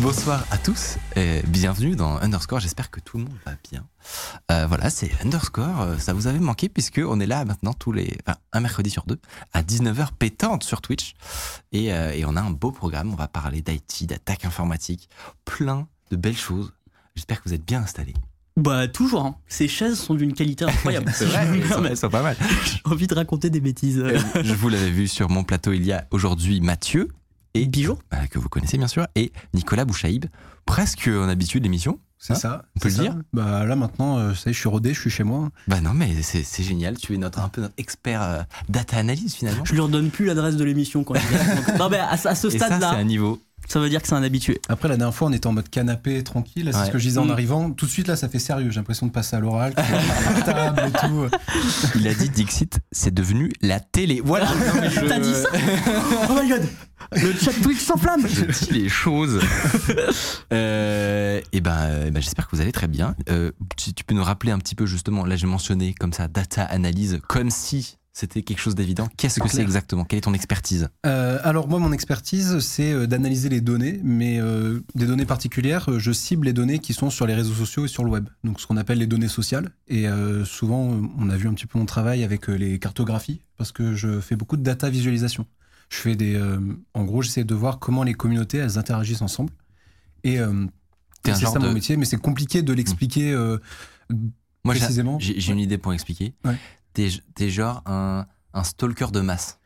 Bonsoir à tous et bienvenue dans Underscore. J'espère que tout le monde va bien. Euh, voilà, c'est Underscore. Euh, ça vous avait manqué puisque on est là maintenant tous les, enfin, un mercredi sur deux à 19h pétante sur Twitch et, euh, et on a un beau programme. On va parler d'IT, d'attaque informatique, plein de belles choses. J'espère que vous êtes bien installés. Bah toujours, hein. ces chaises sont d'une qualité incroyable. C'est vrai, elles sont, elles sont pas mal. J'ai envie de raconter des bêtises. Je vous l'avais vu sur mon plateau. Il y a aujourd'hui Mathieu et Bijou bah, que vous connaissez bien sûr et Nicolas Bouchaïb, presque en habitude d'émission. C'est Hein ça. on peut le ça. dire Bah là maintenant, euh, ça y est, je suis rodé, je suis chez moi. Bah non, mais c'est c'est génial. Tu es notre, un peu notre expert euh, data analyse finalement. Je lui redonne plus l'adresse de l'émission quand il vient. Non mais à, à ce Et ça, c'est stade-là, un niveau. Ça veut dire que c'est un habitué. Après la dernière fois, on était en mode canapé tranquille. C'est Ouais. ce que je disais en arrivant. Tout de suite là, ça fait sérieux. J'ai l'impression de passer à l'oral, table et tout. Il a dit Dixit, c'est devenu la télé. Voilà. T'as dit ça Oh my god Le chat Twitch s'enflamme Je dis les choses. Euh, et ben, euh, ben, j'espère que vous allez très bien. Euh, tu, tu peux nous rappeler un petit peu justement, là j'ai mentionné comme ça, data analyse, comme si c'était quelque chose d'évident. Qu'est-ce que c'est exactement? Quelle est ton expertise? Euh, alors moi, mon expertise, c'est euh, d'analyser les données, mais euh, des données particulières. Je cible les données qui sont sur les réseaux sociaux et sur le web. Donc ce qu'on appelle les données sociales. Et euh, souvent, on a vu un petit peu mon travail avec les cartographies, parce que je fais beaucoup de data visualisation. Je fais des, en gros, j'essaie de voir comment les communautés elles interagissent ensemble. Et c'est ça de- mon métier, mais c'est compliqué de l'expliquer. euh, Moi, j'ai- Précisément. j'ai j'ai une idée pour expliquer. Ouais. T'es t'es genre un, un stalker de masse.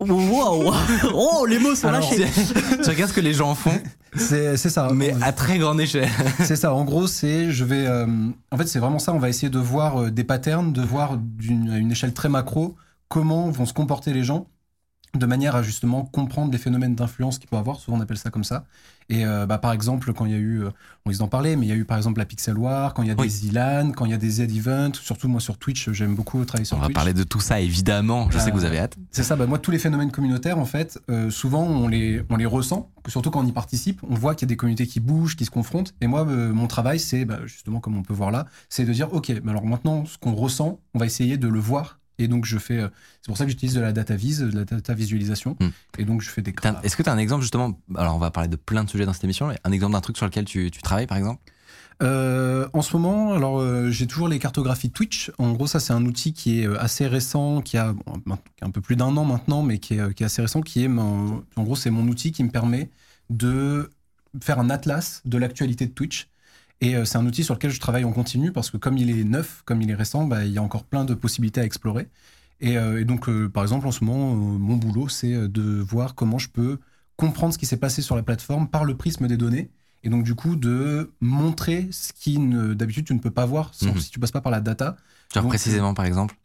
Wow Oh, les mots sont Alors, lâchés tu regardes ce que les gens font, c'est c'est ça. mais à très grande échelle. C'est ça. En gros, c'est je vais. euh, en fait, c'est vraiment ça. On va essayer de voir euh, des patterns, de voir d'une- à une échelle très macro comment vont se comporter les gens, de manière à justement comprendre les phénomènes d'influence qu'ils peuvent avoir. Souvent, on appelle ça comme ça. Et euh, bah, par exemple, quand il y a eu, euh, on risque d'en parler, mais il y a eu par exemple la Pixel War, quand il y a Oui. des ILAN, quand il y a des Z-Events. Surtout moi sur Twitch, j'aime beaucoup travailler sur On va Twitch. parler de tout ça, évidemment. Je sais que vous avez hâte. C'est ça, bah moi tous les phénomènes communautaires en fait, euh, souvent on les, on les ressent, surtout quand on y participe, on voit qu'il y a des communautés qui bougent, qui se confrontent, et moi euh, mon travail c'est bah, justement comme on peut voir là, c'est de dire ok, mais alors maintenant ce qu'on ressent, on va essayer de le voir, et donc je fais, euh, c'est pour ça que j'utilise de la data de la data visualisation, Hmm. et donc je fais des. Est-ce que tu as un exemple justement Alors, on va parler de plein de sujets dans cette émission, mais un exemple d'un truc sur lequel tu, tu travailles par exemple? Euh, en ce moment, alors euh, j'ai toujours les cartographies Twitch. En gros, ça c'est un outil qui est assez récent, qui a, bon, un peu plus d'un an maintenant, mais qui est, qui est assez récent. Qui est, en gros, c'est mon outil qui me permet de faire un atlas de l'actualité de Twitch. Et euh, c'est un outil sur lequel je travaille en continu parce que comme il est neuf, comme il est récent, bah, il y a encore plein de possibilités à explorer. Et, euh, et donc, euh, par exemple, en ce moment, euh, mon boulot, c'est de voir comment je peux comprendre ce qui s'est passé sur la plateforme par le prisme des données. Et donc, du coup, de montrer ce qui, d'habitude, tu ne peux pas voir sans- Mhm. si tu passes pas par la data. Genre Donc, précisément par exemple?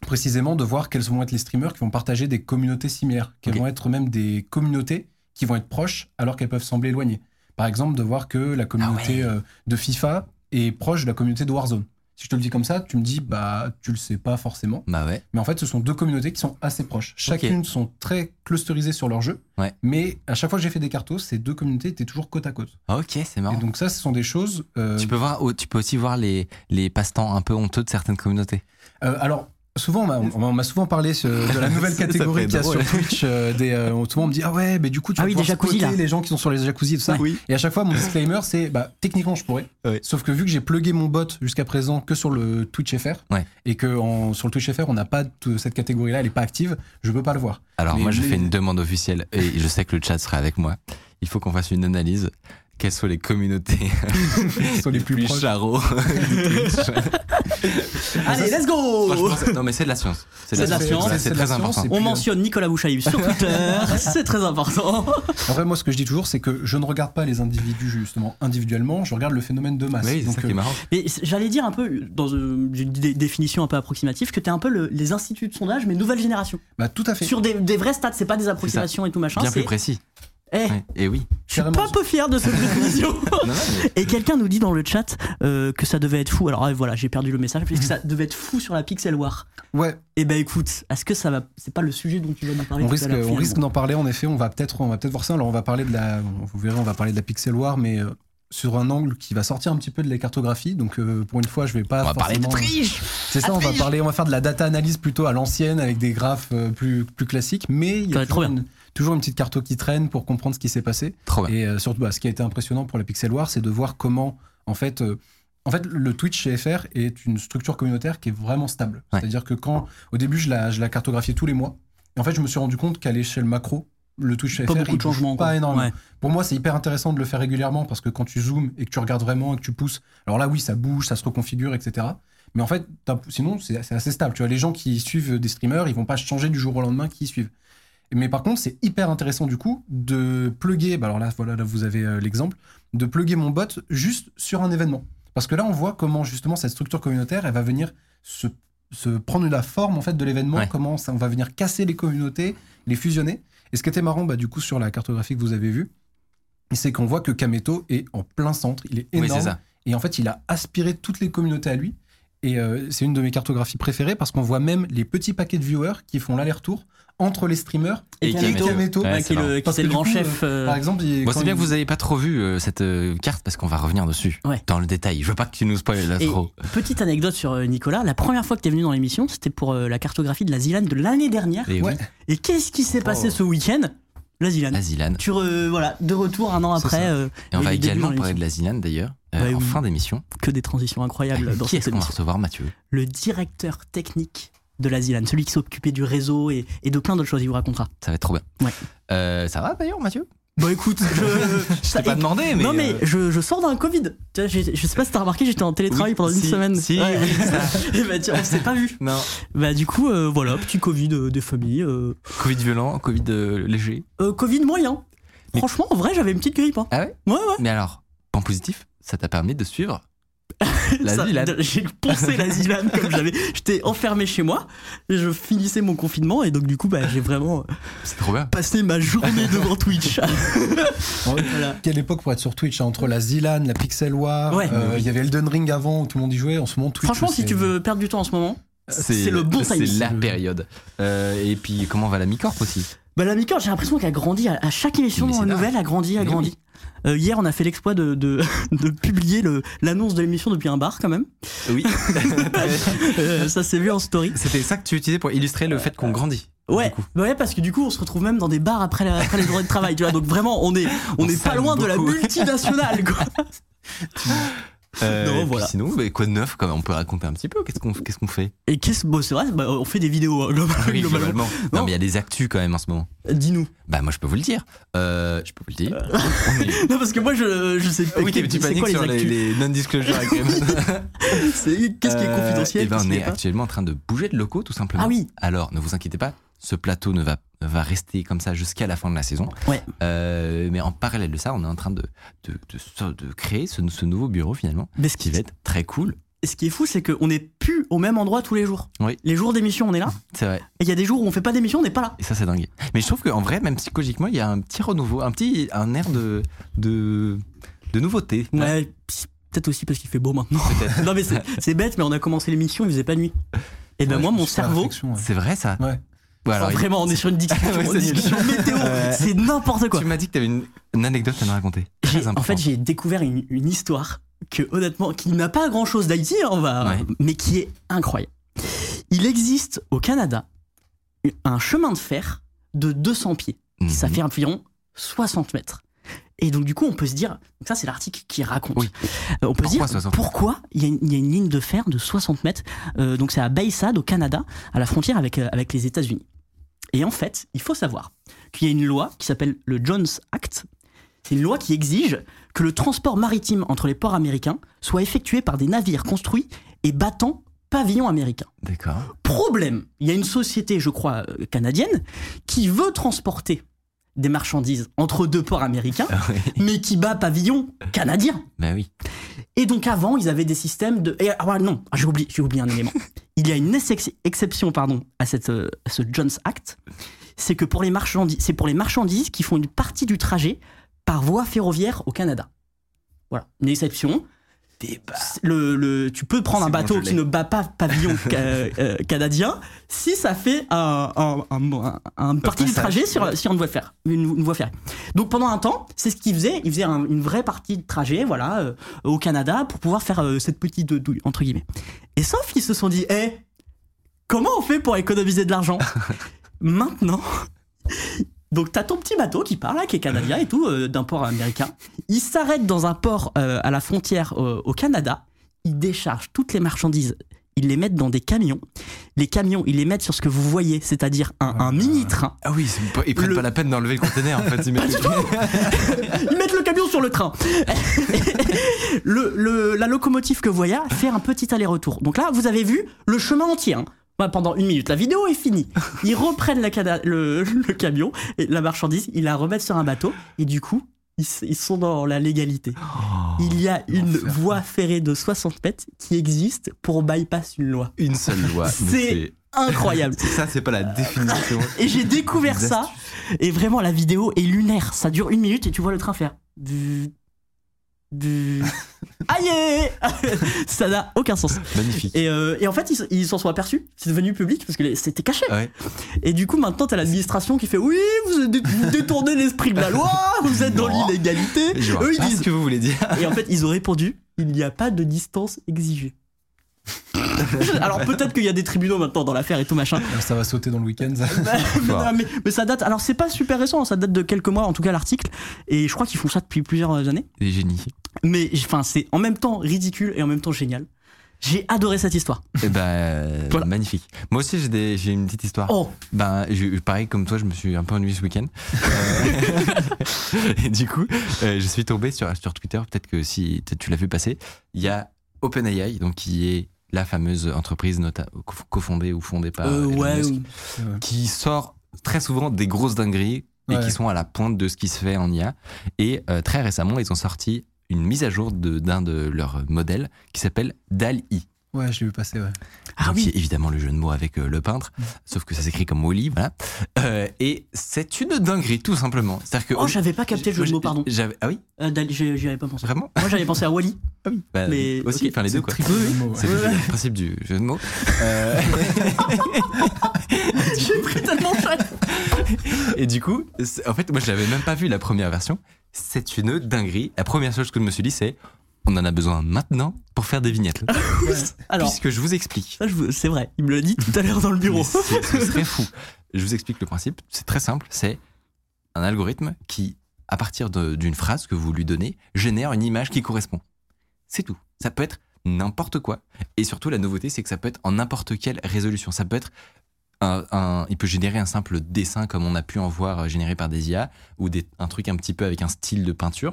Précisément, de voir quels vont être les streamers qui vont partager des communautés similaires, quelles Ok. vont être même des communautés qui vont être proches alors qu'elles peuvent sembler éloignées. Par exemple, de voir que la communauté Ah ouais. euh, de FIFA est proche de la communauté de Warzone. Si je te le dis comme ça, tu me dis, bah, tu le sais pas forcément. Bah ouais. Mais en fait, ce sont deux communautés qui sont assez proches. Chacune sont très clusterisées sur leur jeu. Ouais. Mais à chaque fois que j'ai fait des cartos, ces deux communautés étaient toujours côte à côte. Ok, c'est marrant. Et donc ça, ce sont des choses. euh, Tu peux, voir, tu peux aussi voir les, les passe-temps un peu honteux de certaines communautés. euh, alors. Souvent, on m'a- on m'a souvent parlé de la nouvelle catégorie qu'il y a drôle. sur Twitch. euh, des, euh, souvent, on me dit Ah ouais, mais du coup, tu Ah vas oui, pouvoir jacuzzi, les gens qui sont sur les jacuzzi et tout ça. Oui. Et à chaque fois, mon disclaimer, c'est bah, techniquement, je pourrais. Sauf que vu que j'ai plugué mon bot jusqu'à présent que sur le Twitch FR, Ouais. et que en- sur le Twitch FR, on n'a pas cette catégorie-là, elle n'est pas active, je peux pas le voir. Alors Mais moi, je les- fais une demande officielle et je sais que le chat sera avec moi. Il faut qu'on fasse une analyse. Quelles sont les communautés Sont les plus proches. charros Allez, let's go non mais c'est de la science. C'est de la science. C'est très important. On puis, mentionne Nicolas Bouchaïb sur Twitter, c'est très important. Après, moi, ce que je dis toujours, c'est que je ne regarde pas les individus justement individuellement, je regarde le phénomène de masse. Oui, c'est Donc, ça qui est euh, marrant. Mais j'allais dire un peu, dans euh, une dé- définition un peu approximative, que t'es un peu le- les instituts de sondage, mais nouvelle génération. bah, tout à fait. Sur des, des vrais stats, c'est pas des approximations et tout machin. Bien plus précis. Eh, oui. je suis pas peu fier de cette définition. Non, non, mais- Et quelqu'un nous dit dans le chat euh, que ça devait être fou. Alors ouais, voilà, j'ai perdu le message, puisque ça devait être fou sur la Pixel War. Ouais, Eh ben écoute, est-ce que ça va C'est pas le sujet dont tu vas nous parler on risque, on d'en parler en effet. On va peut-être, on va peut-être voir ça. Alors on va parler de la, vous verrez, on va parler de la Pixel War, mais euh, sur un angle qui va sortir un petit peu de la cartographie. Donc euh, pour une fois, je vais pas On va parler de triche C'est ça, on va parler, on va faire de la data analyse plutôt à l'ancienne avec des graphes euh, plus plus classiques, mais il y Ça va a toujours une, toujours une petite carto qui traîne pour comprendre ce qui s'est passé. Trop bien. Et euh, surtout, bah, ce qui a été impressionnant pour la Pixel War, c'est de voir comment, en fait, euh, en fait, le Twitch chez FR est une structure communautaire qui est vraiment stable. Ouais. C'est-à-dire que quand, au début, je la, je la cartographiais tous les mois, et en fait, je me suis rendu compte qu'à l'échelle macro, le Twitch chez Pas FR, beaucoup il de changements. Pas quoi. énormément. Ouais. Pour moi, c'est hyper intéressant de le faire régulièrement parce que quand tu zoomes et que tu regardes vraiment et que tu pousses, alors là, oui, ça bouge, ça se reconfigure, etc. Mais en fait, sinon, c'est c'est assez stable. Tu vois, les gens qui suivent des streamers, ils vont pas changer du jour au lendemain qui suivent. Mais par contre, c'est hyper intéressant du coup de plugger, bah alors là, voilà, là vous avez euh, l'exemple, de plugger mon bot juste sur un événement. Parce que là, on voit comment justement cette structure communautaire, elle va venir se, se prendre la forme en fait de l'événement, Ouais. comment ça, on va venir casser les communautés, les fusionner. Et ce qui était marrant, bah, du coup, sur la cartographie que vous avez vue, c'est qu'on voit que Kameto est en plein centre, il est Oui, énorme. ça. Et en fait, il a aspiré toutes les communautés à lui. Et euh, c'est une de mes cartographies préférées parce qu'on voit même les petits paquets de viewers qui font l'aller-retour entre les streamers. Et, Et Kameto, Kameto. Ouais, ouais, c'est qui est le, qui le grand coup, chef. euh, Par exemple, Bon, c'est bien il- que vous n'avez pas trop vu euh, cette euh, carte parce qu'on va revenir dessus Ouais. dans le détail. Je veux pas que tu nous spoiles là trop. petite anecdote sur euh, Nicolas, la première fois que tu es venu dans l'émission, c'était pour euh, la cartographie de la Zilane de l'année dernière. Et Ouais. oui, Et qu'est-ce qui s'est passé Oh. ce week-end? La Zilane. la Zilane. Tu re- voilà, de retour un an après, euh, Et on va également parler de la Zilane d'ailleurs euh, Ouais, en oui. fin d'émission. que des transitions incroyables dans Qui cette est-ce qu'on va recevoir, Mathieu? Le directeur technique de la Zilane, celui qui s'occupait du réseau et, et de plein d'autres choses, il vous racontera. Ça va être trop bien. Ouais. Euh, ça va d'ailleurs, Mathieu? Bon écoute, je, Je t'ai pas demandé, mais. non mais euh, je, je sors d'un Covid. Tu vois, j'ai- je sais pas si t'as remarqué, j'étais en télétravail Oui, pendant une semaine. si, oui, ça. Et bah tiens, on s'est pas vu. Non. Bah du coup, euh, voilà, petit Covid euh, des familles. euh, Covid violent, Covid euh, léger. euh, Covid moyen. Mais- Franchement, en vrai, j'avais une petite grippe. Hein. Ah ouais? Ouais, ouais. Mais alors, point positif, ça t'a permis de suivre la Ça- Zilane. J'ai poncé la Zilane comme j'avais. J'étais enfermé chez moi. Je finissais mon confinement et donc du coup, bah, j'ai vraiment euh, C'est trop bien. passé ma journée devant Twitch. Voilà. Quelle époque pour être sur Twitch hein, Entre la Zilan, la Pixel War, Ouais. euh, il y avait Elden Ring avant où tout le monde y jouait. En ce moment, Twitch. Franchement, si tu veux perdre du temps en ce moment, c'est le bon C'est la période. Euh, et puis, comment va la Mi-Corp aussi? Bah la Micorp, j'ai l'impression qu'elle grandit à, à chaque émission nouvelle, elle grandit, elle Mais grandit. Euh, hier, on a fait l'exploit de, de, de publier l'annonce de l'émission depuis un bar quand même. Oui. Euh, ça s'est vu en story. C'était ça que tu utilisais pour illustrer le fait qu'on grandit. Ouais, bah ouais, parce que du coup, on se retrouve même dans des bars après, la- après les journées de travail, tu vois. Donc vraiment, on est, on On est pas loin de la multinationale, quoi. Euh, Non, et voilà. Sinon, bah, quoi de neuf quand même On peut raconter un petit peu. Qu'est-ce qu'on qu'est-ce qu'on fait? Et qu'est-ce, bon, c'est vrai, bah, on fait des vidéos hein, globalement. Oui, globalement. Non. Non, mais il y a des actus quand même en ce moment. Dis-nous. Bah, moi, je peux vous le dire. Euh, je peux vous le dire. Est- Non, parce que moi, je, je sais pas. Oui, qu'est- tu paniques quoi les sur les, les non-disclosure agreements. C'est- Qu'est-ce qui est Euh, confidentiel eh ben, on est pas? actuellement en train de bouger de locaux, tout simplement. Ah oui. Alors, ne vous inquiétez pas, ce plateau ne va, va rester comme ça jusqu'à la fin de la saison. Ouais. Euh, mais en parallèle de ça, on est en train de, de, de, de créer ce, ce nouveau bureau finalement, Mais ce qui va être très cool. Et ce qui est fou, c'est qu'on n'est plus au même endroit tous les jours. Oui. Les jours d'émission, on est là. C'est vrai. Et il y a des jours où on fait pas d'émission, on n'est pas là. Et ça, c'est dingue. Mais je trouve qu'en vrai, même psychologiquement, il y a un petit renouveau, un petit un air de, de, de nouveauté. Ouais. Peut-être aussi parce qu'il fait beau maintenant. Non mais c'est bête, mais on a commencé l'émission, il faisait pas nuit. Et ben Ouais, moi, mon cerveau. ouais. C'est vrai ça Ouais. Ouais, Enfin, alors, vraiment, on est sur une discussion, Ouais, une c'est discussion météo. C'est n'importe quoi. Tu m'as dit que tu avais une, une anecdote à nous raconter. En fait, j'ai découvert une, une histoire que, honnêtement, qui n'a pas grand chose d'Haïti, hein, on va, Ouais. mais qui est incroyable. Il existe au Canada un chemin de fer de 200 pieds. Ça Mhm. fait environ 60 mètres. Et donc, du coup, on peut se dire, donc ça, c'est l'article qui raconte. Oui. Euh, on peut se Pourquoi dire 60 pourquoi il y, a une- il y a une ligne de fer de 60 mètres. Euh, donc, c'est à Bayside, au Canada, à la frontière avec, euh, avec les États-Unis. Et en fait, il faut savoir qu'il y a une loi qui s'appelle le Jones Act. C'est une loi qui exige que le transport maritime entre les ports américains soit effectué par des navires construits et battant pavillon américain. D'accord. Problème, il y a une société, je crois, euh, canadienne, qui veut transporter des marchandises entre deux ports américains, Ah oui. mais qui bat pavillon canadien. Bah oui. Et donc avant, ils avaient des systèmes de... Et, ah non, ah, j'ai oublié, j'ai oublié un élément. Il y a une ex- exception pardon, à, cette, euh, à ce Jones Act, c'est que pour les marchandises, c'est pour les marchandises qui font une partie du trajet par voie ferroviaire au Canada. Voilà, une exception. Débat. le, le- tu peux prendre un bateau qui ne bat pas pavillon ca- euh, canadien si ça fait un, un, un, un- un partie du trajet sur, ouais. sur une voie ferrée. Une, une voie ferrée. Donc pendant un temps, c'est ce qu'ils faisaient. Ils faisaient un- une vraie partie de trajet, voilà, euh, au Canada pour pouvoir faire euh, cette petite douille entre guillemets. Et sauf qu'ils se sont dit, eh, comment on fait pour économiser de l'argent? Maintenant. Donc t'as ton petit bateau qui part là, qui est canadien et tout, euh, d'un port américain. Il s'arrête dans un port euh, à la frontière euh, au Canada. Il décharge toutes les marchandises. Ils les mettent dans des camions. Les camions, ils les mettent sur ce que vous voyez, c'est-à-dire un, un mini-train. Ah oui, c'est pas- ils prennent Le- pas la peine d'enlever le conteneur en fait. Ils mettent- Ils mettent le camion sur le train. le, le- la locomotive que vous voyez fait un petit aller-retour. Donc là, vous avez vu le chemin entier. hein. Ouais, pendant une minute. La vidéo est finie. Ils reprennent la le, le camion et la marchandise, ils la remettent sur un bateau et du coup, ils, sont dans la légalité. Il y a une voie ferrée de 60 mètres qui existe pour bypass une loi. Une seule loi. C'est incroyable. c'est- Ça, c'est pas la définition. Et j'ai découvert ça. Et vraiment, la vidéo est lunaire. Ça dure une minute et tu vois le train faire. Du- du- Aïe Ça n'a aucun sens. Magnifique. Et, euh, et en fait, ils s'en sont aperçus. C'est devenu public parce que c'était caché. Ouais. Et du coup, maintenant, t'as l'administration qui fait Oui, vous, détournez l'esprit de la loi, vous êtes dans l'illégalité. Eux, ils disent. ce que vous voulez dire. Et en fait, ils ont répondu Il n'y a pas de distance exigée. Alors peut-être qu'il y a des tribunaux maintenant dans l'affaire et tout machin. Alors, Ça va sauter dans le week-end. ça. mais, non, mais- mais ça date. Alors c'est pas super récent, ça date de quelques mois en tout cas l'article. Et je crois qu'ils font ça depuis plusieurs années. Des génies. Mais enfin c'est en même temps ridicule et en même temps génial. J'ai adoré cette histoire. Eh ben, euh, Voilà. magnifique. Moi aussi, j'ai des- j'ai une petite histoire. Oh, Ben, je- pareil comme toi, je me suis un peu ennuyé ce week-end. Euh, et du coup, euh, je suis tombé sur, sur Twitter. Peut-être que si peut-être tu l'as vu passer, il y a OpenAI, donc qui est la fameuse entreprise cofondée ou fondée par euh, Elon ouais. Musk, oui. qui sort très souvent des grosses dingueries et Ouais. qui sont à la pointe de ce qui se fait en IA. Et euh, très récemment, ils ont sorti une mise à jour de- d'un de, leurs modèles qui s'appelle DAL-I. Ouais, je l'ai vu passer, ouais. Ah Donc, oui. évidemment le jeu de mots avec euh, le peintre, sauf que ça s'écrit comme Wally, voilà. Euh, et c'est une dinguerie, tout simplement. C'est-à-dire que Oh, j'avais pas capté le jeu de mots, pardon. Ah oui, Euh, j'y avais pas pensé. vraiment? Moi j'avais pensé à Wally. Ah oui. Bah, Mais, aussi, ok. enfin les deux C'est quoi. ouais. C'est Ouais, le, ouais. le principe du jeu de mots. Euh, J'ai pris tellement cher. et du coup, en fait, moi, je l'avais même pas vu la première version. C'est une dinguerie. La première chose que je me suis dit, c'est on en a besoin maintenant pour faire des vignettes. Alors, Puisque je vous explique. c'est vrai, il me l'a dit tout à l'heure dans le bureau. Ce serait fou. Je vous explique le principe. C'est très simple. C'est un algorithme qui, à partir d'une phrase que vous lui donnez, génère une image qui correspond. C'est tout. Ça peut être n'importe quoi. Et surtout, la nouveauté, c'est que ça peut être en n'importe quelle résolution. Ça peut être un, un- il peut générer un simple dessin comme on a pu en voir euh, généré par des IA ou des, un truc un petit peu avec un style de peinture,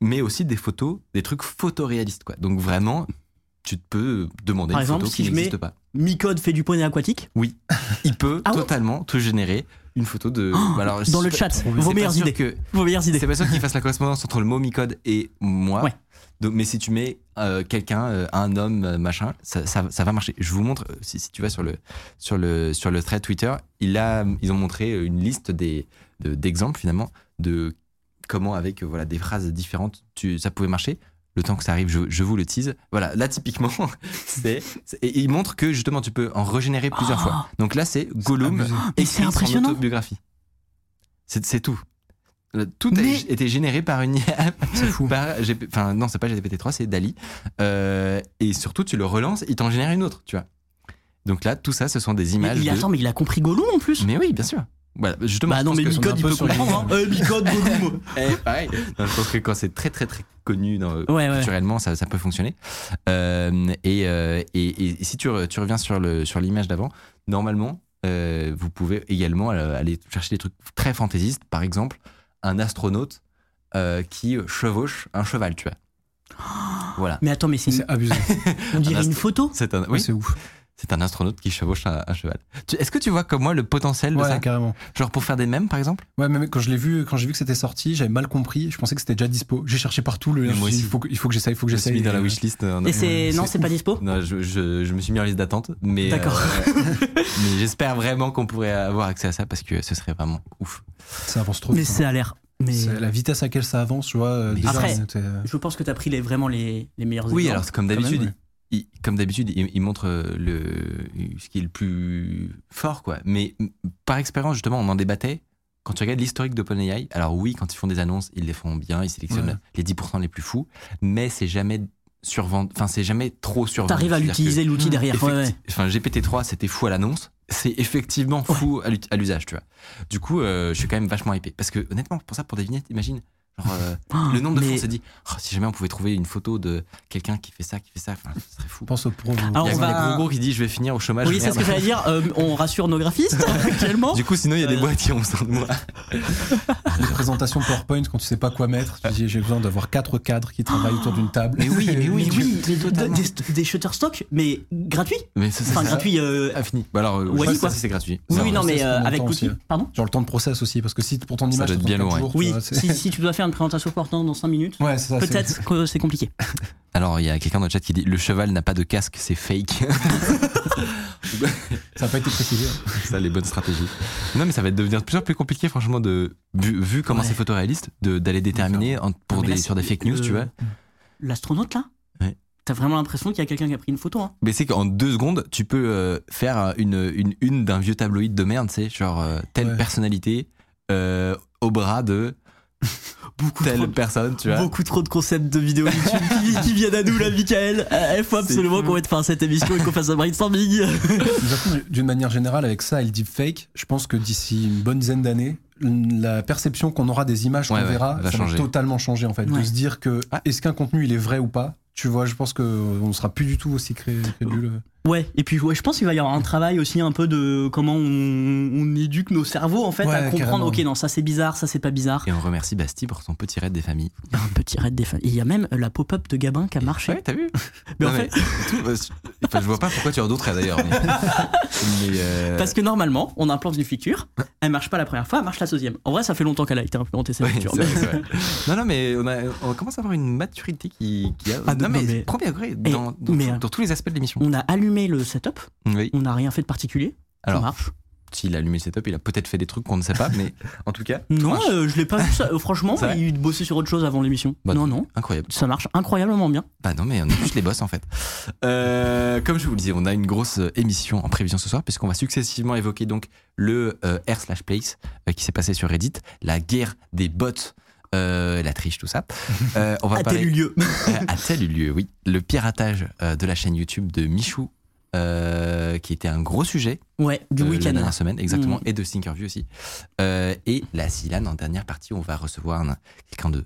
mais aussi des photos, des trucs photoréalistes. Quoi. Donc vraiment, tu te peux demander Par une exemple, photo si qui je mets- n'existe pas. Micode fait du poney aquatique. Oui, il peut Ah ouais totalement te générer une photo de. Oh, alors, dans le chat, vos meilleures sûr idées. que- Vos meilleures idées. C'est pas sûr qu'il fasse la correspondance entre le mot Micode et moi. Ouais. Donc, mais si tu mets euh, quelqu'un, euh, un homme, euh, machin, ça, ça, ça va marcher. Je vous montre, euh, si, si tu vas sur le, sur le, sur le thread Twitter, il a, ils ont montré une liste des, de- d'exemples finalement de comment, avec euh, voilà, des phrases différentes, tu, ça pouvait marcher. Le temps que ça arrive, je, je vous le tease. Voilà, là typiquement, c'est, et il montre que justement tu peux en régénérer plusieurs Oh. fois. Donc là, c'est Gollum écrit c'est son impressionnant. autobiographie. C'est, tout. Tout a Mais- été généré par une IA. C'est fou. par GP Enfin, non, c'est pas GPT-3, c'est Dali. Euh, et surtout, tu le relances, il t'en génère une autre, tu vois. Donc là, tout ça, ce sont des Mais images. il, de- attends, mais il a compris Gollum en plus. Mais oui, bien sûr. Voilà, justement, bah non, mais que- Micode, il peu peut comprendre. Hein. Euh, Micode, Gollum. Eh, pareil. Non, je pense que quand c'est très très très connu dans, Ouais, ouais. culturellement, ça, ça peut fonctionner. Euh, et, euh, et, et si tu, tu reviens sur le sur l'image d'avant, normalement, euh, vous pouvez également aller chercher des trucs très fantaisistes. Par exemple, un astronaute euh, qui chevauche un cheval, tu vois. Voilà. Mais attends, mais c'est C'est abusé. on dirait un une photo? C'est un, Oui, oui, c'est ouf. C'est un astronaute qui chevauche un, un cheval. Est-ce que tu vois comme moi le potentiel de Ouais, ça carrément. Genre pour faire des mèmes, par exemple Ouais, mais quand je l'ai vu, quand j'ai vu que c'était sorti, j'avais mal compris. Je pensais que c'était déjà dispo. J'ai cherché partout le. Mais moi il aussi. faut que, il faut que j'essaye, il faut que Je j'essaye. mis dans la Et, wishlist. euh, Et c'est c'est non, c'est pas dispo. Non, je, je, je me suis mis en liste d'attente, mais, D'accord. euh, mais j'espère vraiment qu'on pourrait avoir accès à ça parce que ce serait vraiment ouf. Ça avance trop. Mais vite, hein. ça a l'air Mais C'est la vitesse à laquelle ça avance, tu vois. euh, déjà, après- euh, je pense que tu as pris les, vraiment les, les meilleurs Oui, exemples. alors c'est comme d'habitude. Il- comme d'habitude, il, il montre euh, le, ce qui est le plus fort, quoi. Mais par expérience, justement, on en débattait. Quand tu regardes l'historique d'OpenAI, alors oui, quand ils font des annonces, ils les font bien, ils sélectionnent Ouais. les 10% les plus fous, mais c'est jamais survendu, enfin, c'est jamais trop survendu. T'arrives à l'utiliser, l'outil Mmh, derrière. Ouais, Effecti- ouais. Enfin, GPT-3, c'était fou à l'annonce. C'est effectivement fou à l'usage, tu vois. Du coup, euh, je suis quand même vachement hypé. Parce que, honnêtement, pour ça, pour des vignettes, imagine, genre, euh, Oh, le nombre de mais- fois on s'est dit, Oh, si jamais on pouvait trouver une photo de quelqu'un qui fait ça, qui fait ça, enfin, ce serait fou. Pense au pro. Alors, Il y a va- des gros gros qui dit, je vais finir au chômage. Oui, c'est ce que j'allais dire. euh, on rassure nos graphistes actuellement. Du coup, sinon, il y a des Euh. boîtes qui ont besoin de moi. Les présentations PowerPoint, quand tu sais pas quoi mettre, tu dis j'ai besoin d'avoir quatre cadres qui travaillent autour d'une table. Mais oui, mais oui, oui, Mais des, totalement. des, des Shutterstock, mais gratuits. Mais ça, Enfin, ça. gratuits. euh, Infini. Bah alors, Wally, je sais pas quoi. si c'est gratuit. Oui, Ça, non, ça, mais avec Pardon Genre le temps de process aussi, parce que si pour ton Ça image, doit être ça bien tu Oui, si tu dois faire une présentation portant dans 5 minutes, Ouais, c'est ça. c'est- peut-être que c'est compliqué. Alors, il y a quelqu'un dans le chat qui dit, le cheval n'a pas de casque, c'est fake. Ça n'a pas été précisé. ça, les bonnes stratégies. Non, mais ça va devenir de plus en plus compliqué, franchement, de vu, vu comment Ouais. c'est photoréaliste, d'aller déterminer en- pour des, là, sur des fake news, euh, tu vois. L'astronaute là Ouais. T'as vraiment l'impression qu'il y a quelqu'un qui a pris une photo. Hein. Mais c'est qu'en deux secondes, tu peux euh, faire une, une une d'un vieux tabloïd de merde, tu sais, genre euh, telle Ouais. personnalité euh, au bras de Beaucoup telle trop, de- personne, tu vois. beaucoup trop de concepts de vidéos YouTube qui, qui viennent à nous là, Michael. Euh, Il faut C'est absolument qu'on mette fin à cette émission et qu'on fasse un brainstorming. D'une manière générale, avec ça et le deepfake, je pense que d'ici une bonne dizaine d'années, la perception qu'on aura des images Ouais, qu'on ouais, verra, va ça changer. va totalement changer en fait. Ouais. De se dire que Ah. est-ce qu'un contenu il est vrai ou pas? Tu vois, je pense qu'on ne sera plus du tout aussi cré- crédule. Ouais, et puis ouais, je pense qu'il va y avoir un travail aussi un peu de comment on, on éduque nos cerveaux en fait Ouais, à comprendre, carrément. ok, non, ça c'est bizarre, ça c'est pas bizarre. Et on remercie Bastille pour son petit raid des familles. Un petit raid des familles. Il y a même la pop-up de Gabin qui a marché. Ouais, t'as vu Mais en Non, fait, tout, euh, enfin, je vois pas pourquoi tu as d'autres raids d'ailleurs. Mais, mais, euh, parce que normalement, on implante une feature, elle marche pas la première fois, elle marche la deuxième. En vrai, ça fait longtemps qu'elle a été implantée cette Ouais, feature. vrai. Non, non, mais on, a, on commence à avoir une maturité qui, qui a. Ah, non, non, mais, mais- premier degré, dans, dans, dans tous les aspects de l'émission. On a allumé le setup, Oui. on n'a rien fait de particulier, ça Alors, marche. s'il a allumé le setup, il a peut-être fait des trucs qu'on ne sait pas, mais en tout cas. Non, euh, je l'ai pas vu ça. euh, franchement, vrai il bossait sur autre chose avant l'émission. Bah, non, non, Incroyable. ça marche incroyablement bien. Bah non, mais on est juste les boss en fait. Euh, comme je vous le disais, on a une grosse émission en prévision ce soir, puisqu'on va successivement évoquer donc le euh, R slash place euh, qui s'est passé sur Reddit, la guerre des bots. euh, la triche, tout ça. Euh, on va À tel parler lieu. Euh, a tel eu lieu, oui. Le piratage euh, de la chaîne YouTube de Michou, euh, qui était un gros sujet Ouais, du euh, la week-end. dernière semaine, exactement, Mm. et de Thinkerview aussi. Euh, et la Silane, en dernière partie, on va recevoir un- quelqu'un de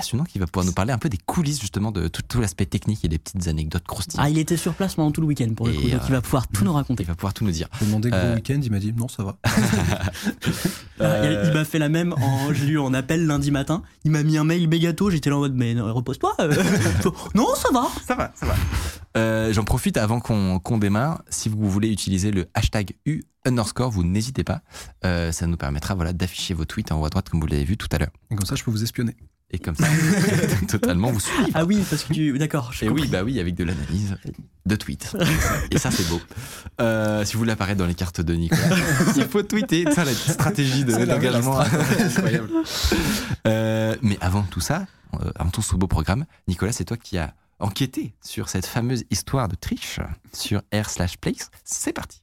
passionnant qui va pouvoir nous parler un peu des coulisses justement de tout, tout l'aspect technique et des petites anecdotes croustillantes. Ah, il était sur place pendant tout le week-end pour le Et, coup, donc euh, il va pouvoir tout nous raconter. Il va pouvoir tout nous dire. J'ai demandé gros Euh, week-end, il m'a dit non, ça va. Il- Euh, Il m'a fait la même, en, je l'ai eu en appel lundi matin. Il m'a mis un mail mégato, j'étais là en mode, mais non, repose-toi. euh. non, ça va. Ça va, ça va. Euh, J'en profite avant qu'on démarre. Si vous voulez utiliser le hashtag U underscore, vous n'hésitez pas. Euh, ça nous permettra voilà, d'afficher vos tweets en haut à droite comme vous l'avez vu tout à l'heure. Et comme ça, je peux vous espionner. Et comme ça, totalement vous suivre. Ah oui, parce que tu. D'accord, Et oui, bah oui, avec de l'analyse de tweets. Et ça, c'est beau. Euh, si vous voulez apparaître dans les cartes de Nicolas, il faut tweeter. Ça, la stratégie de- d'engagement. la Incroyable. Euh, mais avant tout ça, euh, avant tout ce beau programme, Nicolas, c'est toi qui as enquêté sur cette fameuse histoire de triche sur R slash place. C'est parti.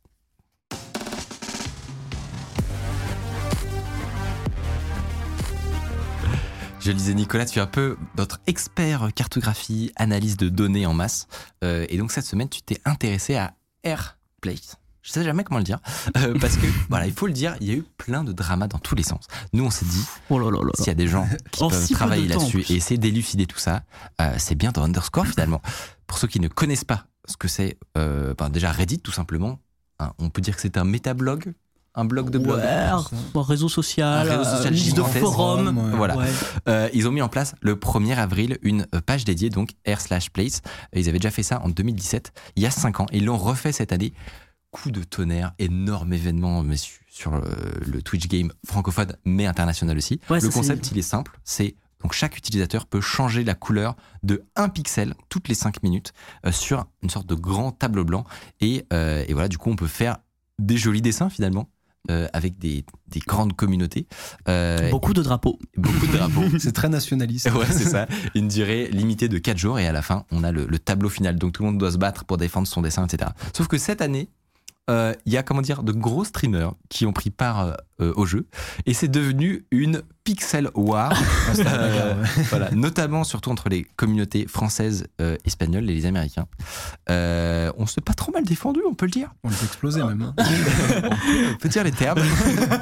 Je le disais, Nicolas, tu es un peu notre expert cartographie, analyse de données en masse. Euh, et donc, cette semaine, tu t'es intéressé à AirPlace. Je sais jamais comment le dire. Euh, parce que, voilà, il faut le dire, il y a eu plein de dramas dans tous les sens. Nous, on s'est dit, Oh là là là. s'il y a des gens qui En peuvent si travailler là-dessus et essayer d'élucider tout ça, euh, c'est bien dans Underscore finalement. Pour ceux qui ne connaissent pas ce que c'est, ben, déjà Reddit tout simplement, hein, on peut dire que c'est un métablog, un blog de blog. Ouais, un réseau social, Un réseau social euh, liste de. Ouais. Voilà. Ouais. Euh, ils ont mis en place le 1er avril une euh, page dédiée, donc r slash place. Ils avaient déjà fait ça en 2017, il y a 5 ans, et ils l'ont refait cette année. Coup de tonnerre, énorme événement sur le Twitch game francophone, mais international aussi. Ouais, le concept, il est simple, c'est donc chaque utilisateur peut changer la couleur de 1 pixel toutes les 5 minutes euh, sur une sorte de grand tableau blanc. Et, euh, et voilà, du coup, on peut faire des jolis dessins finalement. Euh, avec des, des grandes communautés. Euh, Beaucoup de drapeaux. beaucoup de drapeaux. C'est très nationaliste. Ouais, c'est ça. Une durée limitée de 4 jours et à la fin, on a le, le tableau final. Donc tout le monde doit se battre pour défendre son dessin, etc. Sauf que cette année, euh, il y a comment dire de gros streamers qui ont pris part euh, au jeu et c'est devenu une pixel war. Ah, Euh, ouais. voilà, notamment surtout entre les communautés françaises, euh, espagnoles et les Américains. Euh, on s'est pas trop mal défendu, on peut le dire. On les a explosés même. hein. On peut dire les termes.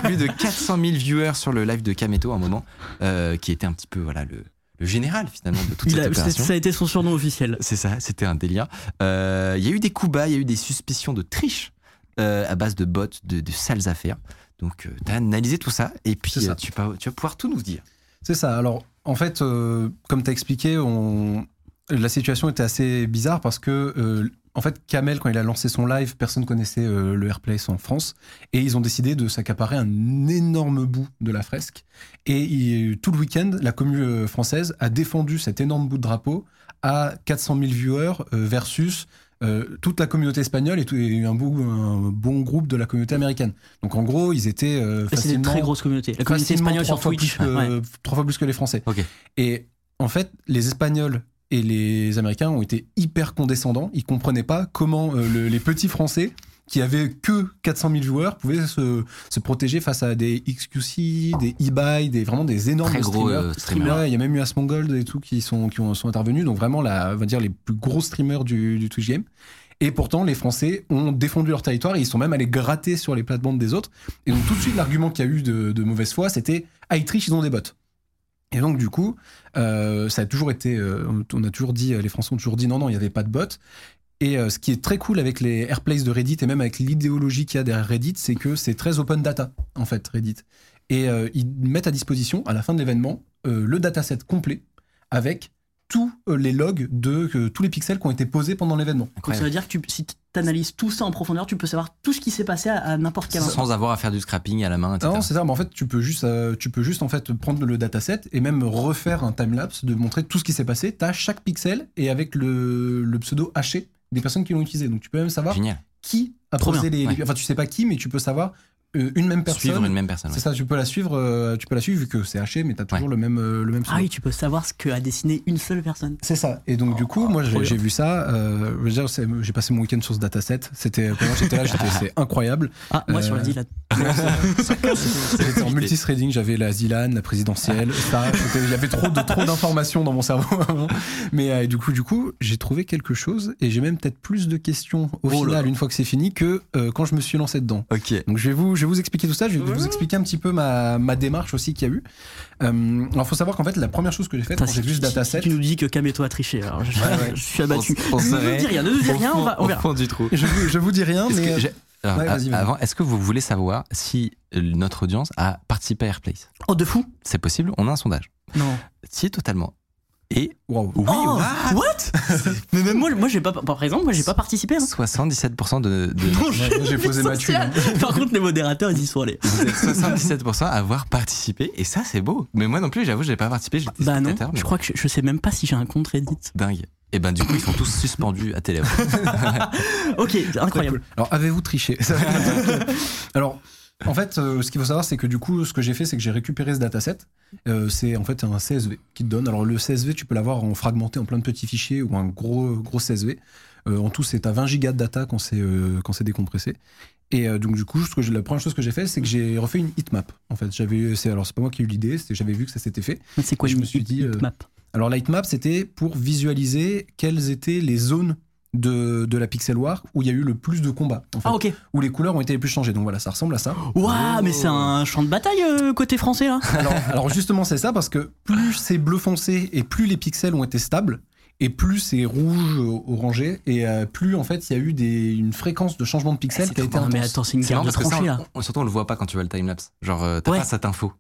Plus de 400 000 viewers sur le live de Kameto à un moment, euh, qui était un petit peu voilà le, le général finalement de toute Il cette a- opération. ça a été son surnom officiel. C'est ça, c'était un délire. Euh, Il y a eu des coups bas, il y a eu des suspicions de triche euh, à base de bots, de, de sales affaires. Donc, tu as analysé tout ça et puis ça. euh, tu, vas, tu vas pouvoir tout nous dire. C'est ça. Alors, en fait, euh, comme tu as expliqué, on... la situation était assez bizarre parce que, euh, en fait, Kamel, quand il a lancé son live, personne connaissait euh, le Airplace en France. Et ils ont décidé de s'accaparer un énorme bout de la fresque. Et il- tout le week-end, la commune euh, française a défendu cet énorme bout de drapeau à 400 000 viewers euh, versus euh, toute la communauté espagnole et, tout- et un, bon, un bon groupe de la communauté américaine. Donc, en gros, ils étaient euh, facilement très grosses communautés. La communauté espagnole sur Twitch. plus que- ouais. trois fois plus que les Français. Et en fait, les Espagnols et les Américains ont été hyper condescendants. Ils comprenaient pas comment euh, le- les petits Français qui avaient que 400 000 joueurs pouvaient se, se protéger face à des XQC, des eBay, des vraiment des énormes Très gros streamers. euh, streamer. Ouais, il y a même eu Asmongold et tout qui sont, qui ont, sont intervenus. Donc vraiment, la, on va dire les plus gros streamers du, du Twitch game. Et pourtant, les Français ont défendu leur territoire et ils sont même allés gratter sur les plates-bandes des autres. Et donc tout de suite, l'argument qu'il y a eu de, de mauvaise foi, c'était ah, ils trichent, ils ont des bots. Et donc du coup, euh, ça a toujours été, euh, on a toujours dit, les Français ont toujours dit non, non, il n'y avait pas de bots. Et euh, ce qui est très cool avec les airplays de Reddit et même avec l'idéologie qu'il y a derrière Reddit, c'est que c'est très open data en fait Reddit. Et euh, ils mettent à disposition à la fin de l'événement euh, le dataset complet avec tous les logs de euh, tous les pixels qui ont été posés pendant l'événement. Donc ça veut dire que tu- si tu analyses tout ça en profondeur, tu peux savoir tout ce qui s'est passé à, à n'importe quel. Sans avoir à faire du scrapping à la main, etc. Non, c'est ça. Mais en fait, tu peux juste, euh, tu peux juste en fait prendre le dataset et même refaire un timelapse de montrer tout ce qui s'est passé. T'as chaque pixel et avec le, le pseudo haché des personnes qui l'ont utilisé. Donc tu peux même savoir Génial. qui a Trop posé bien, les, ouais. les- Enfin, tu sais pas qui, mais tu peux savoir une même personne. Suivre une même personne. C'est ouais. ça. Tu peux la suivre. euh, tu peux la suivre vu que c'est haché, mais t'as toujours le même, euh, le même. Ah oui, tu peux savoir ce que a dessiné une seule personne. C'est ça. Et donc, du coup, moi, trop j'ai vu ça. euh, je veux dire, c'est- j'ai passé mon week-end sur ce dataset. C'était, pour moi, j'étais là, j'étais, c'est incroyable. Ah, moi Euh, sur la là. C'était en multithreading, j'avais la Zilan, la présidentielle, ça. c'était- Il y avait trop de trop d'informations dans mon cerveau. Mais euh, du coup, du coup, j'ai trouvé quelque chose et j'ai même peut-être plus de questions au Oh final là. une fois que c'est fini que euh, quand je me suis lancé dedans. Ok. Donc je vais vous, je vais vous expliquer tout ça. Je vais vous expliquer un petit peu ma, ma démarche aussi qu'il y a eu. Euh, alors, faut savoir qu'en fait, la première chose que j'ai faite quand j'ai vu ce dataset, tu nous dis que Kameto a triché, alors je, ouais. je suis abattu. On- on ne nous dis rien, ne nous dis rien, on, va, on au verra. fond du trou. je vous, je vous dis rien, mais que j'ai- alors, Ouais, a- vas-y, vas-y. avant, est-ce que vous voulez savoir si euh, notre audience a participé à Airplace? Oh, de fou C'est possible, on a un sondage. Non. Si, totalement. Et waouh. oui, oh, what? what? Mais même moi, moi j'ai pas, par exemple, moi j'ai pas participé. Hein. 77% de, de- Non, j'ai posé ma thune. Par contre, les modérateurs, ils y sont allés. vous êtes 77% à avoir participé et ça c'est beau. Mais moi non plus, j'avoue, j'ai pas participé, j'étais Bah non, mais je crois que je, je sais même pas si j'ai un compte Reddit. dingue. Et ben du coup, ils sont tous suspendus à télé. Ok, incroyable. cool. Alors, avez-vous triché? Alors, en fait, euh, ce qu'il faut savoir, c'est que du coup, ce que j'ai fait, c'est que j'ai récupéré ce dataset. Euh, c'est en fait un CSV qui te donne. Alors, le CSV, tu peux l'avoir en fragmenté en plein de petits fichiers ou un gros, gros CSV. Euh, en tout, c'est à 20 gigas de data quand c'est décompressé. Et donc, du coup, ce que la première chose que j'ai fait, c'est que j'ai refait une heatmap. En fait, j'avais, c'est, alors, c'est pas moi qui ai eu l'idée, j'avais vu que ça s'était fait. C'est quoi Et je une me suis dit, map Alors, la heatmap, c'était pour visualiser quelles étaient les zones de, de la Pixel War où il y a eu le plus de combats. En fait Ah, ok. où les couleurs ont été les plus changées. Donc voilà, ça ressemble à ça. Waouh, mais c'est un champ de bataille euh, côté français là. Alors, alors justement, c'est ça parce que plus c'est bleu foncé et plus les pixels ont été stables. Et plus c'est rouge euh, orangé et euh, plus en fait il y a eu des, une fréquence de changement de pixels qui a été Non, mais intense. attends, c'est une guerre de tranchées là. on- on- surtout on le voit pas quand tu vois le timelapse. Genre euh, t'as Ouais. pas cette info.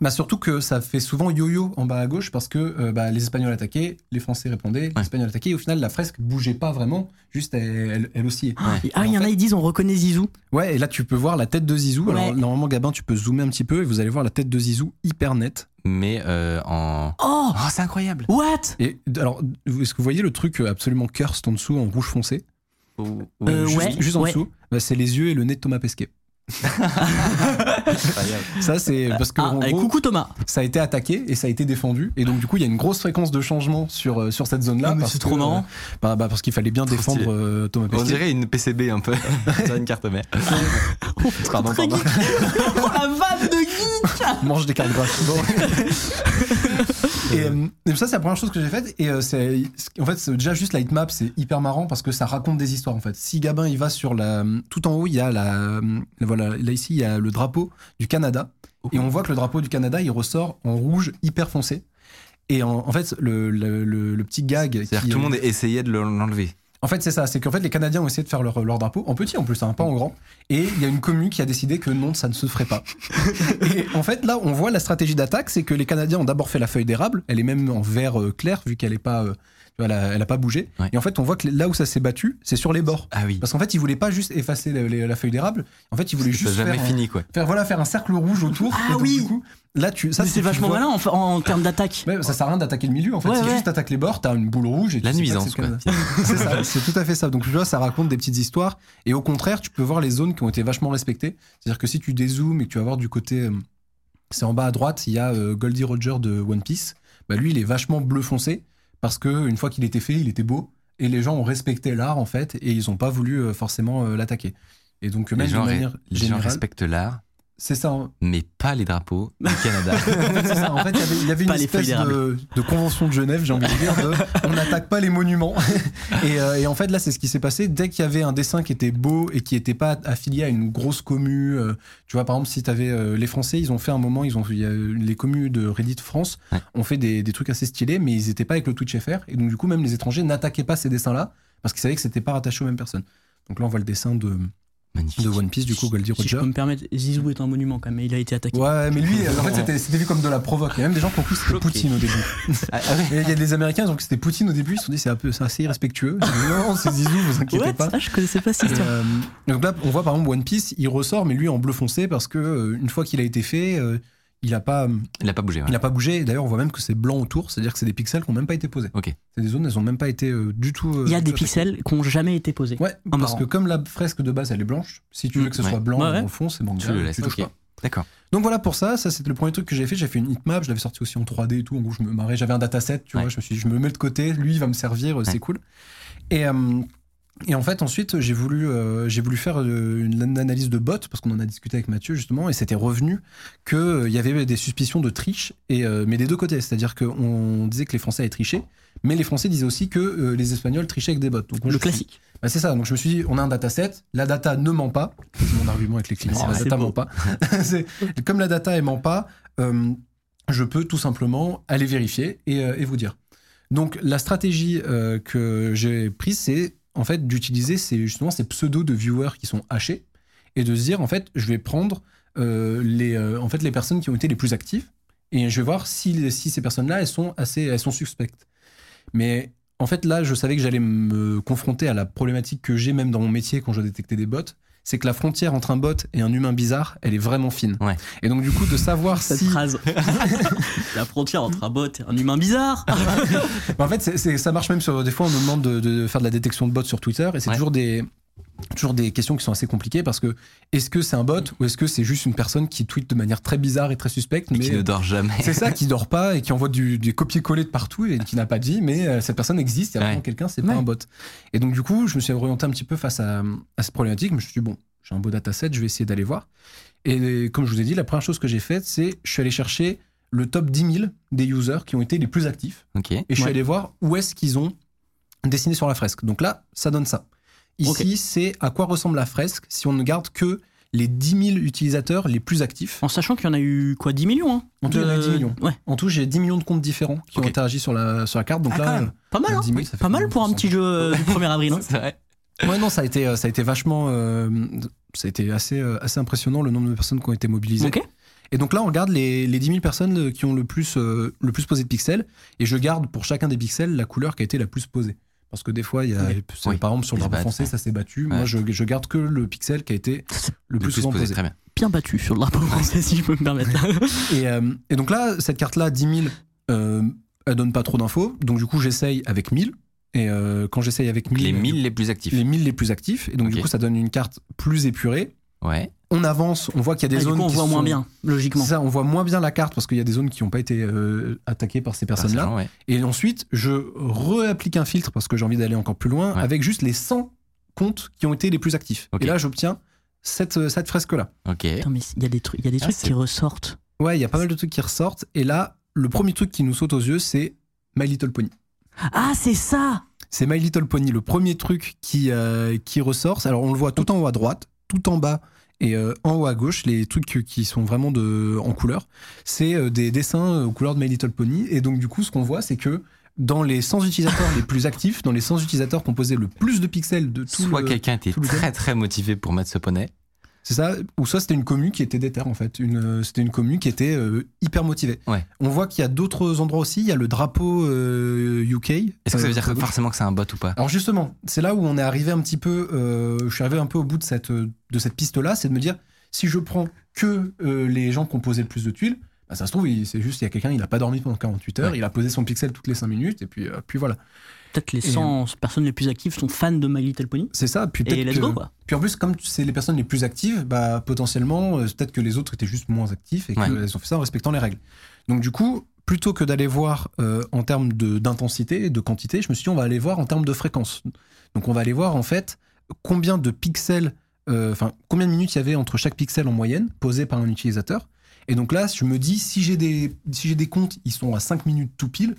Bah surtout que ça fait souvent yo-yo en bas à gauche parce que euh, bah, les Espagnols attaquaient, les Français répondaient, les Espagnols attaquaient et au final la fresque bougeait pas vraiment, juste elle, elle, elle oscillait. Ouais. Ah, il y en a, ils disent on reconnaît Zizou. Ouais, et là tu peux voir la tête de Zizou. Ouais. Alors normalement Gabin tu peux zoomer un petit peu et vous allez voir la tête de Zizou hyper nette. Mais euh, en. Oh, Oh, c'est incroyable. what? Et alors est-ce que vous voyez le truc euh, absolument cursed en dessous en rouge foncé? Euh, juste, ouais, juste en dessous, bah, c'est les yeux et le nez de Thomas Pesquet. Ça, c'est parce que Ah, en gros, coucou Thomas. ça a été attaqué et ça a été défendu. Et donc, du coup, il y a une grosse fréquence de changement sur, euh, sur cette zone-là. Ah, mais parce c'est que, trop marrant. euh, bah, bah, parce qu'il fallait bien Trop défendre stylé. euh, Thomas On Pesquet. dirait une PCB un peu. Une carte mère. Pardon, Très pardon. oh la vanne de geek mange des cartes graphiques. Et, euh, et ça, c'est la première chose que j'ai faite. Et euh, c'est, en fait, c'est déjà juste la hitmap, c'est hyper marrant parce que ça raconte des histoires. En fait, si Gabin il va sur la, tout en haut, il y a la, voilà, là ici, il y a le drapeau du Canada. Et on voit que le drapeau du Canada, il ressort en rouge hyper foncé. Et en, en fait, le, le, le- le petit gag. C'est-à-dire que tout le monde essayait de l'enlever. En fait, c'est ça. C'est qu'en fait, les Canadiens ont essayé de faire leur, leur drapeau en petit en plus, hein, pas en grand. Et il y a une commune qui a décidé que non, ça ne se ferait pas. et en fait, là, on voit la stratégie d'attaque, c'est que les Canadiens ont d'abord fait la feuille d'érable. Elle est même en vert euh, clair vu qu'elle est pas, euh, elle, a, elle a pas bougé. Ouais. Et en fait, on voit que là où ça s'est battu, c'est sur les bords. Ah oui. Parce qu'en fait, ils voulaient pas juste effacer la, la- la feuille d'érable. En fait, ils voulaient juste jamais faire, fini quoi. faire voilà faire un cercle rouge autour. Ah Et donc, oui. Du coup, là, tu ça C'est vachement malin en, en, termes d'attaque. Ouais, ça sert à rien d'attaquer le milieu en fait. Ouais, si juste attaques les bords, t'as une boule rouge et tu La nuisance c'est ça, c'est tout à fait ça. Donc tu vois, ça raconte des petites histoires. Et au contraire, tu peux voir les zones qui ont été vachement respectées. C'est-à-dire que si tu dézoomes et que tu vas voir du côté, euh, c'est en bas à droite, il y a euh, Goldie Roger de One Piece. Bah lui, il est vachement bleu foncé parce que une fois qu'il était fait, il était beau et les gens ont respecté l'art en fait et ils ont pas voulu euh, forcément euh, l'attaquer. Et donc Les même gens, de ré- manière les gens respectent l'art, c'est ça. hein. mais pas les drapeaux du Canada. En fait, c'est ça. En fait, il y avait- il y avait une espèce de, de convention de Genève, j'ai envie de dire, de on n'attaque pas les monuments. et, euh, et en fait, là, c'est ce qui s'est passé. Dès qu'il y avait un dessin qui était beau et qui n'était pas affilié à une grosse commu, euh, tu vois, par exemple, si tu avais les Français, ils ont fait un moment, ils ont, il y a, les communes de Reddit France Ouais. ont fait des, des trucs assez stylés, mais ils n'étaient pas avec le Twitch FR. Et donc, du coup, même les étrangers n'attaquaient pas ces dessins-là parce qu'ils savaient que c'était pas rattaché aux mêmes personnes. Donc là, on voit le dessin de, Magnifique. de One Piece, du coup, Goldie Si je Roger. peux me permettre, Zizou est un monument quand même, mais il a été attaqué. Ouais, mais lui, en fait, c'était- vu comme de la provoque. Il y a même des gens qui ont cru que c'était. Poutine au début. Ah, ah Il y a des Américains, ils ont cru que c'était Poutine au début, ils se sont dit c'est un peu assez irrespectueux. Dit, non, c'est Zizou, vous inquiétez Ouais, pas. ça, je connaissais pas cette Et, histoire. euh, donc là, on voit par exemple One Piece, il ressort, mais lui en bleu foncé parce que euh, une fois qu'il a été fait, euh, il a pas, Il a pas bougé. ouais. il a pas bougé. D'ailleurs, on voit même que c'est blanc autour, c'est-à-dire que c'est des pixels qui n'ont même pas été posés. Ok. C'est des zones, elles ont même pas été euh, du tout. euh, Il y a des pixels qui n'ont jamais été posés. Ouais, parce marrant. que comme la fresque de base elle est blanche, si tu veux Mm, que ce ouais. soit blanc Ouais, ouais. dans le fond, c'est manga. Tu le laisses, touches ok. pas. D'accord. Donc voilà pour ça, ça c'était le premier truc que j'ai fait. J'ai fait une hitmap, je l'avais sorti aussi en 3D et tout. En gros, je me marrais, j'avais un dataset, tu Ouais. vois. Je me suis dit, je me le mets de côté, lui il va me servir, euh, c'est cool. Et, euh, et en fait, ensuite, j'ai voulu, euh, j'ai voulu faire euh, une, une analyse de bot parce qu'on en a discuté avec Mathieu justement, et c'était revenu qu'il y avait des suspicions de triche, et, euh, mais des deux côtés. C'est-à-dire qu'on disait que les Français avaient triché, mais les Français disaient aussi que euh, les Espagnols trichaient avec des bots. Donc, moi, Le suis- classique. bah, c'est ça, donc je me suis dit, on a un dataset, la data ne ment pas. C'est mon argument avec les clients, Ah, la data beau. ment pas. Comme la data elle ment pas, euh, je peux tout simplement aller vérifier et, euh, et vous dire. Donc la stratégie euh, que j'ai prise, c'est en fait d'utiliser ces, justement ces pseudos de viewers qui sont hachés et de se dire, en fait, je vais prendre euh, les, euh, en fait, les personnes qui ont été les plus actives et je vais voir si, ces personnes-là, sont assez, elles sont suspectes. Mais en fait, là, je savais que j'allais me confronter à la problématique que j'ai même dans mon métier quand je détecter des bots. C'est que la frontière entre un bot et un humain bizarre, elle est vraiment fine. Ouais. Et donc, du coup, de savoir Cette si. phrase. La frontière entre un bot et un humain bizarre. En fait, c'est- c'est- ça marche même sur. Des fois, on nous demande de, de faire de la détection de bots sur Twitter et c'est Ouais. toujours des. Toujours des questions qui sont assez compliquées parce que est-ce que c'est un bot ou est-ce que c'est juste une personne qui tweet de manière très bizarre et très suspecte Et mais qui ne dort jamais. C'est ça, qui dort pas et qui envoie du, du copier-coller de partout et qui n'a pas de vie, mais euh, cette personne existe, a Ouais. vraiment quelqu'un, c'est Ouais. pas un bot. Et donc, du coup, je me suis orienté un petit peu face à, à cette problématique. Je me suis dit, bon, j'ai un beau dataset, je vais essayer d'aller voir. Et comme je vous ai dit, la première chose que j'ai faite, c'est je suis allé chercher le top 10 000 des users qui ont été les plus actifs et je suis Ouais. allé voir où est-ce qu'ils ont dessiné sur la fresque. Donc là, ça donne ça. Ici, c'est à quoi ressemble la fresque si on ne garde que les 10 000 utilisateurs les plus actifs. En sachant qu'il y en a eu quoi 10 millions hein En tout, il y en a De- 10 millions. Ouais. En tout, j'ai 10 millions de comptes différents qui ont interagi sur la, sur la carte. Donc Ah, là. Pas mal, hein 10 000, Oui, ça fait Pas mal pour un petit jeu euh, du 1er avril. hein. C'est vrai. euh, ouais, non, ça a été, euh, ça a été vachement, euh, ça a été assez, euh, assez impressionnant le nombre de personnes qui ont été mobilisées. Et donc là, on regarde les, les 10 000 personnes euh, qui ont le plus, euh, le plus posé de pixels, et je garde pour chacun des pixels la couleur qui a été la plus posée. Parce que des fois, il y a, Ok. c'est- Oui. par exemple, sur le drapeau français, ouais. ça s'est battu. Ouais. Moi, je, je garde que le pixel qui a été le Le plus, plus souvent posé, posé. très bien. Bien battu sur le drapeau français, si je peux me permettre. Et, euh, et donc là, cette carte-là, 10 000, euh, elle donne pas trop d'infos. Donc du coup, j'essaye avec 1000. Et euh, quand j'essaye avec 1000, Les 1000 les plus actifs. les 1000 les plus actifs. Et donc du coup, ça donne une carte plus épurée. Ouais. On avance, on voit qu'il y a Ah, des du zones coup, on qui voit moins bien, logiquement. C'est ça, on voit moins bien la carte parce qu'il y a des zones qui n'ont pas été euh, attaquées par ces personnes-là. ouais. Et ensuite, je réapplique un filtre parce que j'ai envie d'aller encore plus loin Ouais. avec juste les 100 comptes qui ont été les plus actifs. Et là, j'obtiens cette, euh, cette fresque-là. Ok. Attends, mais il y a des trucs, il y a des Ah, trucs qui ressortent. Ouais, il y a pas mal de trucs qui ressortent. Et là, le premier truc qui nous saute aux yeux, c'est My Little Pony. Ah, c'est ça C'est My Little Pony, le premier truc qui, euh, qui ressort. Alors, on le voit tout en haut à droite, tout en bas et euh, en haut à gauche, les trucs qui sont vraiment de, en couleur. C'est euh, des dessins aux couleurs de My Little Pony. Et donc, du coup, ce qu'on voit, c'est que dans les 100 utilisateurs les plus actifs, dans les 100 utilisateurs posé le plus de pixels de tout Soit quelqu'un était très très motivé pour mettre ce poney. C'est ça, ou soit c'était une commu qui était déter en fait. Une, euh, c'était une commu qui était euh, hyper motivée. Ouais. On voit qu'il y a d'autres endroits aussi. Il y a le drapeau euh, UK. Est-ce que ça euh, veut dire que forcément que c'est un bot ou pas? Alors justement, c'est là où on est arrivé un petit peu. euh, je suis arrivé un peu au bout de cette euh, de cette piste là, c'est de me dire si je prends que euh, les gens qui ont posé le plus de tuiles, bah, ça se trouve il- c'est juste il y a quelqu'un il a pas dormi pendant 48 heures, Ouais. il a posé son pixel toutes les 5 minutes et puis euh, puis voilà. Peut-être les Et, 100 personnes les plus actives sont fans de My Little Pony. C'est ça. Puis Et let's que- go, quoi. Puis en plus, comme c'est les personnes les plus actives, bah, potentiellement, euh, peut-être que les autres étaient juste moins actifs et Ouais. qu'elles ont fait ça en respectant les règles. Donc du coup, plutôt que d'aller voir euh, en termes de- d'intensité, de quantité, je me suis dit, on va aller voir en termes de fréquence. Donc on va aller voir en fait combien de pixels, euh, enfin combien de minutes il y avait entre chaque pixel en moyenne posé par un utilisateur. Et donc là, je me dis, si j'ai des, si j'ai des comptes, ils sont à 5 minutes tout pile.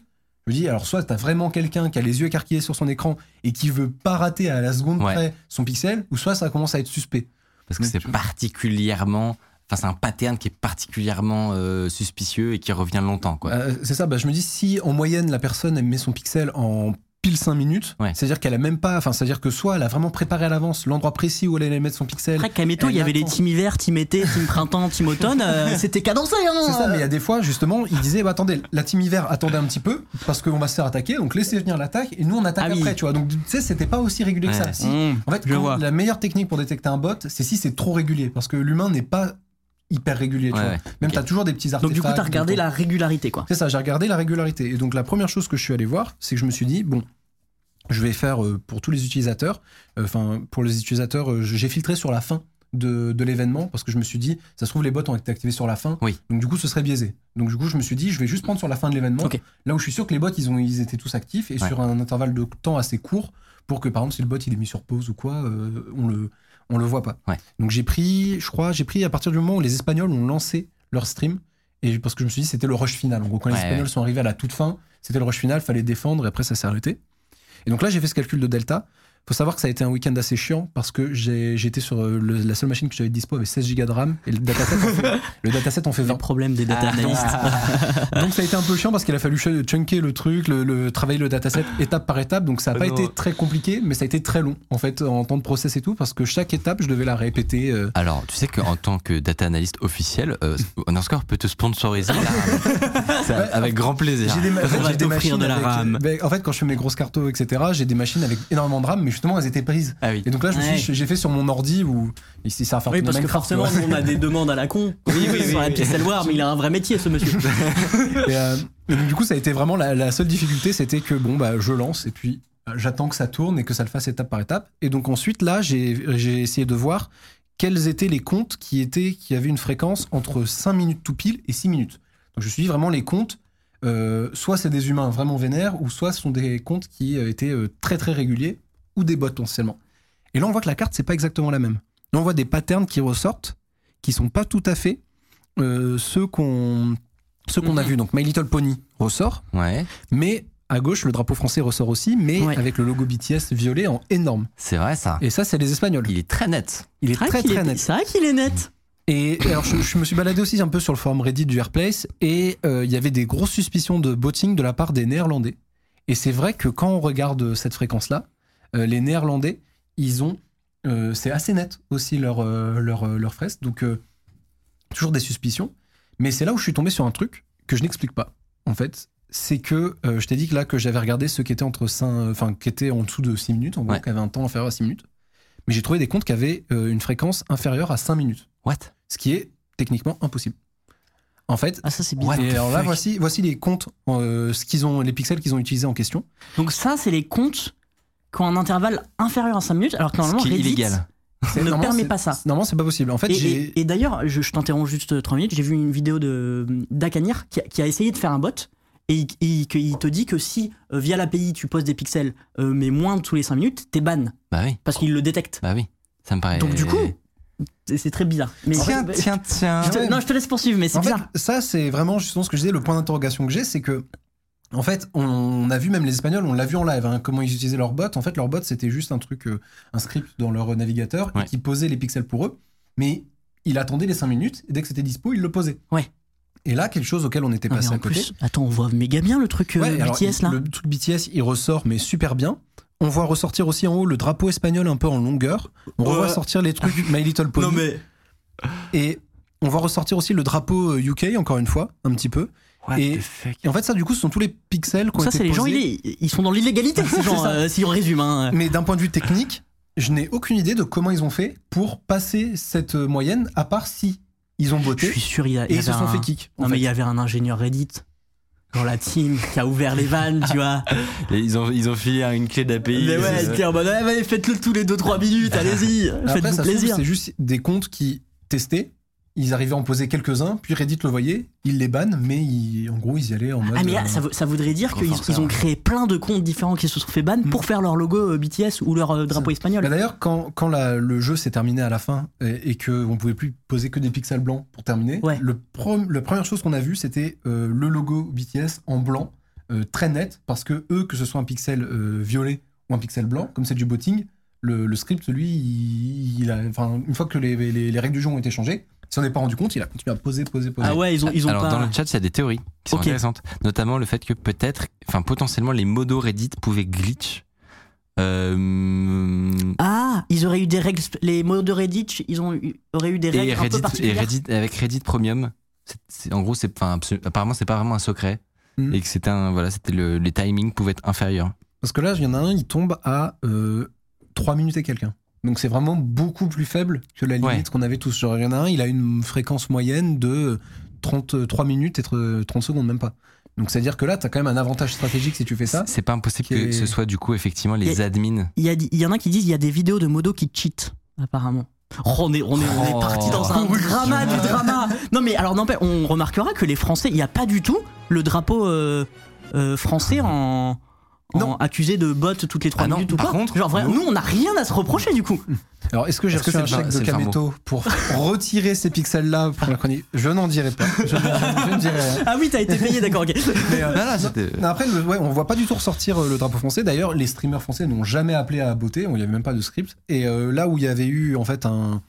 Je me dis, alors soit t'as vraiment quelqu'un qui a les yeux écarquillés sur son écran et qui veut pas rater à la seconde Ouais. près son pixel, ou soit ça commence à être suspect. Parce que c'est particulièrement. Enfin, c'est un pattern qui est particulièrement euh, suspicieux et qui revient longtemps, quoi. Euh, c'est ça, bah, je me dis, si en moyenne la personne met son pixel en pile 5 minutes, Ouais. c'est-à-dire qu'elle a même pas, enfin, c'est-à-dire que soit elle a vraiment préparé à l'avance l'endroit précis où elle allait mettre son pixel. Après, Kameto, il y avait les team hiver, team été, team printemps, team automne. euh, C'était cadencé, hein C'est ça, mais il y a des fois, justement, il disait, bah, attendez, la team hiver attendait un petit peu, parce qu'on va se faire attaquer, donc laissez venir l'attaque, et nous on attaque Ah oui. après, tu vois. Donc, tu sais, c'était pas aussi régulier que ça. Si- Mmh, En fait, je quand- vois. la meilleure technique pour détecter un bot, c'est si c'est trop régulier, parce que l'humain n'est pas hyper régulier, tu vois. ouais. Même Ok. t'as toujours des petits artefacts. Donc, du coup, t'as regardé la régularité, quoi. C'est ça, j'ai regardé la régularité. Et donc la première chose que je suis allé voir, c'est que je me suis dit, bon, je vais faire euh, pour tous les utilisateurs, euh, enfin pour les utilisateurs, euh, j'ai filtré sur la fin de, de l'événement parce que je me suis dit, ça se trouve les bots ont été activés sur la fin, Oui. donc du coup ce serait biaisé. Donc du coup je me suis dit, je vais juste prendre sur la fin de l'événement, Ok. là où je suis sûr que les bots ils, ont, ils étaient tous actifs et Ouais. sur un intervalle de temps assez court pour que par exemple si le bot il est mis sur pause ou quoi, euh, on le on le voit pas. Ouais. Donc j'ai pris, je crois, j'ai pris à partir du moment où les Espagnols ont lancé leur stream. Et parce que je me suis dit, c'était le rush final. En gros, quand les Espagnols sont arrivés à la toute fin, c'était le rush final, fallait défendre et après ça s'est arrêté. Et donc là, j'ai fait ce calcul de delta. Faut savoir que ça a été un week-end assez chiant parce que j'ai j'étais sur euh, le- la seule machine que j'avais dispo avait 16 Go de RAM et le dataset en fait, le dataset en fait Les 20. problèmes des data analysts. Donc ça a été un peu chiant parce qu'il a fallu ch- chunker le truc, le, le- travailler le dataset étape par étape. Donc ça n'a Oh pas non. été très compliqué, mais ça a été très long en fait en temps de process et tout parce que chaque étape, je devais la répéter. euh, Alors, tu sais qu'en tant que data analyst officiel, euh, Underscore peut te sponsoriser là, Ça, avec grand plaisir. J'ai des, ma- va j'ai des machines de la avec- RAM. ben, en fait, quand je fais mes grosses cartos, etc., j'ai des machines avec énormément de RAM, mais justement, elles étaient prises. Ah oui. Et donc là, je me suis Ouais. dit, j'ai fait sur mon ordi où ici ça va faire Oui, parce que Minecraft, forcément, on a des demandes à la con. Oui, oui, sur la Pixel War, mais il a un vrai métier, ce monsieur. Et, euh, et donc, du coup, ça a été vraiment la, la seule difficulté, c'était que bon, bah, je lance et puis euh, j'attends que ça tourne et que ça le fasse étape par étape. Et donc ensuite, là, j'ai j'ai essayé de voir quels étaient les comptes qui étaient qui avaient une fréquence entre 5 minutes tout pile et 6 minutes. Donc je suis dit vraiment les comptes. euh, soit c'est des humains vraiment vénères, ou soit ce sont des comptes qui étaient euh, très très réguliers, ou des bots potentiellement. Et là, on voit que la carte, c'est pas exactement la même. Là, on voit des patterns qui ressortent, qui sont pas tout à fait euh, ceux qu'on ceux qu'on a Mhm. vus. Donc, My Little Pony ressort, Ouais, mais à gauche, le drapeau français ressort aussi, mais Ouais. avec le logo BTS violet en énorme. c'est vrai ça. Et ça, c'est les Espagnols. Il est très net. Il est très très est- net. C'est vrai qu'il est net. Et alors, je, je me suis baladé aussi un peu sur le forum Reddit du Airplace et euh, il y avait des grosses suspicions de botting de la part des Néerlandais. Et c'est vrai que quand on regarde cette fréquence-là, euh, les Néerlandais, ils ont. euh, c'est assez net aussi leur, euh, leur, leur fresque. Donc, toujours des suspicions. Mais c'est là où je suis tombé sur un truc que je n'explique pas, en fait. C'est que je t'ai dit que là, que j'avais regardé ceux qui étaient, entre cinq- enfin, qui étaient en dessous de 6 minutes, en gros, Ouais. qui avaient un temps inférieur à 6 minutes. Mais j'ai trouvé des comptes qui avaient une fréquence inférieure à 5 minutes What? Ce qui est techniquement impossible. En fait, Ah, ça, c'est bizarre. et alors là, voici, voici les comptes, euh, ce qu'ils ont, les pixels qu'ils ont utilisés en question. Donc, ça, c'est les comptes qui ont un intervalle inférieur à 5 minutes, alors que Ce normalement, qui est Reddit, illégal. Ne permet pas ça. Normalement, c'est pas possible. En fait, Et, j'ai. et- et d'ailleurs, je, je t'interromps juste 3 minutes, j'ai vu une vidéo de d'Akanir qui, a- qui a essayé de faire un bot et il, te dit que si euh, via l'API tu poses des pixels euh, mais moins de tous les 5 minutes, t'es ban Bah oui, parce qu'il le détecte. bah oui. Ça me paraît. Donc du coup, c'est c'est très bizarre. Mais Tiens, tiens, tiens. je te- Ouais. non, je te laisse poursuivre, mais c'est En fait, bizarre. ça, c'est vraiment justement ce que je disais, le point d'interrogation que j'ai, c'est que, en fait, on a vu même les Espagnols, on l'a vu en live, hein, comment ils utilisaient leur bot. En fait, leur bot, c'était juste un truc, euh, un script dans leur navigateur Ouais. et qui posait les pixels pour eux. Mais il attendait les 5 minutes et dès que c'était dispo, il le posait. Ouais. Et là, quelque chose auquel on était mais passé en à côté. plus, attends, on voit méga bien le truc euh, Ouais, alors, BTS là. Le truc BTS, il ressort, mais super bien. On voit ressortir aussi en haut le drapeau espagnol un peu en longueur. On revoit sortir les trucs My Little Pony. Non mais Et on voit ressortir aussi le drapeau euh, UK, encore une fois, un petit peu. What Et- the fuck? Et en fait, ça, du coup, ce sont tous les pixels qui ont ça c'est les gens, ils, ils sont dans l'illégalité, ces C'est gens, euh, si on résume. Hein. Mais d'un point de vue technique, je n'ai aucune idée de comment ils ont fait pour passer cette euh, moyenne, à part si ils ont Je botté suis sûr, il y a, il et y ils se sont un- fait kick. Non mais il y avait un ingénieur Reddit dans la team qui a ouvert les vannes, tu vois. Et Ils ont, ils ont filé une clé d'API. Mais ouais, c'est- il était en mode, ouais, faites-le tous les 2-3 minutes, allez-y, faites-vous plaisir. c'est juste des comptes qui testaient. Ils arrivaient à en poser quelques-uns, puis Reddit le voyait, il les banne, mais en gros, ils y allaient en mode. Ah mais euh, ça, vou- ça voudrait dire qu'ils ils ont créé plein de comptes différents qui se sont fait ban Mm. pour faire leur logo euh, BTS ou leur euh, drapeau Bah, espagnol. D'ailleurs, quand, quand la- le jeu s'est terminé à la fin et, et qu'on pouvait plus poser que des pixels blancs pour terminer, Ouais. le la première chose qu'on a vue, c'était euh, le logo BTS en blanc, euh, très net, parce que eux, que ce soit un pixel euh, violet ou un pixel blanc, comme c'est du botting, le, le script, lui, il, il a, enfin, une fois que les, les- les règles du jeu ont été changées, si on n'est pas rendu compte, il a continué à poser, poser, poser. Ah ouais, ils ont, ils ont Alors pas. dans le chat, il y a des théories qui sont intéressantes, notamment le fait que peut-être, enfin potentiellement les modos Reddit pouvaient glitch. Euh, Ah, ils auraient eu des règles. Les de Reddit, ils ont eu- auraient eu des règles et un peu Reddit, et particulières. Reddit avec Reddit Premium, c'est- c'est- en gros, c'est, apparemment, c'est pas vraiment un secret Mhm. et que c'était un, voilà, c'était le, les timings pouvaient être inférieurs. Parce que là, il y en a un, il tombe à euh, 3 minutes et quelqu'un. Donc c'est vraiment beaucoup plus faible que la limite Ouais. qu'on avait tous. Genre, il y en a un, il a une fréquence moyenne de 33 minutes et tr- 30 secondes, même pas. Donc c'est-à-dire que là, tu as quand même un avantage stratégique si tu fais ça. C'est pas impossible que est- ce soit du coup effectivement les Et- admins. Il y, a, il y en a qui disent il y a des vidéos de modos qui cheat, apparemment. Oh, on est, on est, on est Oh. parti dans un drama du drama. Non, mais alors, n'empêche, on remarquera que les Français, il n'y a pas du tout le drapeau euh, euh, français en. En Non. accusé de bot toutes les 3 Ah non, minutes ou par quoi. contre, Genre, vraiment, nous- on n'a rien à se reprocher du coup. Alors est-ce que j'ai que reçu un chèque de Kameto pour retirer ces pixels-là pour la chronique? Je n'en dirai pas. Je, je- je ne dirai rien. Ah oui, t'as été payé, d'accord, ok. Mais, euh, Non, non, Non, Après, le- ouais, on voit pas du tout ressortir euh, le drapeau français. D'ailleurs, les streamers français n'ont jamais appelé à botter. Il n'y avait même pas de script. Et euh, là où il y avait eu en fait un,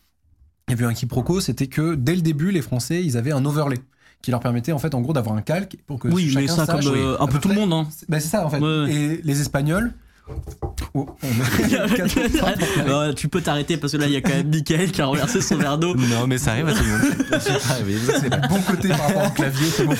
il y avait eu un quiproquo, c'était que dès le début, les Français, ils avaient un overlay qui leur permettait en fait en gros d'avoir un calque pour que Oui, mais ça, sache, comme euh, un peu tout le monde, hein. C'est- bah, c'est ça en fait. Ouais, ouais. Et les Espagnols. Oh, on tu peux t'arrêter parce que là, il y a quand même Michael qui a renversé son verre d'eau. Non, mais ça arrive à tout le monde. C'est le bon côté par rapport au clavier, bon.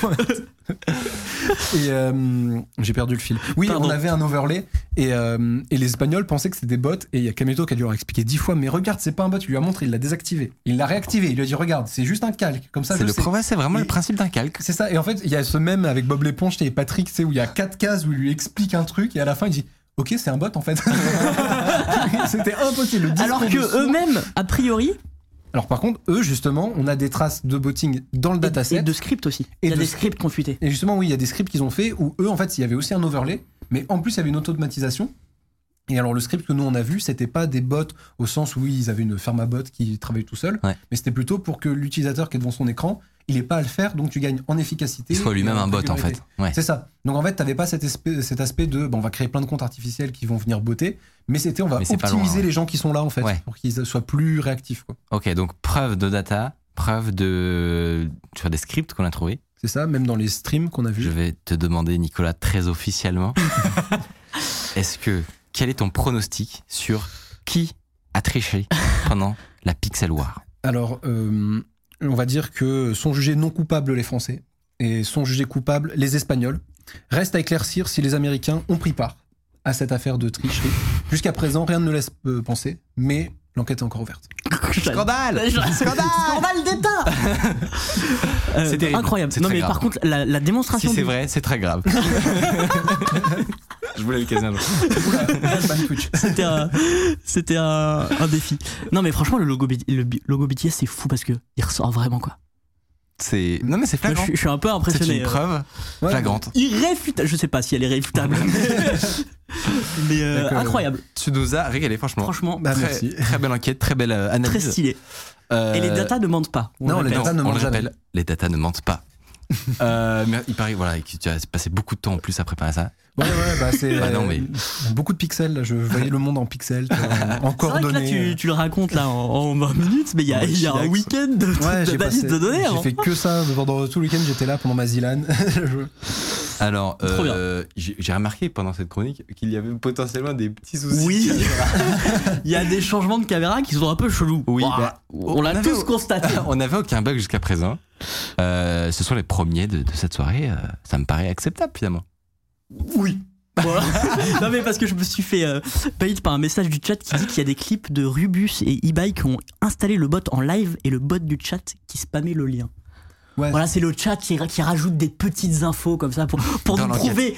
et euh, j'ai perdu le fil. Oui, Pardon. on avait un overlay et, euh, et les Espagnols pensaient que c'était des bots. Et il y a Kameto qui a dû leur expliquer dix fois Mais regarde, c'est pas un bot. Il lui a montré, il l'a désactivé. Il l'a réactivé. Il lui a dit Regarde, c'est juste un calque. Comme ça, C'est le c'est vraiment Et- le principe d'un calque. C'est ça. Et en fait, il y a ce même avec Bob l'éponge et Patrick, c'est où il y a quatre cases où il lui explique un truc et à la fin il dit Ok, c'est un bot en fait. C'était impossible. Le Alors que eux-mêmes, a priori, Alors par contre, eux justement, on a des traces de botting dans le et, dataset. et de script aussi. Et il y a de des script. scripts fuité. Et justement, oui, il y a des scripts qu'ils ont fait où eux, en fait, il y avait aussi un overlay, mais en plus, il y avait une automatisation. Et alors, le script que nous, on a vu, c'était pas des bots au sens où oui, ils avaient une bot qui travaillait tout seul, Ouais. mais c'était plutôt pour que l'utilisateur qui est devant son écran, il n'ait pas à le faire, donc tu gagnes en efficacité. Il soit lui-même un bot en fait. Ouais. C'est ça. Donc en fait, tu n'avais pas cet aspect, cet aspect de bon, on va créer plein de comptes artificiels qui vont venir botter, mais c'était on va Mais optimiser loin, ouais. les gens qui sont là en fait, Ouais. pour qu'ils soient plus réactifs. quoi. Ok, donc preuve de data, preuve de sur des scripts qu'on a trouvés. C'est ça, même dans les streams qu'on a Je vus. vais te demander, Nicolas, très officiellement, est-ce que quel est ton pronostic sur qui a triché pendant la Pixel War? Alors, euh, on va dire que sont jugés non coupables les Français et sont jugés coupables les Espagnols. Reste à éclaircir si les Américains ont pris part à cette affaire de tricherie. Jusqu'à présent, rien ne laisse euh, penser, mais l'enquête est encore ouverte. Scandale Scandale d'État Euh, C'est terrible. Incroyable. C'est Non mais grave. par contre, la, la démonstration. Si c'est du- vrai, c'est très grave. Je voulais le caser un jour. C'était un, c'était un, un défi. Non, mais franchement, le logo, B- le B- logo BTS, c'est fou parce que il ressort vraiment quoi. C'est non mais c'est Moi, je, flagrant. je suis un peu C'est impressionné. une euh. preuve Ouais. flagrante. Irréfutable. Je sais pas si elle est réfutable. mais euh, D'accord. incroyable. Tu nous as régalé franchement. Franchement, Bah, très, merci. très belle enquête, très belle euh, très analyse. stylé. Euh, Et les datas ne mentent pas. On Non, le les répète. datas ne on mentent le jamais. rappelle, les datas ne mentent pas. Euh, mais il paraît voilà, que tu as passé beaucoup de temps en plus à préparer ça. Ouais, ouais, bah c'est Bah mais- beaucoup de pixels. là. Je voyais le monde en pixels, en C'est vrai que là, coordonnées. tu, tu le racontes là en, en 20 minutes, mais il y a, Ouais, y a un week-end de, Ouais, passé- de données. J'ai hein. fait que ça pendant tout le week-end. J'étais là pendant ma Zilan. Alors, euh, j'ai remarqué pendant cette chronique qu'il y avait potentiellement des petits soucis. Oui, il y a des changements de caméra qui sont un peu chelous. Oui, bah, on l'a tous constaté. On n'avait aucun bug jusqu'à présent. Euh, ce sont les premiers de, de cette soirée. euh, ça me paraît acceptable finalement. Oui. Voilà. non mais parce que je me suis fait euh, par un message du chat qui dit qu'il y a des clips de Rubus et eBay qui ont installé le bot en live et le bot du chat qui spammait le lien. Ouais. Voilà, c'est le chat qui, qui rajoute des petites infos comme ça pour, pour Dans nous prouver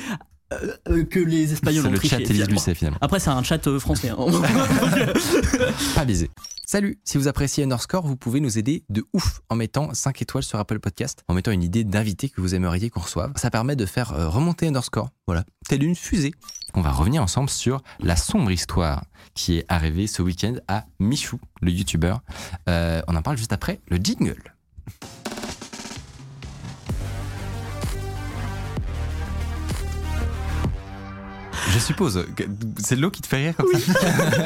euh, euh, que les Espagnols C'est ont le triché. chat Élise finalement. Lucet finalement. Après, c'est un chat euh, français. hein. Pas biaisé. Salut, si vous appréciez Underscore, vous pouvez nous aider de ouf en mettant 5 étoiles sur Apple Podcast, en mettant une idée d'invité que vous aimeriez qu'on reçoive. Ça permet de faire remonter Underscore, voilà, telle une fusée. On va revenir ensemble sur la sombre histoire qui est arrivée ce week-end à Michou, le youtubeur. Euh, on en parle juste après le jingle. Je suppose que c'est l'eau qui te fait rire comme ça.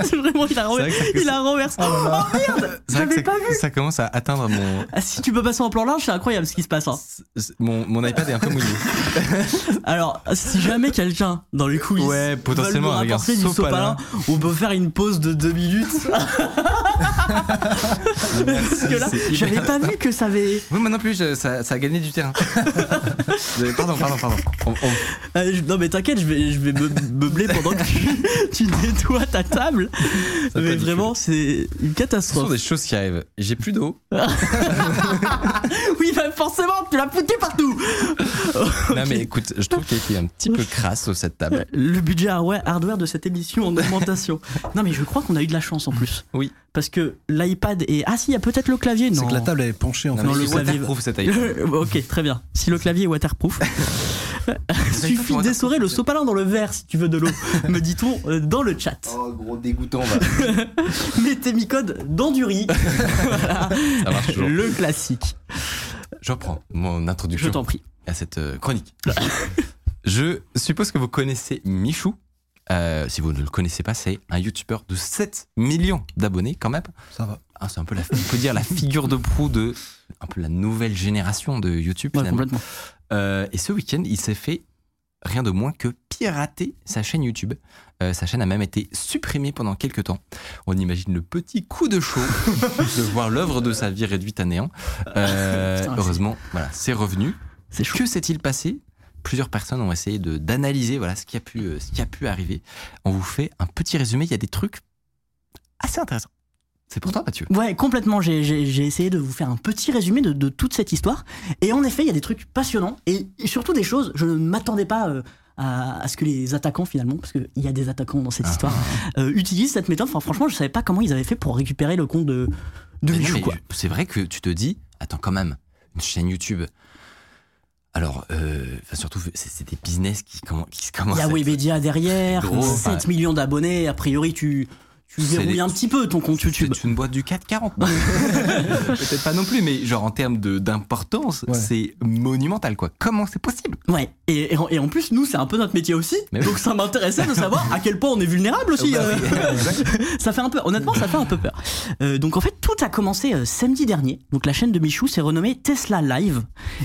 c'est vraiment, il a, C'est vrai ça- il a renversé. Oh, merde vrai que J'avais ça, pas vu ça commence à atteindre mon, Ah, Si tu peux passer en plan large, c'est incroyable ce qui se passe. hein. mon, mon iPad est un peu mouillé. Alors, si jamais quelqu'un dans les coulisses Ouais, potentiellement un du sopalin. sopalin, on peut faire une pause de deux minutes. Parce que là, j'avais pas vu que ça avait. Oui, moi non plus, je- ça, ça a gagné du terrain. Pardon, pardon, pardon. On- on- Euh, je- non mais t'inquiète, je vais, je vais me meubler pendant que tu, tu nettoies ta table. Ça mais vraiment, c'est une Ce sont catastrophe. des choses qui arrivent. J'ai plus d'eau. Oui, bah forcément, tu l'as foutu partout. Non, mais écoute, je trouve qu'il était un petit peu crasse sur cette table. Le budget hardware de cette émission en augmentation. non mais je crois qu'on a eu de la chance en plus. Oui. Parce que l'iPad est. Ah si, il y a peut-être le clavier. Non. C'est que la table elle est penchée en Non, fait. mais le est waterproof cet iPad. Ok, très bien. Si le clavier est waterproof, suffit d'essorer le sopalin dans le verre si tu veux de l'eau, me dit-on euh, dans le chat. Oh, gros dégoûtant, va. Mettez mi code dans du riz. Voilà. Ça marche toujours. Le classique. Je reprends mon Je introduction t'en prie. à cette euh, chronique. Je suppose que vous connaissez Michou. Euh, si vous ne le connaissez pas, c'est un youtubeur de 7 millions d'abonnés quand même. Ça va. Ah, c'est un peu la, on peut dire la figure de proue de un peu la nouvelle génération de YouTube Ouais, complètement. Euh, et ce week-end, il s'est fait rien de moins que pirater sa chaîne YouTube. Euh, sa chaîne a même été supprimée pendant quelques temps. On imagine le petit coup de chaud de voir l'œuvre de sa vie réduite à néant. Euh, Putain, heureusement, voilà, c'est revenu. Que s'est-il passé? Plusieurs personnes ont essayé de d'analyser voilà ce qui a pu ce qui a pu arriver. On vous fait un petit résumé. Il y a des trucs assez intéressants. C'est pour toi, Mathieu. Ouais, complètement. J'ai- essayé de vous faire un petit résumé de, de toute cette histoire. Et en effet, il y a des trucs passionnants et, surtout des choses, je ne m'attendais pas euh, à, à ce que les attaquants, finalement, parce qu'il y a des attaquants dans cette Ah. histoire, euh, utilisent cette méthode. Enfin, franchement, je savais pas comment ils avaient fait pour récupérer le compte de, de Michou. C'est vrai que tu te dis, attends quand même, une chaîne YouTube. Alors, euh, enfin, surtout, c'est des business qui, se commencent. Il y a Webedia derrière, gros, 7 enfin, millions d'abonnés. A priori, tu, tu verrouilles les- un petit peu ton compte YouTube. C'est une boîte du 440. Peut-être pas non plus, mais genre en termes d'importance, Ouais. c'est monumental quoi. Comment c'est possible? Ouais, et, et en, et en plus, nous, c'est un peu notre métier aussi. Mais oui. donc ça m'intéressait de savoir à quel point on est vulnérable aussi. Bah euh. ça fait un peu, honnêtement, ça fait un peu peur. Euh, donc en fait, tout a commencé euh, samedi dernier. Donc la chaîne de Michou s'est renommée Tesla Live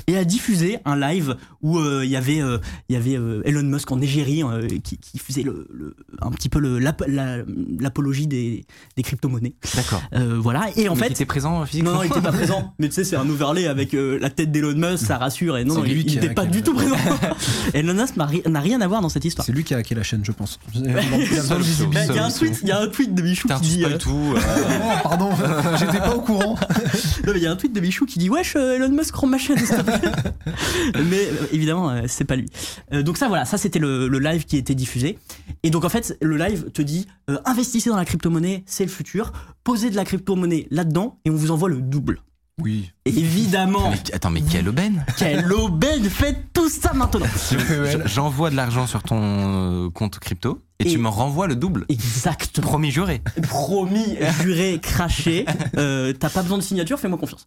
et a diffusé un live où il y avait, il y avait Elon Musk en Égérie qui, qui faisait le, le- un petit peu le- l'ap- la- des, des crypto-monnaies. D'accord. Euh, voilà. Et en Mais fait, il était présent physiquement non, non, il était pas présent. Mais tu sais, c'est un overlay avec euh, la tête d'Elon Musk, ça rassure. Et non, non, il, lui il qui a- était pas du tout présent. Elon Musk n'a ri- n'a rien à voir dans cette histoire. C'est lui qui a hacké la chaîne, je pense. Il y a un tweet, il y a un tweet de Michou qui dit. euh, tout. Oh, pardon, j'étais pas au courant. Non, mais il y a un tweet de Michou qui dit Wesh, Elon Musk rend ma chaîne. mais évidemment, c'est pas lui. Donc, ça, voilà, ça c'était le, le live qui était diffusé. Et donc, en fait, le live te dit euh, investissez dans la crypto-monnaie, c'est le futur. Posez de la crypto-monnaie là-dedans et on vous envoie le double. Oui. Évidemment, mais- attends, mais quelle aubaine quelle aubaine Faites tout ça maintenant Je- J'envoie de l'argent sur ton euh, compte crypto et, Et- tu me renvoies le double. Exactement. Promis juré. Promis, juré, craché. Euh, T'as pas besoin de signature, fais-moi confiance.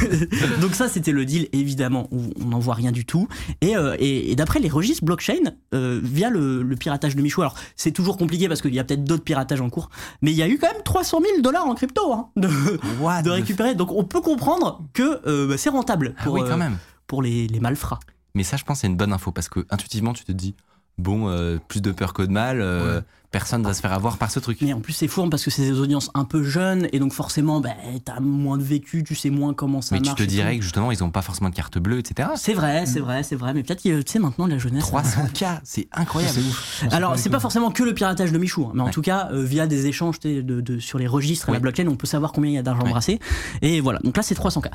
Donc ça, c'était le deal, évidemment, où on n'en voit rien du tout. Et, euh, et, et d'après les registres blockchain, euh, via le, le piratage de Michou, alors c'est toujours compliqué parce qu'il y a peut-être d'autres piratages en cours, mais il y a eu quand même 300 000 dollars en crypto hein, de, récupérer. Donc on peut comprendre que bah, c'est rentable Ah pour, oui, quand même. pour les, les malfrats. Mais ça, je pense, c'est une bonne info parce que intuitivement, tu te dis, bon, euh, plus de peur que de mal, euh, personne va se faire avoir par ce truc. Mais en plus, c'est fourbe parce que c'est des audiences un peu jeunes et donc forcément, bah, t'as moins de vécu, tu sais moins comment ça Mais tu marche. te et tout. dirais que justement, ils ont pas forcément de carte bleue, etc. C'est vrai, c'est vrai, c'est vrai. Mais peut-être tu sais, maintenant, la jeunesse. 300K, c'est incroyable. C'est ouf. Alors, c'est pas forcément que le piratage de Michou, hein, mais en Ouais. tout cas, euh, via des échanges tu sais, de, de- sur les registres et la blockchain, on peut savoir combien il y a d'argent brassé. Et voilà, donc là, c'est 300K.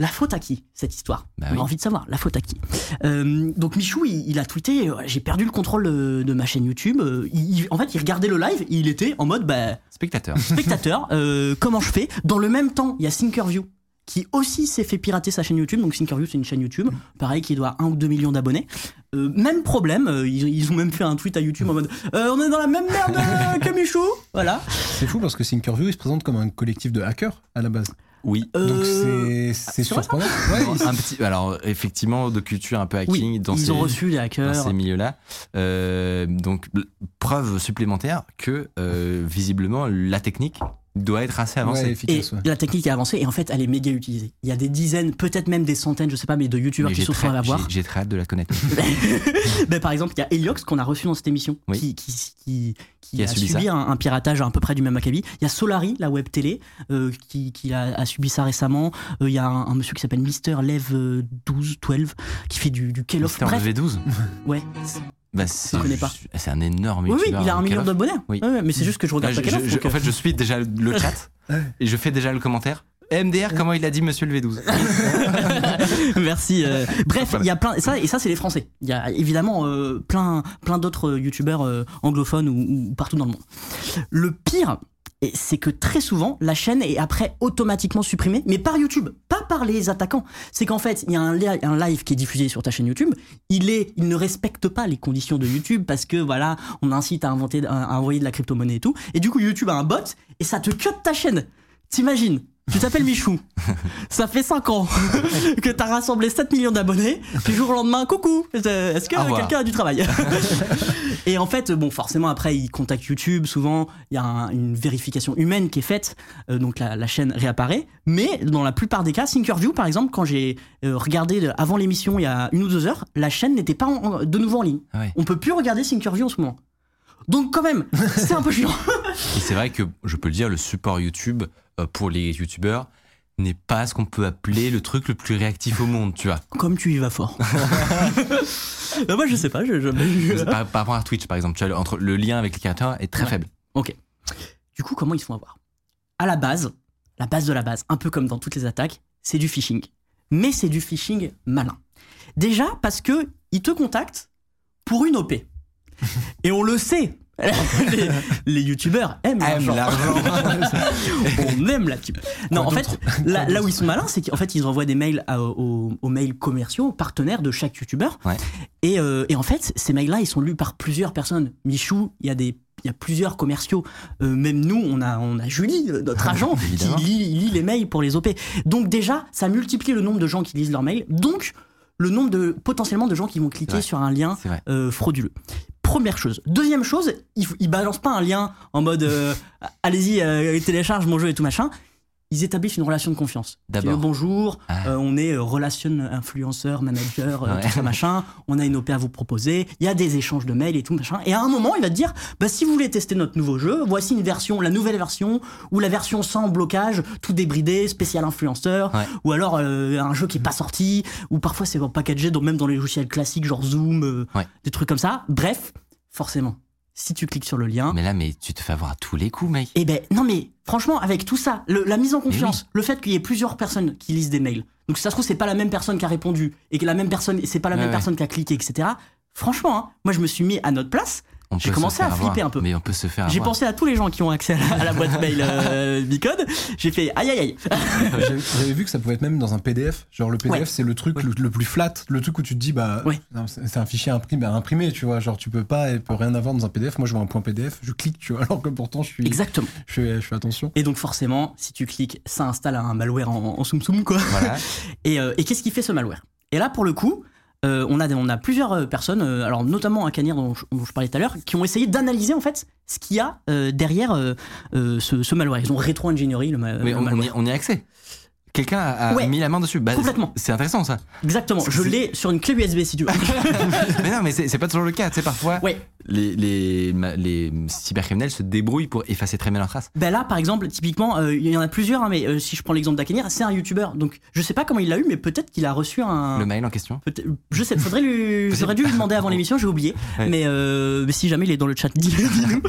La faute à qui, cette histoire? Bah On oui. a envie de savoir, la faute à qui? Euh, Donc, Michou, il, il a tweeté euh, J'ai perdu le contrôle de, de ma chaîne YouTube. Euh, il- il- en fait, il regardait le live et il était en mode bah, Spectateur. spectateur, euh, comment je fais? Dans le même temps, il y a Thinkerview qui aussi s'est fait pirater sa chaîne YouTube. Donc Thinkerview, c'est une chaîne YouTube, pareil, qui doit 1 ou 2 millions d'abonnés. Euh, même problème, euh, ils, ils ont même fait un tweet à YouTube en mode euh, On est dans la même merde que Michou Voilà. C'est fou parce que Thinkerview, il se présente comme un collectif de hackers à la base. Oui. Donc Euh, c'est vrai, surprenant. Ouais, il- un petit, alors effectivement, de culture un peu hacking Oui, dans ils ces, ont reçu les dans hackers. ces milieux-là. Euh, donc, preuve supplémentaire que euh, visiblement la technique doit être assez avancée. ouais, Et ouais. la technique est avancée et en fait elle est méga utilisée. Il y a des dizaines, peut-être même des centaines, je sais pas, mais de youtubeurs qui sont à voir. j'ai- très hâte de la connaître. Ben, par exemple, il y a Eliox qu'on a reçu dans cette émission, Oui. qui, qui, qui, qui Qui a a, subi un, un piratage à peu près du même acabit. Il y a Solari, la web télé, euh, qui, qui a, a subi ça récemment. Euh, il y a un, un monsieur qui s'appelle Mister Lev euh, 12, 12, qui fait du, du Call of. Mister Bref, V12 ouais. bah, c'est, pas. c'est un énorme Oui, oui, il a un million d'abonnés. Oui. Ouais, mais c'est juste que je regarde Là, pas je- en euh, fait, je suis déjà le chat Ouais. et je fais déjà le commentaire. MDR, comment il a dit Monsieur le V12 Merci. euh, Bref, il y a plein. Ça, et ça, c'est les Français. Il y a évidemment euh, plein, plein d'autres euh, youtubeurs euh, anglophones ou, ou partout dans le monde. Le pire, et c'est que très souvent, la chaîne est après automatiquement supprimée, mais par YouTube, pas par les attaquants. C'est qu'en fait, il y a un, li- un live qui est diffusé sur ta chaîne YouTube. Il est, il ne respecte pas les conditions de YouTube parce que voilà, on incite à inventer, à envoyer de la crypto-monnaie et tout. Et du coup, YouTube a un bot et ça te cut ta chaîne. T'imagines? Tu t'appelles Michou. Ça fait 5 ans que t'as rassemblé 7 millions d'abonnés. Puis jour au lendemain, coucou, est-ce que quelqu'un a du travail Et en fait, bon, forcément, après, ils contactent YouTube. Souvent, il y a un- une vérification humaine qui est faite. euh, donc la, la chaîne réapparaît. Mais dans la plupart des cas, Thinkerview, par exemple, quand j'ai euh, regardé avant l'émission il y a une ou deux heures, la chaîne n'était pas en- de nouveau en ligne. Ah ouais. On peut plus regarder Thinkerview en ce moment. Donc quand même, c'est un peu chiant. Et c'est vrai que, je peux le dire, le support YouTube euh, pour les youtubeurs n'est pas ce qu'on peut appeler le truc le plus réactif au monde, tu vois. Comme tu y vas fort. Bah, moi, je sais pas. Je, je- par, par rapport à Twitch, par exemple, tu vois, entre le lien avec les créateurs est très Ouais. faible. Ok. Du coup, comment ils se font avoir? À la base, la base de la base, un peu comme dans toutes les attaques, c'est du phishing. Mais c'est du phishing malin. Déjà parce que ils te contactent pour une OP. Et on le sait. les, les youtubeurs aiment l'argent. on aime la type. Non, en fait, là, là où ils sont malins, c'est qu'en fait, ils envoient des mails à- aux, aux mails commerciaux, aux partenaires de chaque youtubeur. Ouais. Et, euh, et en fait, ces mails-là, ils sont lus par plusieurs personnes. Michou, il y a des il y a plusieurs commerciaux. Euh, même nous, on a, on a Julie, euh, notre agent, qui lit, lit les mails pour les OP. Donc déjà, ça multiplie le nombre de gens qui lisent leurs mails. Donc, le nombre de potentiellement de gens qui vont cliquer sur un lien euh, frauduleux. Première chose. Deuxième chose, il, balance pas un lien en mode euh, allez-y, euh, télécharge mon jeu et tout machin. Ils établissent une relation de confiance. D'abord. Bonjour, Ah. euh, on est euh, relation influenceur, manager, euh, Ouais. tout ça machin. On a une OP à vous proposer. Il y a des échanges de mails et tout machin. Et à un moment, il va te dire, bah si vous voulez tester notre nouveau jeu, voici une version, la nouvelle version ou la version sans blocage, tout débridé, spécial influenceur, Ouais. ou alors euh, un jeu qui est pas sorti, ou parfois c'est packagé, donc même dans les logiciels classiques genre Zoom, euh, Ouais. des trucs comme ça. Bref, forcément, si tu cliques sur le lien, Mais là, mais tu te fais avoir à tous les coups, mec. eh ben non mais franchement avec tout ça, le- la mise en confiance, le fait qu'il y ait plusieurs personnes qui lisent des mails, donc si ça se trouve c'est pas la même personne qui a répondu et que la même personne c'est pas la Ouais, même ouais. personne qui a cliqué etc. Franchement, hein, moi je me suis mis à notre place. J'ai commencé à flipper un peu. Mais on peut se faire J'ai pensé à tous les gens qui ont accès à la, à la boîte mail euh, Bicode. J'ai fait aïe aïe aïe. J'avais vu que ça pouvait être même dans un PDF. Genre le PDF, Ouais. c'est le truc le, le plus flat, le truc où tu te dis bah Ouais. c'est un fichier imprimé, à imprimer, tu vois. Genre tu peux pas, il peut rien avoir dans un PDF. Moi je vois un point PDF, je clique, tu vois. Alors que pourtant je suis, Exactement. je fais, je fais attention. Et donc forcément, si tu cliques, ça installe un malware en, en soum soum quoi. Voilà. Et, euh, et qu'est-ce qui fait ce malware? Et là, pour le coup, euh, on, a, on a plusieurs euh, personnes, euh, alors notamment un canir dont, je- dont je parlais tout à l'heure, qui ont essayé d'analyser en fait ce qu'il y a euh, derrière ce, ce malware. Ils ont rétro-ingénierie le, ma- Mais le on, on malware. y, on y a accès. Quelqu'un a, Ouais. mis la main dessus. Bah, Complètement. C'est intéressant ça. Exactement, je l'ai sur une clé USB si tu veux. mais non, mais c'est c'est pas toujours le cas. Tu sais, parfois, ouais. Les, les, ma- les cybercriminels se débrouillent pour effacer très bien leurs traces. Ben là, par exemple, typiquement, euh, il y en a plusieurs, hein, mais euh, si je prends l'exemple d'Akenir, c'est un youtubeur. Donc je sais pas comment il l'a eu, mais peut-être qu'il a reçu un. Le mail en question. Je sais, faudrait lui, j'aurais dû lui demander avant l'émission, j'ai oublié. Ouais. Mais, euh, mais si jamais il est dans le chat, dis- dis-nous.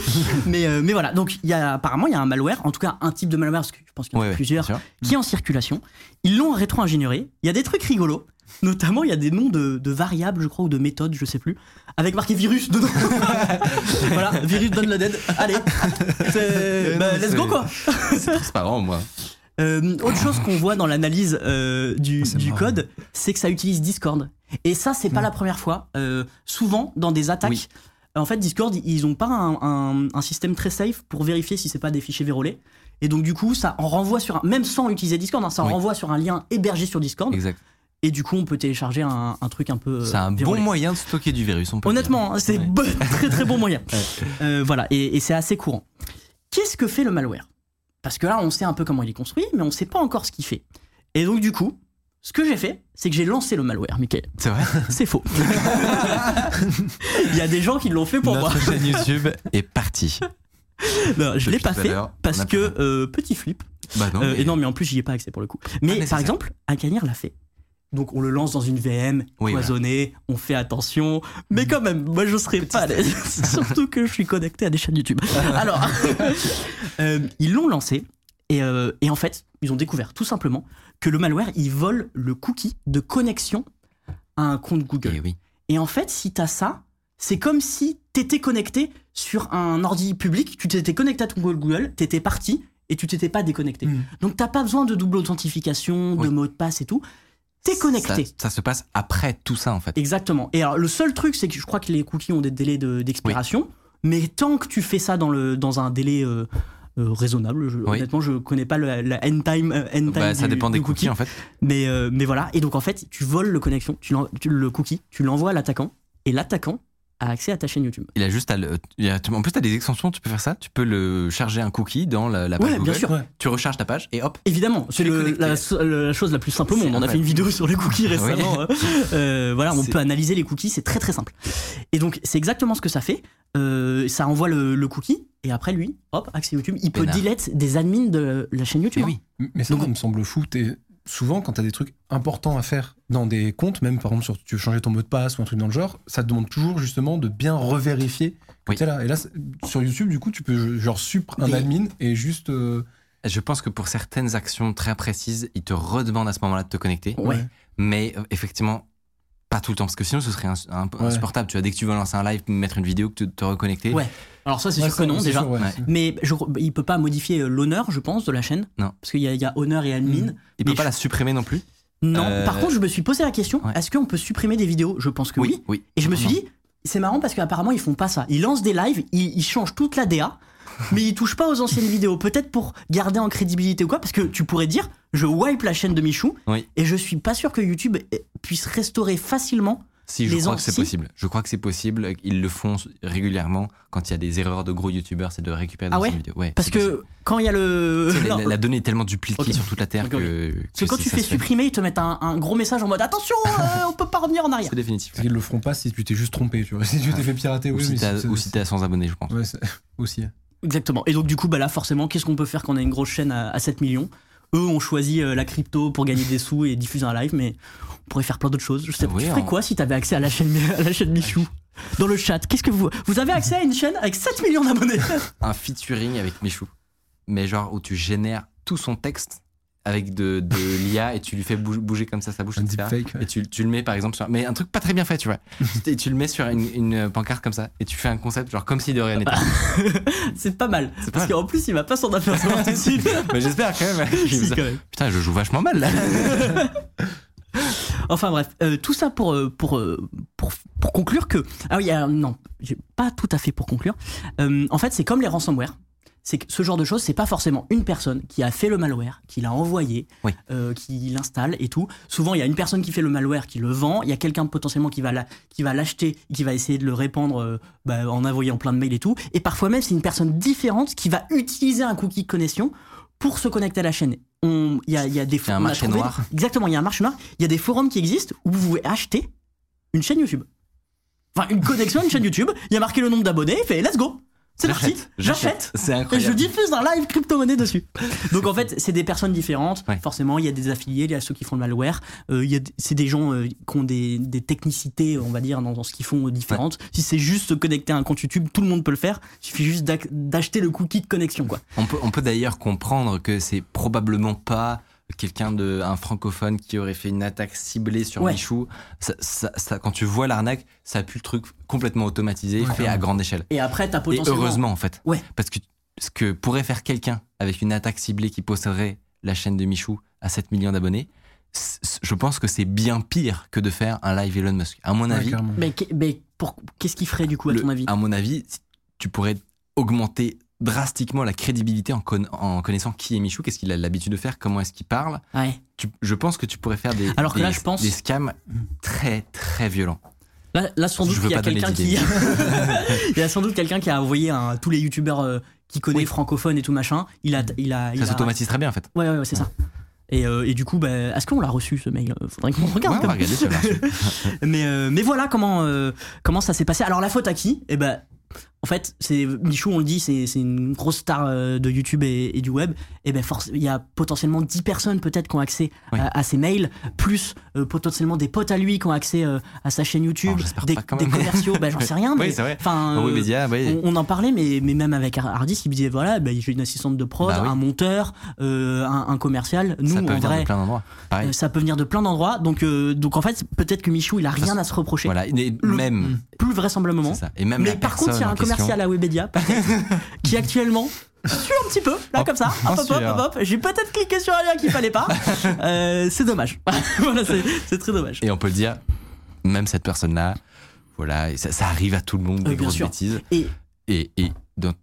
mais, mais voilà, donc il y a, apparemment il y a un malware, en tout cas un type de malware, parce que je pense qu'il y en a Ouais, plusieurs, qui est en circulation. Ils l'ont rétro-ingénieré. Il y a des trucs rigolos. Notamment, il y a des noms de, de variables, je crois, ou de méthodes, je sais plus, avec marqué virus dedans. voilà, virus donne le dead. Allez, non, bah, let's go quoi. C'est transparent, moi. Euh, autre chose qu'on voit dans l'analyse euh, du, Ah, du code, c'est que ça utilise Discord. Et ça, c'est pas Mm. la première fois. Euh, souvent, dans des attaques, Oui. en fait, Discord, ils ont pas un, un- un système très safe pour vérifier si c'est pas des fichiers vérolés. Et donc, du coup, ça en renvoie sur un, même sans utiliser Discord, hein, ça en Oui. renvoie sur un lien hébergé sur Discord. Exact. Et du coup, on peut télécharger un, un truc un peu. euh, C'est un bon vérolé. moyen de stocker du virus. On peut Honnêtement, c'est Ouais. bon- très très bon moyen. Ouais. Euh, voilà, et, et c'est assez courant. Qu'est-ce que fait le malware? Parce que là, on sait un peu comment il est construit, mais on sait pas encore ce qu'il fait. Et donc, du coup, ce que j'ai fait, c'est que j'ai lancé le malware, Michael. C'est vrai? C'est faux. il y a des gens qui l'ont fait pour moi. Notre chaîne YouTube est partie. Non, je l'ai pas fait parce que euh, petit flip. Bah non. Euh, mais- et non, mais en plus, j'y ai pas accès pour le coup. Mais nécessaire. par exemple, Akanir l'a fait. Donc on le lance dans une VM Oui, cloisonnée, on fait attention, mais quand même, moi je serais pas à l'aise. Surtout que je suis connecté à des chaînes YouTube. Alors, euh, ils l'ont lancé et, euh, et en fait, ils ont découvert tout simplement que le malware, il vole le cookie de connexion à un compte Google. Eh oui. Et en fait, si t'as ça, c'est comme si t'étais connecté sur un ordi public, tu t'étais connecté à ton compte Google, t'étais parti et tu t'étais pas déconnecté. Mm. Donc t'as pas besoin de double authentification, de Oui. mot de passe et tout. T'es connecté. Ça, ça se passe après tout ça, en fait. Exactement. Et alors le seul truc, c'est que je crois que les cookies ont des délais de- d'expiration, mais tant que tu fais ça dans, le, dans un délai euh, euh, raisonnable, je- Oui. honnêtement, je connais pas le- la end time, euh, end time Bah, ça du- dépend des cookies, en fait. mais, euh, mais voilà, et donc en fait, tu voles le connexion, tu, tu- le cookie, tu l'envoies à l'attaquant, et l'attaquant a accès à ta chaîne YouTube. Il a juste à le. il y a- en plus, tu as des extensions, tu peux faire ça. Tu peux le charger un cookie dans la, la page Ouais, bien Google. sûr. Ouais. Tu recharges ta page et hop. Évidemment, c'est la, la chose la plus simple au monde. On a fait une vidéo sur les cookies récemment. Oui. Euh, voilà, on peut analyser les cookies, c'est très très simple. Et donc, c'est exactement ce que ça fait. Euh, ça envoie le, le cookie, et après lui, hop, accès YouTube. Il peut delete des admins de la chaîne YouTube. Eh hein. oui. Mais ça, Donc- ça me semble fou. Souvent, quand tu as des trucs importants à faire dans des comptes, même par exemple, sur, tu veux changer ton mot de passe ou un truc dans le genre, ça te demande toujours justement de bien revérifier que Oui. t'es là. Et là, sur YouTube, du coup, tu peux genre supre un admin et juste. euh, Je pense que pour certaines actions très précises, il te redemande à ce moment-là de te connecter. Ouais. Mais euh, effectivement, pas tout le temps. Parce que sinon, ce serait Ouais. insupportable. Tu vois, dès que tu veux lancer un live, mettre une vidéo, que te, te reconnecter. Ouais. Alors ça, c'est ouais, sûr que non, déjà. sûr, ouais. Ouais. Mais je, crois- il peut pas modifier euh, l'honneur, je pense, de la chaîne. Non. Parce qu'il y, a- il y a honneur et admin. Mm. Il peut pas je- la supprimer non plus. Non. Euh, Par contre, je me suis posé la question ouais. est-ce qu'on peut supprimer des vidéos? Je pense que oui. oui. Et je me suis dit, c'est marrant parce qu'apparemment ils font pas ça. Ils lancent des lives, ils, ils changent toute la DA, mais ils touchent pas aux anciennes vidéos. Peut-être pour garder en crédibilité ou quoi, parce que tu pourrais dire, je wipe la chaîne de Michou, Oui. et je suis pas sûr que YouTube puisse restaurer facilement Si, je Les crois ans- que c'est si. possible. Je crois que c'est possible. Ils le font régulièrement quand il y a des erreurs de gros youtubeurs, c'est de récupérer Ah des ouais vidéos. Ouais, Parce possible. que quand il y a le. La, donnée est tellement dupliquée sur toute la Terre que. Parce que quand tu fais fait. supprimer, ils te mettent un, un gros message en mode attention, euh, on peut pas revenir en arrière. C'est définitif. Ils le feront pas si tu t'es juste trompé, tu vois. Si tu t'es fait pirater, Ou oui, si ou si t'es à 100 abonnés, je pense. Ouais, aussi. Exactement. Et donc, du coup, bah là, forcément, qu'est-ce qu'on peut faire quand on a une grosse chaîne à, à 7 millions? Eux ont choisi euh, la crypto pour gagner des sous et diffuser un live, mais on pourrait faire plein d'autres choses. Je sais pas. oui, tu ferais en- quoi si t'avais accès à la chaîne, à la chaîne Michou? Dans le chat, qu'est-ce que vous. Vous avez accès à une chaîne avec 7 millions d'abonnés? Un featuring avec Michou. Mais genre où tu génères tout son texte avec de, de l'IA et tu lui fais bouger, bouger comme ça sa bouche. Un etc. deepfake. ouais. Et tu, tu le mets par exemple sur. Mais un truc pas très bien fait, tu vois. et tu le mets sur une, une pancarte comme ça. Et tu fais un concept genre comme si de rien n'était. C'est pas mal. Parce pas mal. qu'en plus, il va pas s'en apercevoir tout de suite. Mais j'espère quand même. Si, quand. Putain, je joue vachement mal là. Enfin bref, euh, tout ça pour, euh, pour, euh, pour, pour conclure que... Ah oui, euh, non, j'ai pas tout à fait pour conclure. Euh, en fait, c'est comme les ransomware. C'est que ce genre de choses, c'est pas forcément une personne qui a fait le malware, qui l'a envoyé, Oui. euh, qui l'installe et tout. Souvent, il y a une personne qui fait le malware, qui le vend. Il y a quelqu'un potentiellement qui va la- l'acheter, et qui va essayer de le répandre euh, bah, en envoyant plein de mails et tout. Et parfois même, c'est une personne différente qui va utiliser un cookie de connexion pour se connecter à la chaîne. Il y a, il y a des a marché trouvé- noir. Exactement, il y a un marché noir. Il y a des forums qui existent où vous pouvez acheter une chaîne YouTube. Enfin, une connexion à une chaîne YouTube. Il y a marqué le nombre d'abonnés. Il fait let's go. C'est parti. J'achète. Et je diffuse un live crypto-monnaie dessus. Donc en fait, c'est des personnes différentes. Ouais. Forcément, il y a des affiliés, il y a ceux qui font le malware. Euh, il y a c'est des gens euh, qui ont des, des technicités, on va dire, dans, dans ce qu'ils font euh, différentes. Si c'est juste se connecter à un compte YouTube, tout le monde peut le faire. Il suffit juste d'ac- d'acheter le cookie de connexion, quoi. On peut, on peut d'ailleurs comprendre que c'est probablement pas quelqu'un de un francophone qui aurait fait une attaque ciblée sur Ouais. Michou. Ça, ça- ça- quand tu vois l'arnaque, ça pue le truc complètement automatisé, Ouais, fait à grande échelle. Et après, t'as Et potentiellement. heureusement en fait. Ouais. Parce que ce que pourrait faire quelqu'un avec une attaque ciblée qui posséderait la chaîne de Michou à 7 millions d'abonnés, je pense que c'est bien pire que de faire un live Elon Musk. À mon avis. Mais, mais qu'est-ce qu'il ferait du coup, à le- ton avis? à mon avis, tu pourrais augmenter drastiquement la crédibilité en, conna- en connaissant qui est Michou, qu'est-ce qu'il a l'habitude de faire, comment est-ce qu'il parle. Ouais. Tu- je pense que tu pourrais faire des, Alors que des, là, je pense- des scams très très violents. Là, là, sans doute qu'il y a quelqu'un qui. il y a sans doute quelqu'un qui a envoyé un, tous les youtubeurs euh, qui connaît Oui. francophone et tout machin. Il a, il a, il Ça a- s'automatise très bien en fait. Ouais, ouais, ouais, c'est ça. Et, euh, et du coup, bah, est-ce qu'on l'a reçu ce mail? Faudrait qu'on regarde. Ouais, on quand va même. regarder mais, euh, mais voilà comment, euh, comment ça s'est passé. Alors la faute à qui? Eh ben, en fait, c'est Michou, on le dit, c'est une grosse star euh, de YouTube et, et du web. Et ben, force, il y a potentiellement 10 personnes peut-être qui ont accès Oui. à, à ses mails, plus euh, potentiellement des potes à lui qui ont accès euh, à sa chaîne YouTube, Oh, des, commerciaux. ben, j'en sais rien, mais Oui, enfin, oui, média, oui. on, on en parlait, mais, mais même avec Hardis, il me disait voilà, ben, j'ai une assistante de prod, Bah un monteur, un, un commercial. Nous, ça peut en venir vrai, de plein d'endroits. Ça peut venir de plein d'endroits. Donc, donc en fait, peut-être que Michou, il a rien à se reprocher. Voilà, et Le- même. Plus vraisemblablement. c'est ça. Et même Mais la par contre, il y a un commercial à Webedia, peut-être, qui actuellement suit un petit peu, là comme ça, hop hop hop hop hop. J'ai peut-être cliqué sur un lien qu'il fallait pas. Euh, c'est dommage. voilà, c'est très dommage. Et on peut le dire, même cette personne-là, voilà, et ça, ça arrive à tout le monde, Oui, des bien grosses sûr. bêtises. Et, Et, et,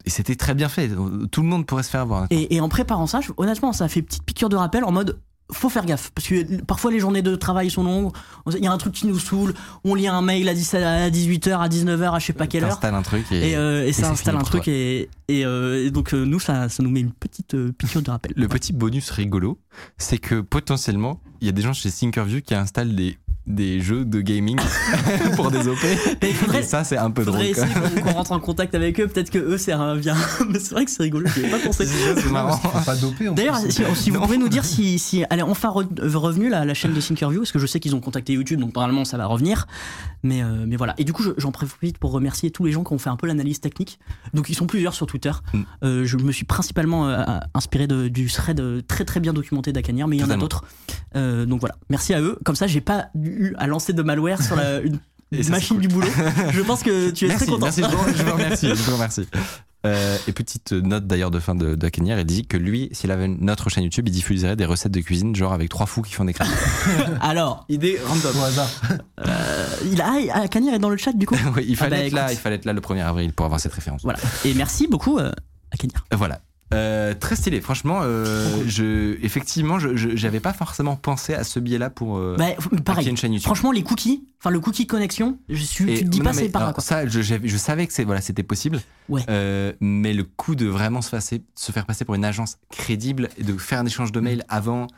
c'était très bien fait. Tout le monde pourrait se faire avoir. et, et en préparant ça, je- honnêtement, ça a fait petite piqûre de rappel en mode. Faut faire gaffe parce que parfois les journées de travail sont longues. Il y a un truc qui nous saoule. On lit un mail à 17 à 18h, à 19h, à je sais pas quelle heure. Un truc et, Et, euh, et ça installe un truc toi. et, et, euh, et donc euh, nous ça, ça nous met une petite euh, piqûre de rappel. Le petit bonus rigolo, c'est que potentiellement, il y a des gens chez Thinkerview qui installent des, des jeux de gaming pour des OP. Mais faudrait- Et ça, c'est un peu Faudrait drôle. essayer qu'on qu'on rentre en contact avec eux. Peut-être que eux c'est un bien. Mais c'est vrai que c'est rigolo. J'y avais pas pensé. C'est marrant. Pas en D'ailleurs, si, si vous pouvez nous dire si, si elle est enfin re- revenue la, la chaîne de Thinkerview, parce que je sais qu'ils ont contacté YouTube, donc normalement ça va revenir. Mais, euh, mais voilà. Et du coup, je- j'en profite pour remercier tous les gens qui ont fait un peu l'analyse technique. Donc ils sont plusieurs sur Twitter. Mm. Euh, je me suis principalement euh, inspiré de- du thread euh, très très bien documenté d'Akanir, mais il y en a d'autres. Euh, donc voilà. Merci à eux. Comme ça, j'ai pas eu à lancer de malware sur la, une Et ça, c'est machine cool. du boulot. Je pense que tu es merci, très content. Merci, je vous, remercie. Je vous remercie. Euh, et petite note d'ailleurs de fin de, de Kenyer, il dit que lui, s'il avait notre chaîne YouTube, il diffuserait des recettes de cuisine, genre avec trois fous qui font des crêpes. Alors, Idée random. Au hasard. euh, il a, ah, est dans le chat du coup. Oui, il fallait bah, être là, il fallait être là le 1er avril pour avoir cette référence. Voilà. Et merci beaucoup euh, à Kenya. Euh, Voilà. Euh, très stylé, franchement. euh, je, effectivement, je j'avais pas forcément pensé à ce biais-là pour euh, Bah, pareil. une chaîne YouTube. Franchement, les cookies, enfin le cookie connexion, je suis, Et- tu te dis non, pas c'est par là quoi. Ça, je, savais que c'est voilà, c'était possible. Ouais. Euh, mais le coup de vraiment se, passer, se faire passer pour une agence crédible et de faire un échange de mails avant,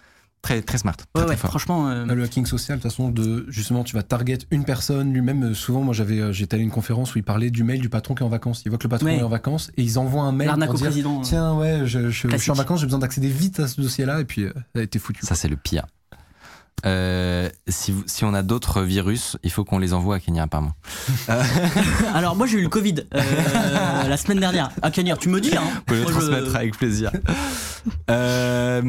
très très smart. Très, Ouais, très ouais, fort. franchement. euh, Ah, Le hacking social, de toute façon, de, justement, tu vas target une personne. Lui-même, euh, souvent, moi, j'avais, euh, j'étais allé à une conférence où il parlait du mail du patron qui est en vacances. Il voit que le patron Ouais. est en vacances et ils envoient un mail L'arnaque pour au dire président. Tiens, ouais, je, je- je suis en vacances, j'ai besoin d'accéder vite à ce dossier-là. Et puis, euh, ça a été foutu. Ça, c'est le pire. Euh, si, vous- si on a d'autres virus, il faut qu'on les envoie à Kenya, apparemment. Alors moi j'ai eu le Covid euh, la semaine dernière. À Kenya, tu me dis hein. Vous pouvez le je- transmettre avec plaisir. Euh,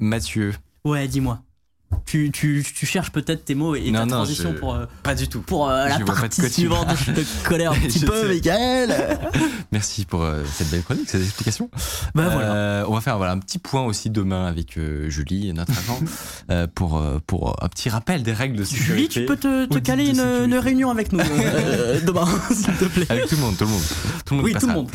Mathieu. Ouais, dis-moi. Tu, tu, tu cherches peut-être tes mots et Non, ta non, transition je- pour, euh, Pas du tout. pour euh, la partie suivante. Je te colère un petit peu, sais. Michael. Merci pour euh, cette belle chronique, cette explication. Bah voilà. Euh, on va faire voilà, un petit point aussi demain avec euh, Julie, notre agent, euh, pour, pour un petit rappel des règles de sécurité. Julie, tu peux te, caler une, réunion avec nous euh, demain, s'il te plaît. Avec tout le monde, tout le monde. Tout le monde Oui, tout le monde.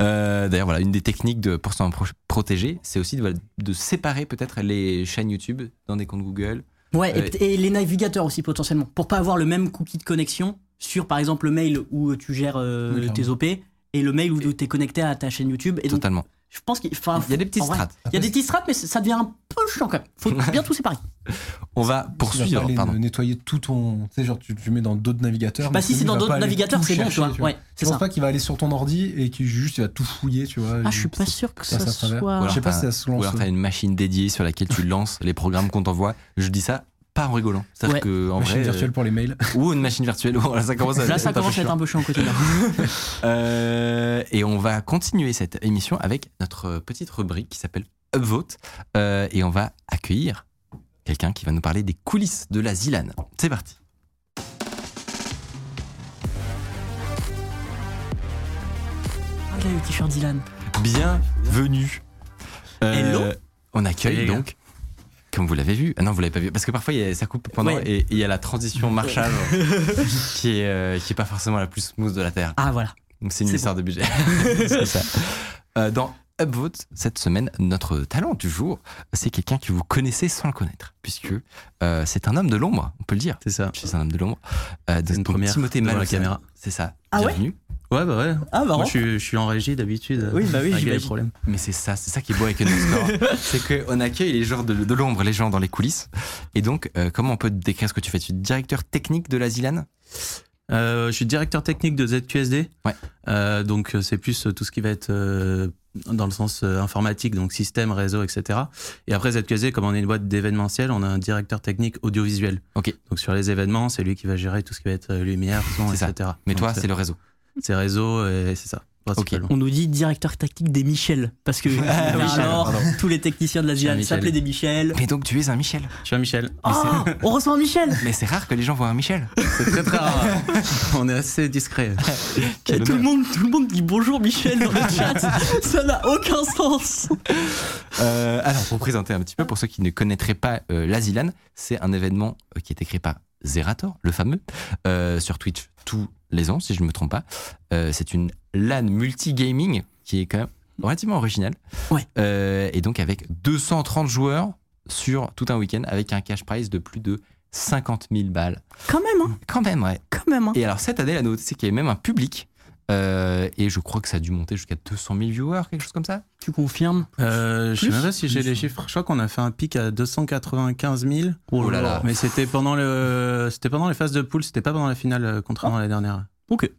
Euh, D'ailleurs, voilà, une des techniques de, pour s'en pro- protéger, c'est aussi de séparer peut-être les chaînes YouTube dans des comptes Google. Ouais, Euh, et, et les navigateurs aussi potentiellement. Pour pas avoir le même cookie de connexion sur par exemple le mail où tu gères euh, Oui, tes OP et le mail où tu es connecté à ta chaîne YouTube. Et donc, Totalement. Je pense qu'il Il y a des petites vrai, strates. Il y a des petits strates, mais ça devient un peu chiant quand même. Faut bien tout séparer. On va Tu vas poursuivre. pas aller Pardon. nettoyer tout ton. Tu sais, genre, tu, tu mets dans d'autres navigateurs. Bah si c'est dans d'autres navigateurs, c'est bon, tu vois. Ouais, Je c'est pense ça. pas qu'il va aller sur ton ordi et qu'il juste il va tout fouiller, tu vois. Ah, je suis pas sûr que ça, soit. Ou alors Je sais pas t'as- si ça se Ou lance. alors tu as une machine dédiée sur laquelle tu lances les programmes qu'on t'envoie. Je dis ça pas en rigolant. C'est-à-dire Ouais. que en machine vrai, virtuelle pour les mails. euh, ou une machine virtuelle. Voilà, ça commence à Là, ça commence à être un peu chiant au quotidien. Euh, et on va continuer cette émission avec notre petite rubrique qui s'appelle Upvote. Euh, et on va accueillir quelqu'un qui va nous parler des coulisses de la Zilan. C'est parti. Regarde le t-shirt Dylan. Bienvenue. Euh, Hello. On accueille donc, comme vous l'avez vu, ah non vous l'avez pas vu, parce que parfois il y a- ça coupe pendant Ouais. et il y a la transition marchage qui est euh, qui est pas forcément la plus smooth de la terre. Ah voilà. Donc c'est une histoire de budget. c'est ça. Euh, dans Upvote, cette semaine, notre talent du jour, c'est quelqu'un que vous connaissez sans le connaître, puisque euh, c'est un homme de l'ombre, on peut le dire. C'est ça. C'est un homme de l'ombre. Euh, C'est une première Timothée devant la caméra. C'est ça. Ah ouais Bienvenue. Ouais, bah ouais. Ah marrant. Moi, je suis, je suis en régie d'habitude. Oui, bah oui, les j'imagine. problèmes. Mais c'est ça, c'est ça qui est beau avec Underscore. c'est qu'on accueille les gens de, de l'ombre, les gens dans les coulisses. Et donc, euh, comment on peut décrire ce que tu fais? Tu es directeur technique de la Zilan? Euh, je suis directeur technique de ZQSD. Ouais. Euh, donc, c'est plus tout ce qui va être euh, dans le sens euh, informatique, donc système, réseau, etc. Et après, ZQSD, comme on est une boîte d'événementiel, on a un directeur technique audiovisuel. Ok. Donc, sur les événements, c'est lui qui va gérer tout ce qui va être euh, lumière, son, ça. etc. Mais Donc, toi, c'est le réseau. c'est réseau et c'est ça. On nous dit directeur tactique des Michel parce que Ah, Michel, alors pardon. tous les techniciens de la Zilan Michel. s'appelaient des Michel. Mais donc, tu es un Michel. Je suis un Michel. Oh, on reçoit un Michel. Mais c'est rare que les gens voient un Michel. C'est très très rare. on est assez discret. Et tout le monde, tout le monde dit bonjour Michel dans le chat. Ça n'a aucun sens. Euh, alors, pour présenter un petit peu, pour ceux qui ne connaîtraient pas euh, la Zilan, c'est un événement euh, qui a été créé par Zerator, le fameux, euh, sur Twitch tous les ans, si je ne me trompe pas. Euh, c'est une LAN multi-gaming qui est quand même relativement originale. Ouais. Euh, et donc avec 230 joueurs sur tout un week-end, avec un cash prize de plus de 50 000 balles. Quand même, hein. Quand même, ouais. Quand même. Hein. Et alors cette année, la nouveauté, c'est qu'il y avait même un public. Euh, et je crois que ça a dû monter jusqu'à 200 000 viewers, quelque chose comme ça. Tu confirmes Euh, je sais Plus même pas si j'ai les chiffres. Je crois qu'on a fait un pic à 295 000. Oh là là. Mais c'était pendant le, c'était pendant les phases de poule. C'était pas pendant la finale, euh, contrairement à la dernière. Ok.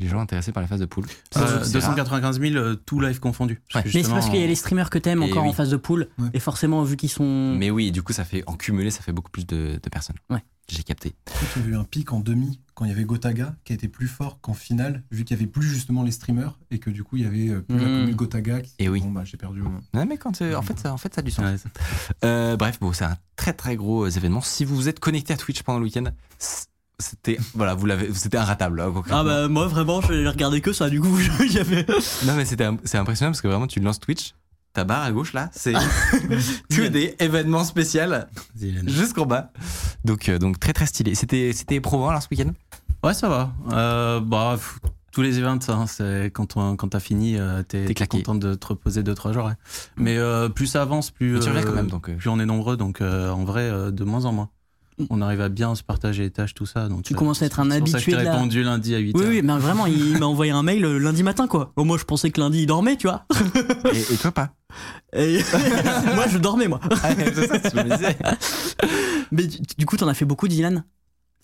Les gens intéressés par la phase de poule. Euh, C'est rare. 295 000, euh, tout live confondu. Que Mais c'est parce qu'il y a les streamers que t'aimes Et encore oui. en phase de poule. Ouais. Et forcément, vu qu'ils sont. Mais oui, du coup, ça fait en cumulé, ça fait beaucoup plus de, de personnes. Ouais. J'ai capté. A eu un pic en demi quand il y avait Gotaga qui a été plus fort qu'en finale, vu qu'il y avait plus justement les streamers et que du coup il y avait euh, plus la Mm. commune Gotaga. Qui... Et oui. Bon, bah, j'ai perdu. Non, mais quand, euh, en fait, ça, en fait, ça a du sens. Ouais, Euh, bref, bon, c'est un très très gros euh, événement. Si vous vous êtes connecté à Twitch pendant le week-end, c'était voilà, vous l'avez, c'était inratable. hein. Ah bah moi vraiment, je regardé que ça. Du coup, avait. Non, mais c'était, c'est impressionnant parce que vraiment, tu lances Twitch, ta barre à gauche là, c'est que des événements spéciaux jusqu'en bas. Donc, euh, donc très très stylé. C'était, c'était éprouvant alors ce week-end? Ouais, ça va. Euh, bah, tous les events, hein, c'est quand on, quand t'as fini, euh, t'es T'es claqué. content de te reposer deux trois jours. ouais. Mais euh, plus ça avance, plus Mais tu reviens euh, quand même, donc, euh. plus on est nombreux, donc euh, en vrai euh, de moins en moins. On arrive à bien se partager les tâches, tout ça. Donc Tu euh, commences à être un c'est pour ça que habitué je t'ai de la- répondu lundi à 8 Oui, heures. oui, mais vraiment, il m'a envoyé un mail euh, lundi matin, quoi. Bon, moi, je pensais que lundi, il dormait, tu vois. Et, et toi pas Et- moi, je dormais, moi. Ah, c'est ça. Mais du, du coup, t'en as fait beaucoup, Dylan?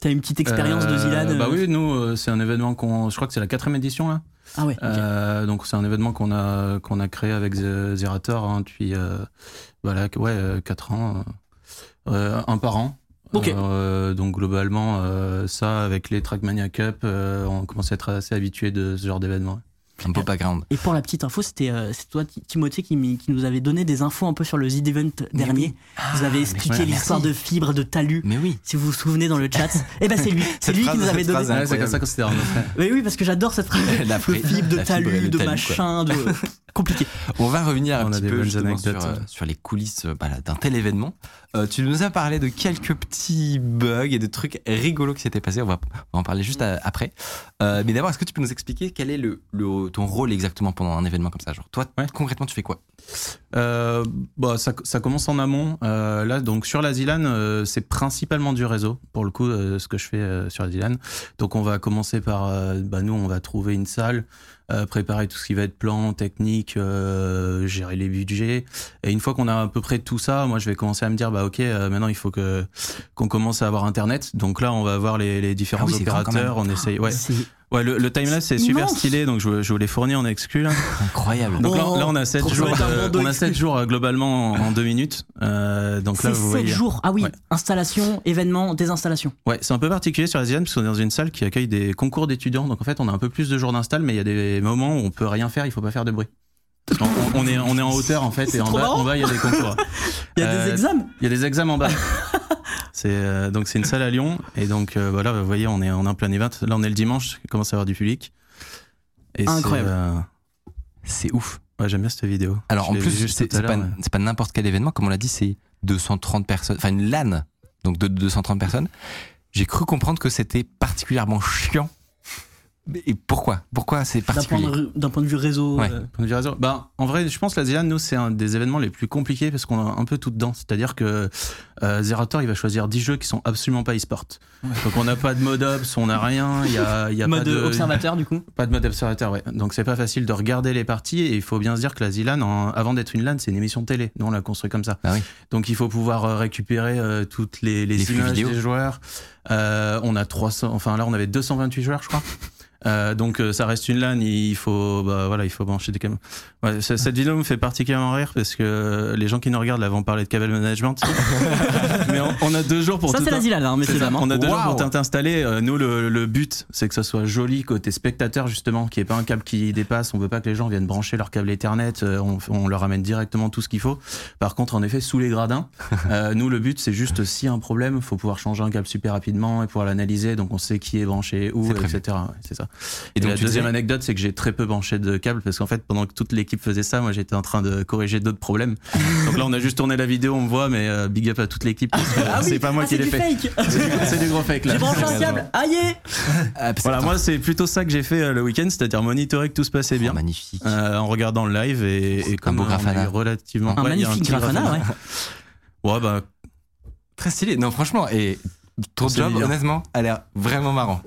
T'as une petite expérience de Euh, Dylan Bah euh, oui, nous, euh, c'est un événement qu'on. Je crois que c'est la quatrième édition là. Ah ouais. Euh, donc c'est un événement qu'on a qu'on a créé avec Zerator hein, depuis euh, voilà ouais euh, quatre ans, euh, euh, un par an. Euh, donc globalement euh, ça avec les Trackmania Cup, euh, on commence à être assez habitué de ce genre d'événement. Un beau background. Et pour la petite info, c'était euh, c'est toi, Ti- Timothée, qui, nous avait donné des infos un peu sur le Z Event dernier. vous avez expliqué l'histoire de fibres, de talus. Mais oui. Si vous vous souvenez dans le chat, eh ben c'est lui, c'est lui phrase- qui nous avait donné. Ouais, c'est comme ça qu'on s'était rencontrés. Oui, oui, parce que j'adore cette phrase. La de de fibre talus, de talus, quoi. machin, de compliqué. On va revenir un On petit peu justement sur, euh, sur les coulisses euh, voilà, d'un tel événement. Euh, tu nous as parlé de quelques petits bugs et de trucs rigolos qui s'étaient passés. On va, on va en parler juste à- après. Euh, mais d'abord, est-ce que tu peux nous expliquer quel est le, le- ton rôle exactement pendant un événement comme ça Genre, toi, Ouais. concrètement, tu fais quoi? Euh, bah, ça, ça commence en amont. Euh, là, donc sur la Zilan, euh, c'est principalement du réseau, pour le coup, ce que je fais sur la Zilan. Donc on va commencer par, bah, nous, on va trouver une salle, préparer tout ce qui va être plan, technique, euh, gérer les budgets. Et une fois qu'on a à peu près tout ça, moi, je vais commencer à me dire, bah ok, euh, maintenant il faut que qu'on commence à avoir Internet. Donc là, on va voir les, les différents Ah oui, opérateurs. On essaye. Ouais. Le, le timelapse c'est super immense. stylé, donc je, je vous l'ai fourni en exclu là. Incroyable. Donc là, Oh, là, on a 7 trop jours, on a exclu. sept jours euh, globalement en 2 minutes. Euh, donc là, vous 7 voyez. jours. Ah oui, Ouais. installation, événement, désinstallation. Ouais, c'est un peu particulier sur la Zilan parce qu'on est dans une salle qui accueille des concours d'étudiants. Donc en fait, on a un peu plus de jours d'install, mais il y a des moments où on peut rien faire, il faut pas faire de bruit. Parce on, on est, on est en hauteur en fait, et en bas, marrant. en bas, il y a des concours. Il y a Euh, des examens. Il y a des examens en bas. C'est euh, donc c'est une salle à Lyon et donc euh, voilà, vous voyez, on est en plein event. Là, on est le dimanche, il commence à y avoir du public. Et c'est, Incroyable. euh, C'est ouf. ouais, j'aime bien cette vidéo. Alors Je en plus, c'est pas, pas n'importe quel événement. Comme on l'a dit, c'est 230 personnes. Enfin, une LAN. Donc de 230 personnes. J'ai cru comprendre que c'était particulièrement chiant. Mais- Et pourquoi? Pourquoi c'est particulier? d'un point de vue réseau. Ouais. euh, Point de vue réseau. Bah, en vrai, je pense que la Zilan, nous, c'est un des événements les plus compliqués parce qu'on a un peu tout dedans. C'est-à-dire que euh, Zerator, il va choisir 10 jeux qui sont absolument pas e-sport. Donc, on n'a pas de mode ops, on n'a rien. Il y a, y a mode pas de, observateur, du coup. Pas de mode observateur, ouais. Donc, c'est pas facile de regarder les parties et il faut bien se dire que la Zilan, avant d'être une LAN, c'est une émission de télé. Nous, on l'a construit comme ça. Ah oui. Donc, il faut pouvoir euh, récupérer euh, toutes les, les, Les flux images vidéo. des joueurs. Euh, on a 300, enfin là, on avait 228 joueurs, je crois. Euh, donc euh, ça reste une LAN, il faut bah voilà, il faut brancher des câbles. Ouais, cette vidéo me fait particulièrement rire parce que les gens qui nous regardent là vont parler de cable management. Mais on, on a deux jours pour Ça, c'est la Zilan, hein, c'est messieurs dames. On a deux jours pour tout installer. Euh, nous, le, le but, c'est que ça soit joli côté spectateur, justement, qu'il n'y ait pas un câble qui dépasse. On veut pas que les gens viennent brancher leur câble Ethernet. Euh, on, on leur amène directement tout ce qu'il faut. Par contre, en effet, sous les gradins, euh, nous, le but, c'est juste s'il y a un problème, faut pouvoir changer un câble super rapidement et pouvoir l'analyser. Donc, on sait qui est branché où, etc. Ouais, C'est ça. Et Et, donc, la deuxième disais- anecdote, c'est que j'ai très peu branché de câbles parce qu'en fait, pendant que toute l'équipe faisait ça, moi, j'étais en train de corriger d'autres problèmes. Donc là, on a juste tourné la vidéo, on me voit, mais euh, big up à toute l'équipe. parce que Ah oui, c'est pas moi ah, qui l'ai fait. fake. C'est du- C'est du gros fake là. J'ai branché un câble. Aïe Ah, parce que- Voilà, moi c'est plutôt ça que j'ai fait euh, le week-end, c'est-à-dire monitorer que tout se passait oh, bien. magnifique. euh, en regardant le live et, et comme beau on a Grafana. eu relativement Un Ouais, magnifique Grafana, ouais. Ouais, bah Très stylé. Non, franchement, et ton job, mignon. honnêtement, a l'air vraiment marrant.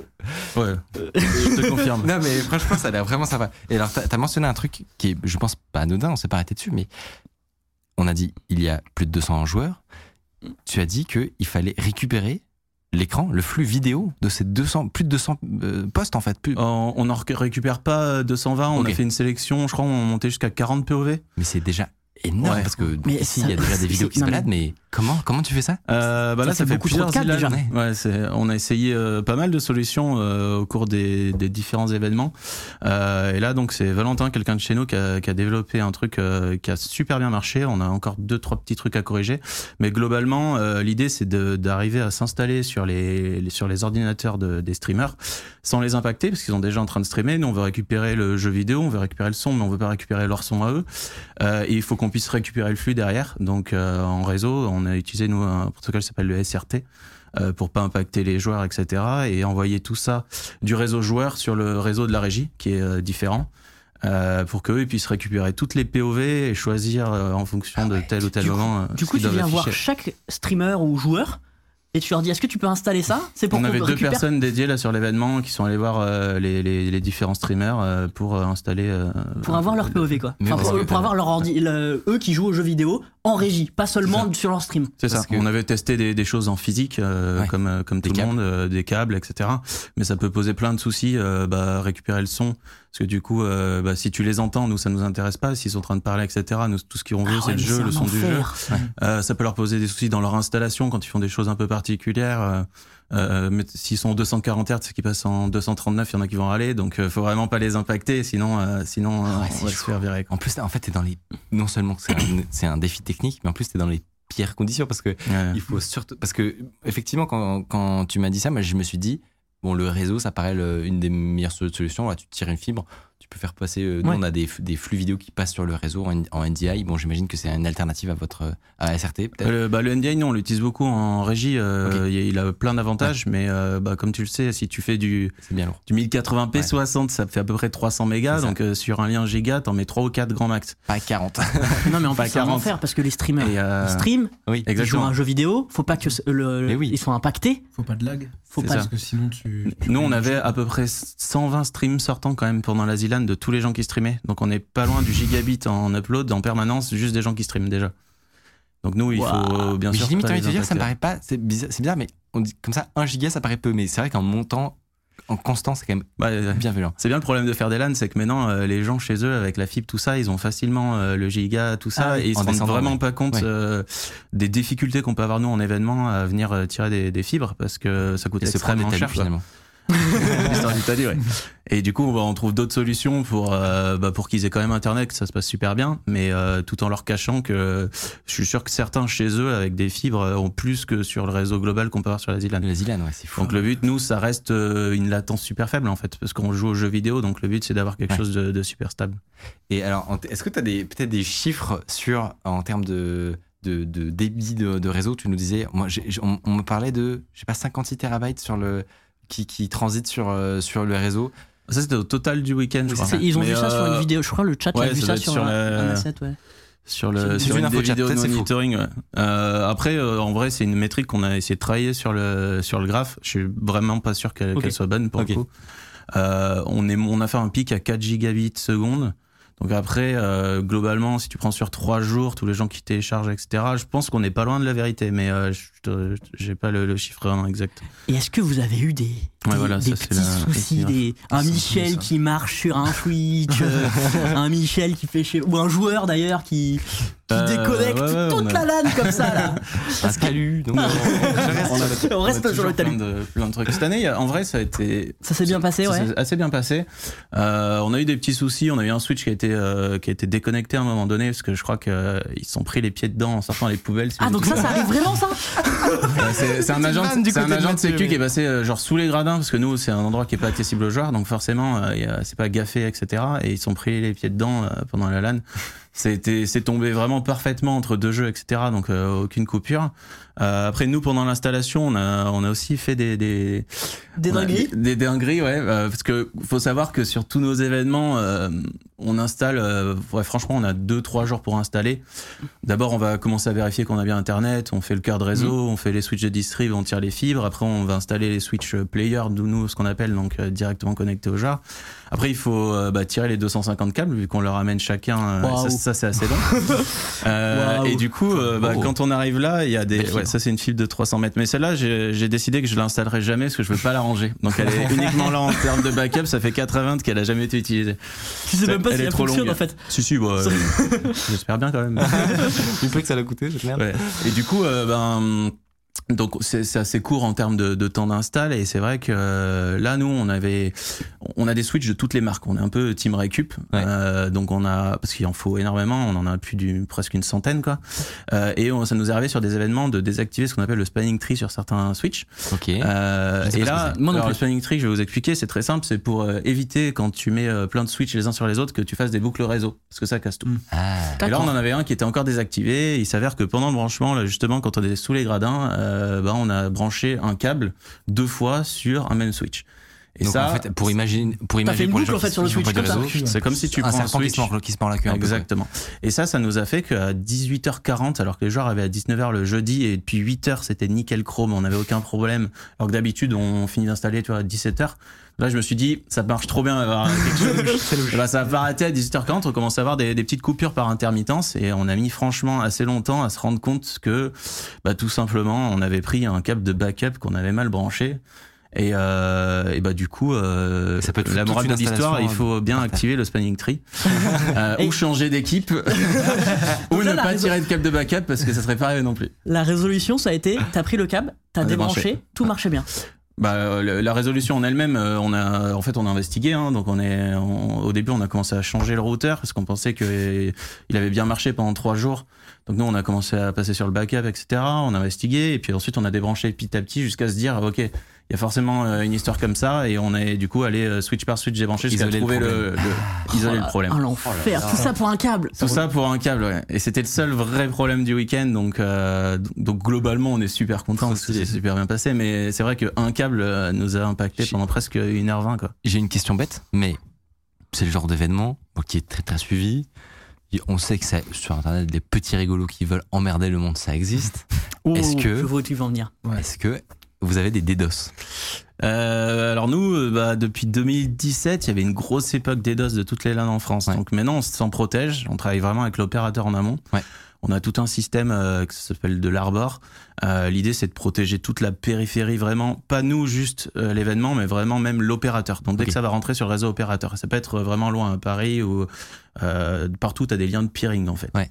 ouais, je te confirme. Non, mais franchement, ça a l'air vraiment sympa. Et alors, t'as as mentionné un truc qui est, je pense, pas anodin, on s'est pas arrêté dessus, mais on a dit il y a plus de 200 joueurs. Tu as dit qu'il fallait récupérer l'écran, le flux vidéo de ces 200, plus de 200 euh, postes en fait. Plus, On on en rec- récupère pas 220, on Ok. a fait une sélection, je crois, on montait jusqu'à 40 POV. Mais c'est déjà énorme Ouais. parce que Mais ici, il y a déjà des vidéos qui se mais- baladent, mais comment, comment tu fais ça? Euh, bah Ça là, fait ça fait beaucoup trop plusieurs de déjà. Ouais, c'est- on a essayé euh, pas mal de solutions euh, au cours des, des différents événements. Euh, et là, donc, c'est Valentin, quelqu'un de chez nous, qui a, qui a développé un truc euh, qui a super bien marché. On a encore deux, trois petits trucs à corriger. Mais globalement, euh, l'idée, c'est de- d'arriver à s'installer sur les, les- sur les ordinateurs de- des streamers sans les impacter, parce qu'ils sont déjà en train de streamer. Nous, on veut récupérer le jeu vidéo, on veut récupérer le son, mais on veut pas récupérer leur son à eux. Euh, et il faut qu'on puisse récupérer le flux derrière. Donc, euh, en réseau, on a utilisé, nous, un protocole qui s'appelle le SRT. euh, pour pas impacter les joueurs, etc. Et envoyer tout ça du réseau joueur sur le réseau de la régie, qui est euh, différent. euh, pour qu'eux puissent récupérer toutes les POV et choisir euh, en fonction Ah de tel ou tel Du coup- moment. euh, Du coup, tu viens voir chaque streamer ou joueur et tu leur dis est-ce que tu peux installer ça? C'est pour On avait deux récupère. personnes dédiées là sur l'événement qui sont allées voir euh, les, les- les différents streamers euh, pour euh, installer. euh, Pour avoir leur POV quoi. Enfin, pour, avoir leur ordi, le- eux qui jouent aux jeux vidéo en régie, pas seulement sur leur stream. C'est ça. Que- On avait testé des, des choses en physique, euh, Ouais. comme, euh, comme Des tout le monde, euh, des câbles, etc. Mais ça peut poser plein de soucis, euh, bah, récupérer le son. Parce que du coup, euh, bah, si tu les entends, nous, ça nous intéresse pas. S'ils sont en train de parler, etc., nous, tout ce qu'on veut, Ah c'est ouais, le mais jeu, c'est le son du jeu. Euh, ça peut leur poser des soucis dans leur installation quand ils font des choses un peu particulières. Euh, mais s'ils sont en 240 Hz, qui passent en 239, il y en a qui vont râler. Donc, euh, faut vraiment pas les impacter, sinon, sinon Ah ouais, on c'est va se faire virer. quoi. En plus, en fait, t'es dans les. Non seulement c'est un, c'est un défi technique, mais en plus, t'es dans les pires conditions parce que il faut surtout. Parce que, effectivement, quand, quand tu m'as dit ça, moi, je me suis dit, bon, le réseau, ça paraît une des meilleures so- solutions. Là, tu tires une fibre, tu peux faire passer. euh, nous, Ouais. on a des, des flux vidéo qui passent sur le réseau en, en NDI. Bon, j'imagine que c'est une alternative à votre à SRT, peut-être. Le, bah, le NDI, non, on l'utilise beaucoup en régie. euh, il- Il a plein d'avantages, mais euh, bah, comme tu le sais, si tu fais du, C'est bien lourd. du 1080p Ouais. 60, ça fait à peu près 300 mégas. Donc euh, sur un lien giga, t'en mets 3 ou 4 grand max. Pas 40. Non mais en c'est un 40. enfer parce que les streamers euh, ils streament, oui, ils jouent à exactement. un jeu vidéo, faut pas que ce- le, oui. ils soient impactés. Faut pas de lag. Faut pas ça. Parce que sinon, tu. tu Nous, on avait à peu près 120 streams sortants quand même pendant la ZLAN de tous les gens qui streamaient. Donc on est pas loin du gigabit en upload en permanence, juste des gens qui streament déjà. Donc nous, il faut bien mais sûr. j'ai limite envie de dire, ça me paraît pas. C'est bizarre, mais on dit comme ça, 1 giga, ça paraît peu. Mais c'est vrai qu'en montant, en constant, c'est quand même Ouais, ouais. bien violent. C'est bien le problème de faire des LAN, c'est que maintenant euh, les gens chez eux avec la fibre tout ça, ils ont facilement euh, le giga tout ça Ah et ils se en rendent vraiment ouais. pas compte Ouais. euh, des difficultés qu'on peut avoir nous en événement à venir euh, tirer des, des fibres parce que ça coûte Et extrêmement cher. quoi. Finalement. L'histoire d'Italie, ouais. Et du coup, bah, on trouve d'autres solutions pour euh, bah, pour qu'ils aient quand même internet, que ça se passe super bien, mais euh, tout en leur cachant que je suis sûr que certains chez eux avec des fibres euh, ont plus que sur le réseau global qu'on peut avoir sur la ZLAN. Le Zilan, ouais, c'est fou. Donc le but, nous, ça reste une latence super faible en fait, parce qu'on joue aux jeux vidéo, donc le but c'est d'avoir quelque Ouais. chose de, de super stable. Et alors, est-ce que tu as des, peut-être des chiffres sur, en termes de, de, de débit de, de réseau? Tu nous disais, moi, on, on me parlait de, je sais pas, 56 terabytes sur le, qui, qui transitent sur, euh, sur le réseau. Ça c'était au total du week-end, je crois. Ils ont Mais, vu ça sur euh, une vidéo, je crois le chat ouais, a vu ça sur, sur un, la- un asset, ouais. sur le une sur une info des vidéos de monitoring. ouais. Euh, après, euh, en vrai, c'est une métrique qu'on a essayé de travailler sur le sur le graphe. Je suis vraiment pas sûr qu'elle soit bonne pour Ok. le coup. Euh, on est on a fait un pic à 4 gigabits seconde. Donc après, euh, globalement, si tu prends sur trois jours tous les gens qui téléchargent, etc., je pense qu'on n'est pas loin de la vérité, mais euh, je j'ai pas le, le chiffre exact. Et est-ce que vous avez eu des, Ouais, des, voilà, des ça, petits la- soucis, la- des, un Michel ça. qui marche sur un Switch, euh, un Michel qui fait chez ou un joueur d'ailleurs qui, qui Euh, déconnecte ouais, ouais, toute a- la LAN comme ça là. Talus, donc. on reste sur le talus. de, plein de trucs. Cette année, en vrai, ça a été Ça s'est bien passé, Ça ouais. assez bien passé. Euh, on a eu des petits soucis. On a eu un switch qui a été euh, qui a été déconnecté à un moment donné parce que je crois qu'ils se sont pris les pieds dedans en sortant les poubelles. si Ah donc ça, ça arrive vraiment ça c'est un agent, c'est un agent de sécu qui est passé euh, genre sous les gradins parce que nous c'est un endroit qui est pas accessible aux joueurs donc forcément euh, il y a- c'est pas gaffé etc et ils sont pris les pieds dedans euh, pendant la LAN. C'était c'est tombé vraiment parfaitement entre deux jeux etc donc euh, aucune coupure. Euh, après nous pendant l'installation on a on a aussi fait des des Des dingueries Des, des dingueries, ouais. euh, parce que faut savoir que sur tous nos événements, euh, on installe. euh, ouais, franchement, on a deux trois jours pour installer. D'abord, on va commencer à vérifier qu'on a bien Internet. On fait le cœur de réseau, Mm. on fait les switches de distrib, on tire les fibres. Après, on va installer les switches player, d'où nous ce qu'on appelle donc euh, directement connectés au jar. Après, il faut euh, bah, tirer les 250 câbles vu qu'on leur amène chacun. euh, Waouh. ça, ça, c'est assez long. Euh, et du coup, euh, bah, Wow. quand on arrive là, il y a des. Ouais, ça, c'est une fibre de 300 mètres. Mais celle-là, j'ai décidé que je l'installerai jamais parce que je veux pas la ranger. Donc, elle est uniquement là en termes de backup. Ça fait 80 qu'elle a jamais été utilisée. Tu sais même pas Elle si elle trop fonctionne longue. en fait. Si, si, bah, j'espère bien quand même. Une fois que ça l'a coûté, cette merde. Ouais. Et du coup, ben. Donc c'est c'est assez court en termes de, de temps d'install et c'est vrai que euh, là nous on avait on a des switches de toutes les marques on est un peu team récup Ouais. Euh, donc on a parce qu'il en faut énormément on en a plus d'une presque une centaine quoi Euh, et on- ça nous est arrivé sur des événements de désactiver ce qu'on appelle le spanning tree sur certains switch Ok. euh, et là. Moi alors, le spanning tree, je vais vous expliquer, c'est très simple, c'est pour euh, éviter quand tu mets euh, plein de switches les uns sur les autres que tu fasses des boucles réseau, parce que ça casse tout. Ah. Et là, on en avait un qui était encore désactivé. Il s'avère que pendant le branchement, là, justement, quand on est sous les gradins, euh, bah, on a branché un câble deux fois sur un même switch. Et Donc ça, en fait, pour imaginer, pour fait imaginer une pour les boucle, gens en fait, qui- sur le switch, c'est comme si tu un prends un serpent qui switch. se mord, qui se mord la queue. Exactement. Et ça, ça nous a fait qu'à 18h40, alors que les joueurs avaient à 19h le jeudi et depuis 8h c'était nickel chrome, on n'avait aucun problème. Alors que d'habitude on finit d'installer tu vois, à 17h. Là, je me suis dit, ça marche trop bien d'avoir quelque chose. Bah, ça va pas arrêter à 18h40. On commence à avoir des, des petites coupures par intermittence et on a mis franchement assez longtemps à se rendre compte que, bah, tout simplement, on avait pris un câble de backup qu'on avait mal branché. Et, euh, et bah du coup, euh, Ça peut être la morale de l'histoire, il faut bien parfait. activer le spanning tree euh, ou changer d'équipe ou là, ne pas tirer de câble de backup parce que ça serait pas arrivé non plus. La résolution, ça a été t'as pris le câble, t'as débranché, débranché. tout marchait bien. Bah, la résolution en elle-même, euh, on a, en fait, on a investigué. Hein, donc, on est, au début, on a commencé à changer le routeur parce qu'on pensait que il avait bien marché pendant trois jours. Donc, nous, on a commencé à passer sur le backup, etc. On a investigué et puis ensuite, on a débranché petit à petit jusqu'à se dire, ok, il y a forcément euh, une histoire comme ça et on est du coup allé euh, switch par switch débrancher jusqu'à Isoler le trouver le, le- isoler le problème. Ah, l'enfer, tout ça pour un câble. Tout ça pour un câble, ouais. Et c'était le seul vrai problème du week-end, donc euh, donc globalement on est super content parce que c'est super bien passé. Mais c'est vrai qu'un câble nous a impacté pendant presque 1h20 quoi. J'ai une question bête, mais c'est le genre d'événement qui est très très suivi. On sait que ça, sur Internet, des petits rigolos qui veulent emmerder le monde, ça existe. Est-ce que- Je vois où tu veux en venir. Est-ce que vous avez des DDoS Euh, alors nous, euh, bah, depuis 2017, il y avait une grosse époque DDoS de toutes les LAN en France. Ouais. Donc maintenant, on s'en protège. On travaille vraiment avec l'opérateur en amont. Ouais. On a tout un système euh, qui s'appelle de l'Arbor. Euh, L'idée, c'est de protéger toute la périphérie, vraiment, pas nous juste euh, l'événement, mais vraiment même l'opérateur. Donc dès que ça va rentrer sur le réseau opérateur, ça peut être vraiment loin à Paris ou euh, partout, tu as des liens de peering en fait. Ouais.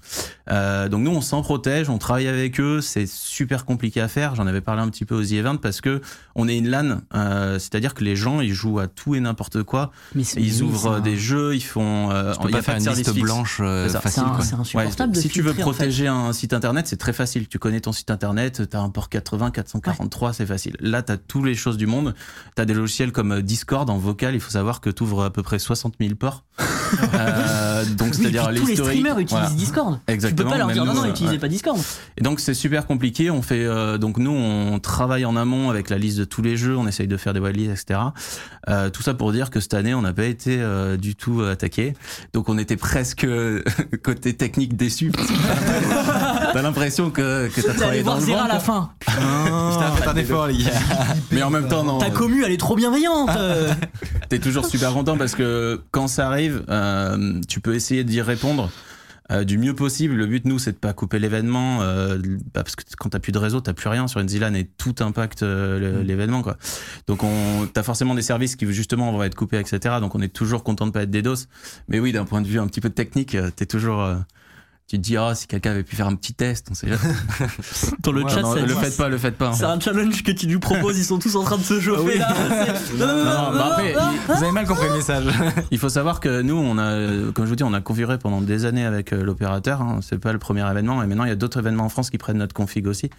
Euh, donc nous, on s'en protège, on travaille avec eux. C'est super compliqué à faire. J'en avais parlé un petit peu aux The Event parce que on est une LAN, euh, c'est-à-dire que les gens ils jouent à tout et n'importe quoi. Mais Ils ouvrent des jeux, ils font. Euh, Tu peux il pas faire une liste fixe. blanche euh, C'est facile. c'est Ouais, insupportable de si tu veux filtrer, en fait. protéger un site internet, c'est très facile. Tu connais ton site internet, tu as un port 80, 443, c'est facile. Là, tu as toutes les choses du monde. Tu as des logiciels comme Discord en vocal. Il faut savoir que tu ouvres à peu près 60 000 ports. Euh, donc, Oui, c'est-à-dire tous les streamers utilisent Voilà. Discord. Tu Exactement. peux pas leur dire non, nous, non, euh, utilisez ouais. pas Discord. Et donc c'est super compliqué. On fait euh, donc nous on travaille en amont avec la liste de tous les jeux. On essaye de faire des whitelists, etc. Euh, tout ça pour dire que cette année on n'a pas été euh, du tout attaqué. Donc on était presque côté technique déçu. T'as l'impression que, que t'as travaillé dans le vent. à la fin. Putain, un effort, les gars. Mais en même temps non. Ta commu, elle est trop bienveillante. T'es toujours super content parce que quand ça arrive, euh, tu peux essayer d'y répondre. euh, du mieux possible. Le but, nous, c'est de pas couper l'événement, euh, bah, parce que quand t'as plus de réseau, t'as plus rien sur une ZLAN et tout impacte euh, le- l'événement, quoi. Donc, on, t'as forcément des services qui justement vont être coupés, etc. Donc, on est toujours content de pas être DDoS. Mais oui, d'un point de vue un petit peu technique, t'es toujours, tu te dis, ah, si quelqu'un avait pu faire un petit test, on sait jamais. Dans le Ouais, chat, Non, ça le faites pas, le faites pas. hein. c'est un challenge que tu nous proposes. Ils sont tous en train de se chauffer là. C'est- Non, non, non, bah après. Vous avez mal compris le message. Il faut savoir que nous, on a, comme je vous dis, on a configuré pendant des années avec euh, l'opérateur. Hein. C'est pas le premier événement, et maintenant il y a d'autres événements en France qui prennent notre config aussi.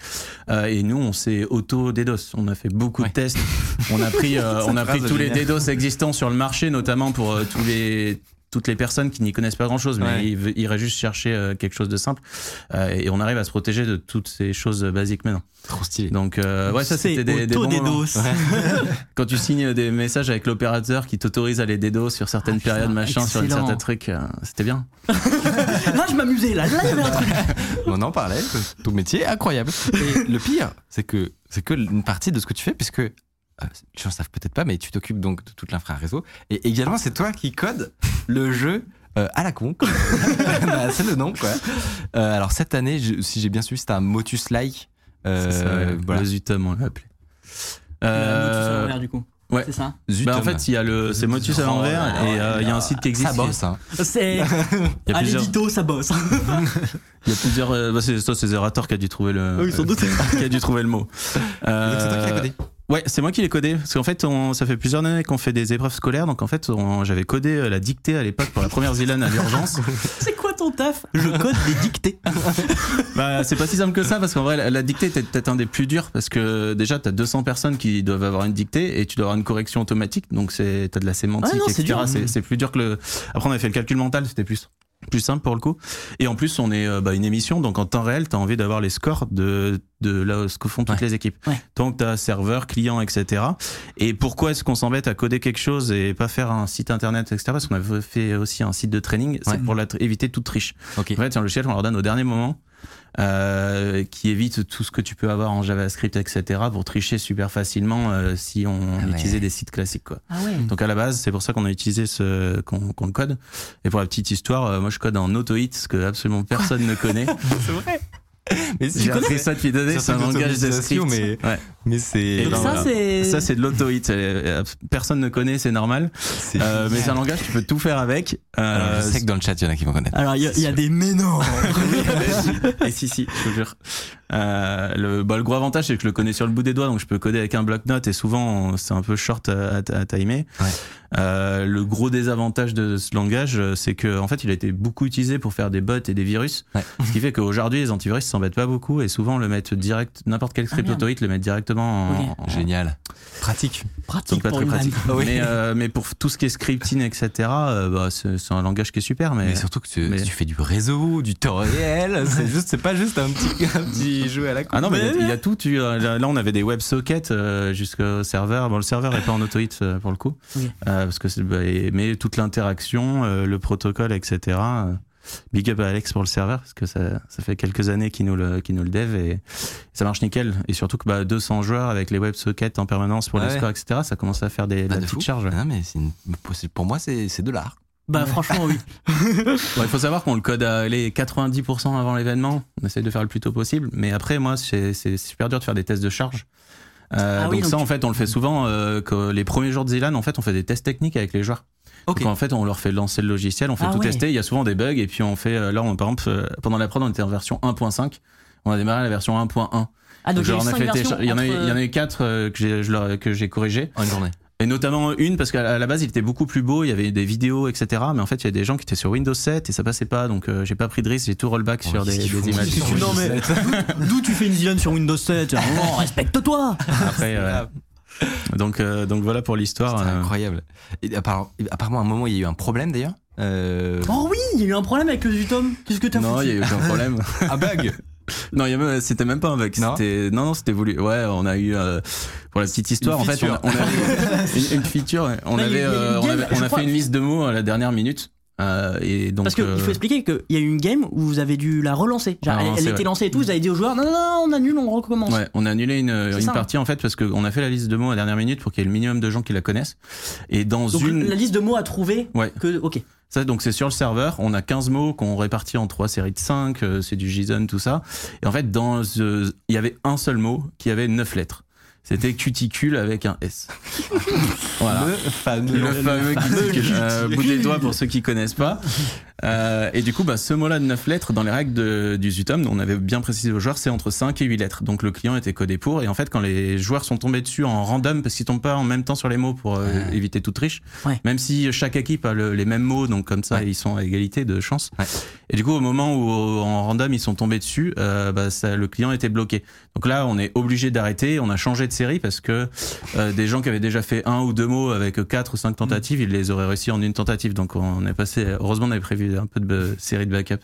Euh, et nous, on s'est auto DDoS. On a fait beaucoup Ouais. de tests. On a pris, euh, on a pris tous les. DDoS existants sur le marché, notamment pour euh, tous les toutes les personnes qui n'y connaissent pas grand chose, mais Ouais. ils iraient juste chercher euh, quelque chose de simple. Euh, et on arrive à se protéger de toutes ces choses basiques maintenant. Trop stylé. Donc, euh, ouais, ça C'est c'était des, des bons moments. auto-DDoS. Quand tu signes des messages avec l'opérateur qui t'autorise à les DDoS sur certaines Ah, putain, périodes, machin, sur une excellent. certains trucs, euh, c'était bien. Là, je m'amusais. Là, là, il y avait un truc. On en parlait, ton métier incroyable. Et le pire, c'est que c'est que une partie de ce que tu fais, puisque euh, les gens ne savent peut-être pas, mais tu t'occupes donc de toute l'infra réseau. Et également, c'est toi qui code le jeu euh, à la con. Bah, c'est le nom, quoi. Euh, alors cette année, je- si j'ai bien suivi, c'était un Motus-like. Euh, C'est ça, ouais. voilà. Le Zutum, on l'a appelé. Motus Euh, l'envers, du coup. ouais. C'est ça. Zutum. bah, en fait, il y a le, c'est Motus à l'envers et euh, il y a un site qui existe. Ça bosse, hein. C'est Il y a à plusieurs, l'édito, ça bosse. il y a plusieurs, euh, bah, c'est ça, c'est Zerator qui a dû trouver le, Oui, sans doute. qui a dû trouver le mot. Euh, Donc c'est toi qui l'as codé. Ouais, c'est moi qui l'ai codé. Parce qu'en fait, on, ça fait plusieurs années qu'on fait des épreuves scolaires. Donc en fait, j'avais codé euh, la dictée à l'époque pour la première Zilan à l'urgence. C'est quoi ton taf? Je code des dictées. Bah, c'est pas si simple que ça parce qu'en vrai, la, la dictée était peut-être un des plus durs parce que déjà, t'as 200 personnes qui doivent avoir une dictée et tu dois avoir une correction automatique. Donc, c'est, t'as de la sémantique, Ouais, non, c'est etc. C'est, plus dur que le. Après, on a fait le calcul mental, c'était plus. Plus simple pour le coup. Et en plus, on est euh, bah, une émission, donc en temps réel, tu as envie d'avoir les scores de, de là, ce que font toutes Ouais. les équipes. Ouais. Donc, tu as serveur, client, etc. Et pourquoi est-ce qu'on s'embête à coder quelque chose et pas faire un site internet, etc. Parce qu'on a fait aussi un site de training, c'est Ouais. pour la éviter toute triche. Ok. En fait, un logiciel qu'on leur donne au dernier moment. Euh, qui évite tout ce que tu peux avoir en JavaScript, etc. pour tricher super facilement euh, si on Ah ouais. utilisait des sites classiques. Quoi. Ah ouais. Donc à la base, c'est pour ça qu'on a utilisé ce qu'on le code. Et pour la petite histoire, euh, moi je code en AutoHit, ce que absolument personne ne connaît. C'est vrai. Mais J'ai appris ça depuis des années, C'est un langage de script. mais- Ouais. Mais c'est. Ça, voilà. c'est. Ça c'est de l'AutoHit. Euh, Personne ne connaît, c'est normal. Euh, mais c'est un langage, tu peux tout faire avec. Alors, Euh, je sais que dans le chat, il y en a qui vont connaître. Alors, il y, a- il y a des mais non Et si, si, je te jure. Euh, le, bah, le gros avantage, c'est que je le connais sur le bout des doigts, donc je peux coder avec un bloc-notes et souvent, c'est un peu short à, à, à timer. Ouais. Euh, le gros désavantage de ce langage, c'est que en fait, il a été beaucoup utilisé pour faire des bots et des virus. Ouais. Ce qui fait qu'aujourd'hui, les antivirus s'embêtent pas beaucoup et souvent le mettent direct, n'importe quel script Ah, le met directement en, Génial. Pratique. Pratique donc pas pour très pratique. mais, euh, mais pour tout ce qui est scripting, etc., euh, bah, c'est un langage qui est super. Mais, Mais surtout que tu, mais- tu fais du réseau, du temps réel. C'est juste, c'est pas juste un petit, un petit jeu à la con. Ah non, mais il y a- il y, a tout. Tu, euh, là, on avait des WebSockets euh, jusqu'au serveur. Bon, le serveur est pas en AutoHit euh, pour le coup. Euh, parce que bah, mais toute l'interaction, euh, le protocole, etc. Big up à Alex pour le serveur parce que ça, ça fait quelques années qu'il nous le, qu'il nous le dev et ça marche nickel. Et surtout que bah, 200 joueurs avec les WebSockets en permanence pour Ah les ouais. scores, etc. Ça commence à faire des, de Bah, la de petite fou. charge. ouais. Ah, mais une- pour moi, c'est c'est de l'art. Bah, franchement, oui. Ouais, Il faut savoir qu'on le code à les 90% avant l'événement. On essaie de faire le plus tôt possible. Mais après, moi, c'est c'est super dur de faire des tests de charge. Euh, Ah oui, donc, donc ça, tu- en fait, on le fait souvent. Euh, que les premiers jours de Zilan, en fait, on fait des tests techniques avec les joueurs. Donc, en fait, on leur fait lancer le logiciel, on fait Ah tout ouais. tester. Il y a souvent des bugs. Et puis, on fait. euh, Là, on, par exemple, euh, pendant la prod, on était en version 1.5. On a démarré la version 1.1. Ah, donc, il y fait il en a eu- entre- il y en a eu 4 que j'ai je leur- que j'ai corrigé. En une journée. Et notamment une, parce qu'à la à la base, il était beaucoup plus beau, il y avait des vidéos, etc. Mais en fait, il y a des gens qui étaient sur Windows 7 et ça passait pas, donc euh, j'ai pas pris de risque, j'ai tout rollback Oh, sur des, images. Non, mais d'où tu fais une Dylan sur Windows 7 Oh, respecte-toi Après, euh, donc, euh, donc voilà pour l'histoire. C'est euh. incroyable. Et appar- apparemment, à un moment, il y a eu un problème d'ailleurs. Euh, Oh oui, il y a eu un problème avec le Zutom. Qu'est-ce que t'as Non, il y a foutu eu aucun problème. un bug. non, il y a même- c'était même pas un bug. Non C'était, non, non, c'était voulu. Ouais, on a eu, euh, pour la petite histoire, Une en fait, on, feature. a- on avait une, une feature. On Là, avait, eu euh, on, avait- on a crois. fait une liste de mots à la dernière minute. Euh, et donc, Parce qu'il euh, faut expliquer qu'il y a eu une game où vous avez dû la relancer. Genre, La elle, était lancée et tout, vous avez dit aux joueurs non, non, non, on annule, on recommence. Ouais, on a annulé une, une ça, hein. partie en fait parce qu'on a fait la liste de mots à la dernière minute pour qu'il y ait le minimum de gens qui la connaissent. Et dans Donc une. la liste de mots à trouver, Ouais. que, ok. Ça, donc c'est sur le serveur. On a 15 mots qu'on répartit en trois séries de 5. euh, c'est du JSON, tout ça. Et en fait, dans euh, il y avait un seul mot qui avait 9 lettres. C'était cuticule avec un S. voilà. Le fameux. Le fameux cuticule. cuticule. Euh, bout des doigts pour ceux qui connaissent pas. Euh, et du coup, bah, ce mot-là de 9 lettres, dans les règles de- du Zutom, on avait bien précisé aux joueurs, c'est entre 5 et 8 lettres. Donc le client était codé pour. Et en fait, quand les joueurs sont tombés dessus en random, parce qu'ils tombent pas en même temps sur les mots pour euh, Ouais. éviter toute triche, Ouais. même si chaque équipe a le- les mêmes mots, donc comme ça, Ouais. ils sont à égalité de chance. Et du coup, au moment où en random ils sont tombés dessus, euh, bah, ça, le client était bloqué. Donc là, on est obligé d'arrêter. On a changé de série parce que euh, des gens qui avaient déjà fait un ou deux mots avec quatre ou cinq tentatives, ils les auraient réussi en une tentative. Donc on est passé. Heureusement, on avait prévu un peu de euh, série de backup.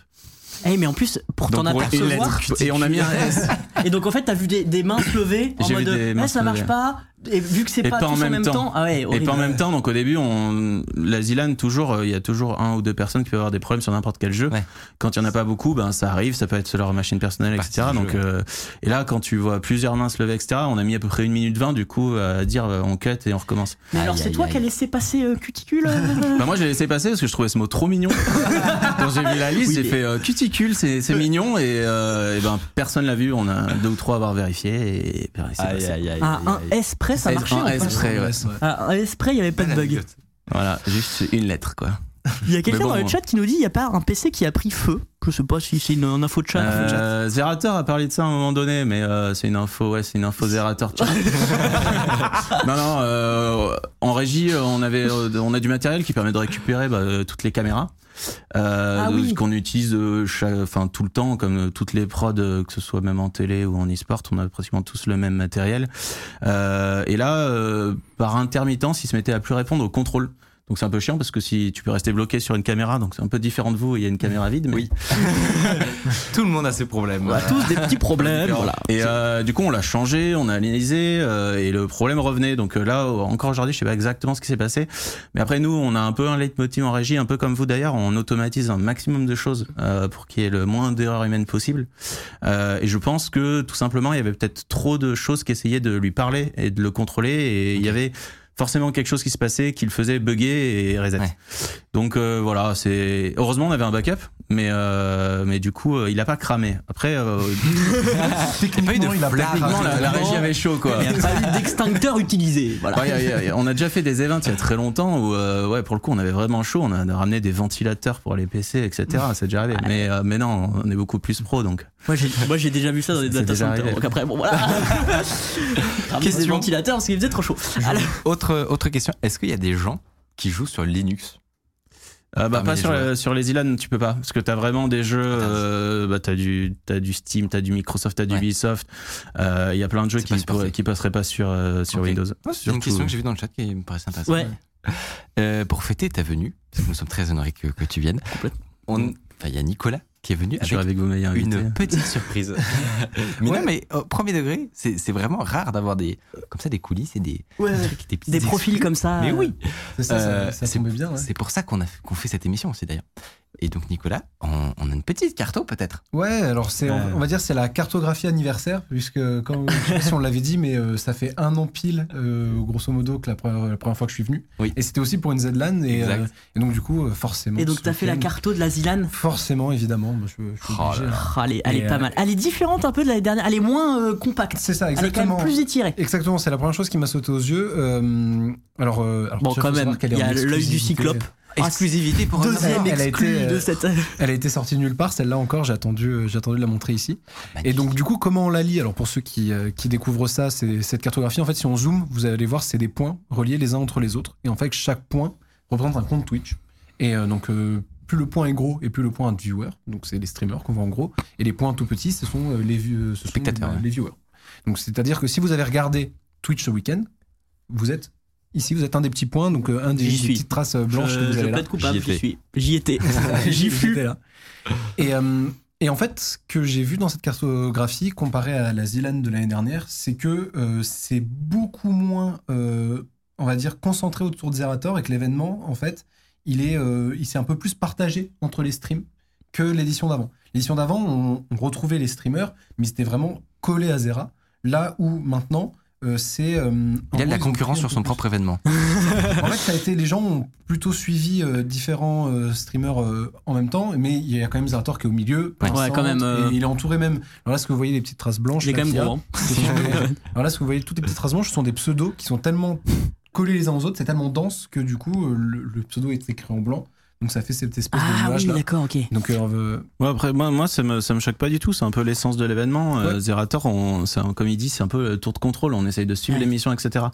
Eh, mais en plus, pour t'en apercevoir. lettre. Et on a mis un S. Et donc en fait, t'as vu des, des mains se lever en mode des eh, ça marche lever. pas. Et vu que c'est Et pas, pas tous en même temps. Ah ouais, Et pas en même temps, donc au début, on, la Zilan, toujours, euh, il y a toujours un ou deux personnes qui peuvent avoir des problèmes sur n'importe quel jeu. Ouais. Quand il y en a pas beaucoup, ben ça arrive, ça peut être sur leur machine personnelle, etc. Donc, euh, et là, quand tu vois plusieurs mains se lever, etc., on a mis à peu près une minute 20 du coup à dire euh, on cut et on recommence. Mais alors c'est toi qui as laissé passer euh, cuticule Bah moi j'ai laissé passer parce que je trouvais ce mot trop mignon. Quand j'ai vu la liste, Oui, j'ai mais- fait euh, cuticule, c'est c'est mignon et, euh, et ben personne l'a vu. On a deux ou trois à avoir vérifié et ben, c'est Aïe, passé. aïe, aïe. Ah, un aïe. S près, ça S- marchait un en S fait. près, ouais. Ah, il y avait pas de bug. Voilà, juste une lettre quoi. Il y a quelqu'un bon, dans le chat qui nous dit il y a pas un PC qui a pris feu. Je sais pas si c'est une, une info de chat. Euh, Zerator a parlé de ça à un moment donné, mais euh, c'est une info, ouais, c'est une info Zerator. chat. non, non, euh, en régie, on avait, euh, on a du matériel qui permet de récupérer bah, toutes les caméras. Euh, Ah oui. qu'on utilise euh, chaque- enfin tout le temps comme euh, toutes les prods que ce soit même en télé ou en e-sport on a pratiquement tous le même matériel Euh, et là euh, par intermittence il se mettait à plus répondre au contrôle Donc c'est un peu chiant parce que si tu peux rester bloqué sur une caméra, donc c'est un peu différent de vous, il y a une caméra vide. Mais... Oui. Tout le monde a ses problèmes. On a tous des petits problèmes. voilà. Et euh, du coup, on l'a changé, on a analysé, euh, et le problème revenait. Donc euh, là, encore aujourd'hui, je sais pas exactement ce qui s'est passé. Mais après, nous, on a un peu un leitmotiv en régie, un peu comme vous d'ailleurs, on automatise un maximum de choses euh, pour qu'il y ait le moins d'erreurs humaines possible. Euh, et je pense que tout simplement, il y avait peut-être trop de choses qui essayaient de lui parler et de le contrôler, et il y avait forcément quelque chose qui se passait qui le faisait bugger et reset. Donc euh, voilà, c'est heureusement on avait un backup, mais euh, mais du coup euh, il a pas cramé. Après euh, Techniquement, il a pas la, la régie avait chaud quoi. Il n'y a pas eu d'extincteur utilisé. Voilà. Ouais, y a- y a- y a- on a déjà fait des events il y a très longtemps où euh, ouais pour le coup on avait vraiment chaud, on a ramené des ventilateurs pour les PC etc. C'est déjà arrivé. Mais euh, mais non, on est beaucoup plus pro donc. Moi, j'ai, moi, j'ai déjà vu ça dans des data centers. arrivé. Donc après, bon, voilà. Ramener des Question. ventilateurs parce qu'il faisait trop chaud. Alors, Autre, autre question, est-ce qu'il y a des gens qui jouent sur Linux? Euh, bah, pas sur, la- sur les ILAN, tu peux pas. Parce que t'as vraiment des jeux. Euh, bah, t'as du, t'as du Steam, t'as du Microsoft, t'as du Ouais. Ubisoft. Euh, Il y a plein de jeux qui, qui passeraient pas sur, euh, sur. Windows. C'est une question que j'ai vue dans le chat qui me paraissait intéressante. Ouais. Euh, pour fêter ta venue, parce que nous sommes très honorés que, que tu viennes, il y a Nicolas qui est venu avec avec vous une petite surprise. mais Ouais. non, mais au premier degré, c'est c'est vraiment rare d'avoir des comme ça des coulisses et des ouais, trucs, des, petits des profils exclus. comme ça. Mais euh, oui, C'est ça, ça- Euh, ça, c'est- tombait bien. ouais. c'est pour ça qu'on a fait- qu'on fait cette émission aussi d'ailleurs. Et donc Nicolas, on, on a une petite carto peut-être. Ouais, alors c'est, on, on va dire c'est la cartographie anniversaire, puisque quand, je sais pas si on l'avait dit, mais euh, ça fait un an pile, euh, grosso modo, que la première, la première fois que je suis venu. Oui. Et c'était aussi pour une ZLAN, et, euh, et donc du coup, euh, forcément. Et donc, t'as fait la carto de la Zilan Forcément, évidemment, moi, je, je suis Oh obligé. là. Ah, elle, est, elle Et, est pas euh, mal. Elle est différente un peu de l'année dernière. Elle est moins euh, compacte. C'est ça, Elle est quand exactement. même plus étirée. Exactement, c'est la première chose qui m'a sauté aux yeux. Euh, alors, euh, alors, Bon, quand même, il y a l'œil du cyclope. Ah, Exclusivité pour Deuxième elle a exclu été, euh, de cette. Elle a été sortie de nulle part, celle-là encore, j'ai attendu, euh, j'ai attendu de la montrer ici. Et donc, du coup, comment on la lit? Alors, pour ceux qui, euh, qui découvrent ça, c'est cette cartographie. En fait, si on zoome, vous allez voir, c'est des points reliés les uns entre les autres. Et en fait, chaque point représente un compte Twitch. Et euh, donc, euh, plus le point est gros et plus le point a de viewers. Donc, c'est les streamers qu'on voit en gros. Et les points tout petits, ce sont euh, les, view- euh, ce sont, Spectateurs, ouais. les viewers. Donc, c'est-à-dire que si vous avez regardé Twitch ce week-end, vous êtes ici, vous êtes un des petits points, donc euh, un des, des petites traces euh, blanches je, que vous je avez là. coupable, J'y suis. J'y étais. J'y fus. J'étais là. Et, euh, et en fait, ce que j'ai vu dans cette cartographie, comparé à la Zilan de l'année dernière, c'est que euh, c'est beaucoup moins, euh, on va dire, concentré autour de Zerator et que l'événement, en fait, il est, euh, il s'est un peu plus partagé entre les streams que l'édition d'avant. L'édition d'avant, on, on retrouvait les streamers, mais c'était vraiment collé à Zera. Là où maintenant, euh, c'est. euh, Il y a de la concurrence sur son plus- propre événement. en fait, ça a été, les gens ont plutôt suivi euh, différents euh, streamers euh, en même temps, mais il y a quand même Zerator qui est au milieu. Ouais, au centre, quand même, euh, Et il est entouré même. Alors là, ce que vous voyez, les petites traces blanches. Il est quand même gros. hein. Alors là, ce que vous voyez, toutes les petites traces blanches, ce sont des pseudos qui sont tellement collés les uns aux autres, c'est tellement dense que du coup, le, le pseudo est écrit en blanc. Donc ça fait cette espèce de Ah nuage oui, là. d'accord, ok. Donc euh, on veut- Ouais, après, moi, moi ça, me, ça me choque pas du tout. C'est un peu l'essence de l'événement. Euh. Zerator, on, c'est un- comme il dit, c'est un peu le tour de contrôle. On essaye de suivre Ouais. l'émission, etc.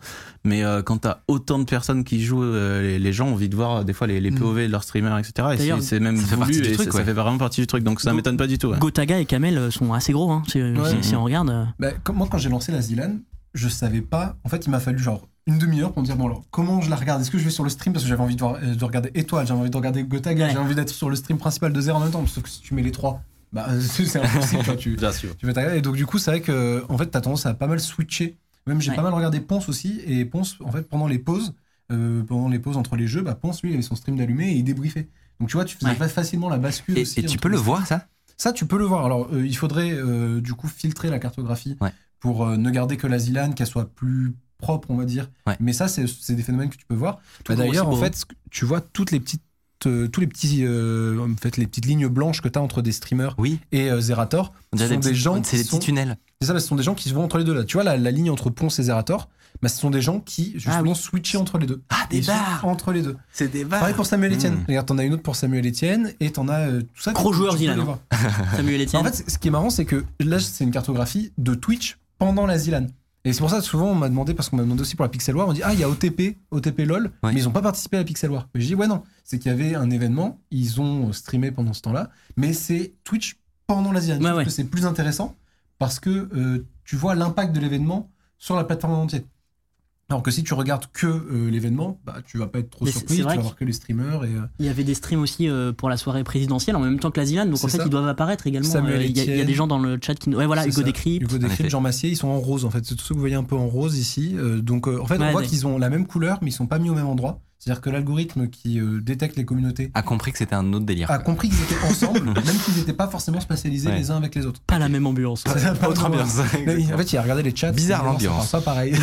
Mais euh, quand t'as autant de personnes qui jouent, euh, les, les gens ont envie de voir euh, des fois les, les Mm. POV de leurs streamers, etc. Et D'ailleurs, c'est, c'est même ça fait voulu partie du et truc, ça, ça fait vraiment partie du truc. Donc ça Go- m'étonne pas du tout. ouais. Gotaga et Kamel sont assez gros. Hein. Si, Ouais. si- si on regarde. euh, Bah, comme moi, quand j'ai lancé la Zilan, je savais pas. En fait, il m'a fallu genre une demi-heure pour me dire bon alors comment je la regarde? Est-ce que je vais sur le stream? Parce que j'avais envie de, voir- euh, de regarder Étoile, j'avais envie de regarder Gotaga, Ouais. j'ai envie d'être sur le stream principal de Zero en même temps. Sauf que si tu mets les trois, bah c'est impossible. tu vois, tu, Bien sûr. tu t'arrêter. Et donc du coup, c'est vrai que en fait, t'as tendance à pas mal switcher. Même j'ai Ouais. pas mal regardé Ponce aussi et Ponce, en fait, pendant les pauses, euh, pendant les pauses entre les jeux, bah Ponce lui, il avait son stream d'allumé et il débriefait. Donc tu vois, tu faisais Ouais. fa- facilement la bascule. Et, aussi et tu peux le voir ça? Ça, tu peux le voir. Alors, euh, il faudrait euh, du coup filtrer la cartographie Ouais. pour euh, ne garder que la Zilan, qu'elle soit plus propre, on va dire. Ouais. Mais ça, c'est des phénomènes que tu peux voir. Bah, D'ailleurs, en fait, tu vois toutes les petites, euh, tous les petits, euh, en fait, les petites lignes blanches que tu as entre des streamers Oui. et euh, Zerator. Ce sont des, des petits- gens C'est des sont- petits tunnels. C'est ça, bah, ce sont des gens qui se vont entre les deux là. Tu vois la, la ligne entre Ponce et Zerator, bah, ce sont des gens qui justement Ah oui. switchaient entre les deux. Ah, Ils sont entre les deux. C'est des Pareil pour Samuel Etienne. Mmh. Regarde, t'en as une autre pour Samuel Etienne et t'en as euh, tout ça. Gros joueur Zilan, hein. Samuel Etienne. En fait, ce qui est marrant, c'est que là, c'est une cartographie de Twitch pendant la Zilan. Et c'est pour ça que souvent on m'a demandé, parce qu'on m'a demandé aussi pour la Pixel War, on dit Ah, il y a OTP, OTP LOL, Ouais. mais ils n'ont pas participé à la Pixel War. Mais je dis Ouais, non, c'est qu'il y avait un événement, ils ont streamé pendant ce temps-là, mais c'est Twitch pendant la Zilan. Je Ouais, ouais. que c'est plus intéressant parce que euh, tu vois l'impact de l'événement sur la plateforme en entier. Alors que si tu regardes que euh, l'événement, bah, tu vas pas être trop Mais surpris, c'est tu vrai vas voir que les streamers et euh, Il y avait des streams aussi euh, pour la soirée présidentielle en même temps que la Zilan, donc en fait ça. ils doivent apparaître également. Samuel Euh, Il y, a- il y a Etienne. des gens dans le chat qui. Ouais, voilà, Hugo. Décrypte. Hugo En Décrypte. Jean Massier, ils sont en rose en fait. C'est tout ce que vous voyez un peu en rose ici. Euh, donc euh, en fait, Ouais, on voit qu'ils ont la même couleur, mais ils sont pas mis au même endroit. C'est-à-dire que l'algorithme qui euh, détecte les communautés A compris que c'était un autre délire. a quoi. compris qu'ils étaient ensemble, même qu'ils n'étaient pas forcément spatialisés Ouais. les uns avec les autres. Pas la même ambiance. Autre ambiance. En fait, il a regardé les chats. Bizarre l'ambiance. Pas pareil.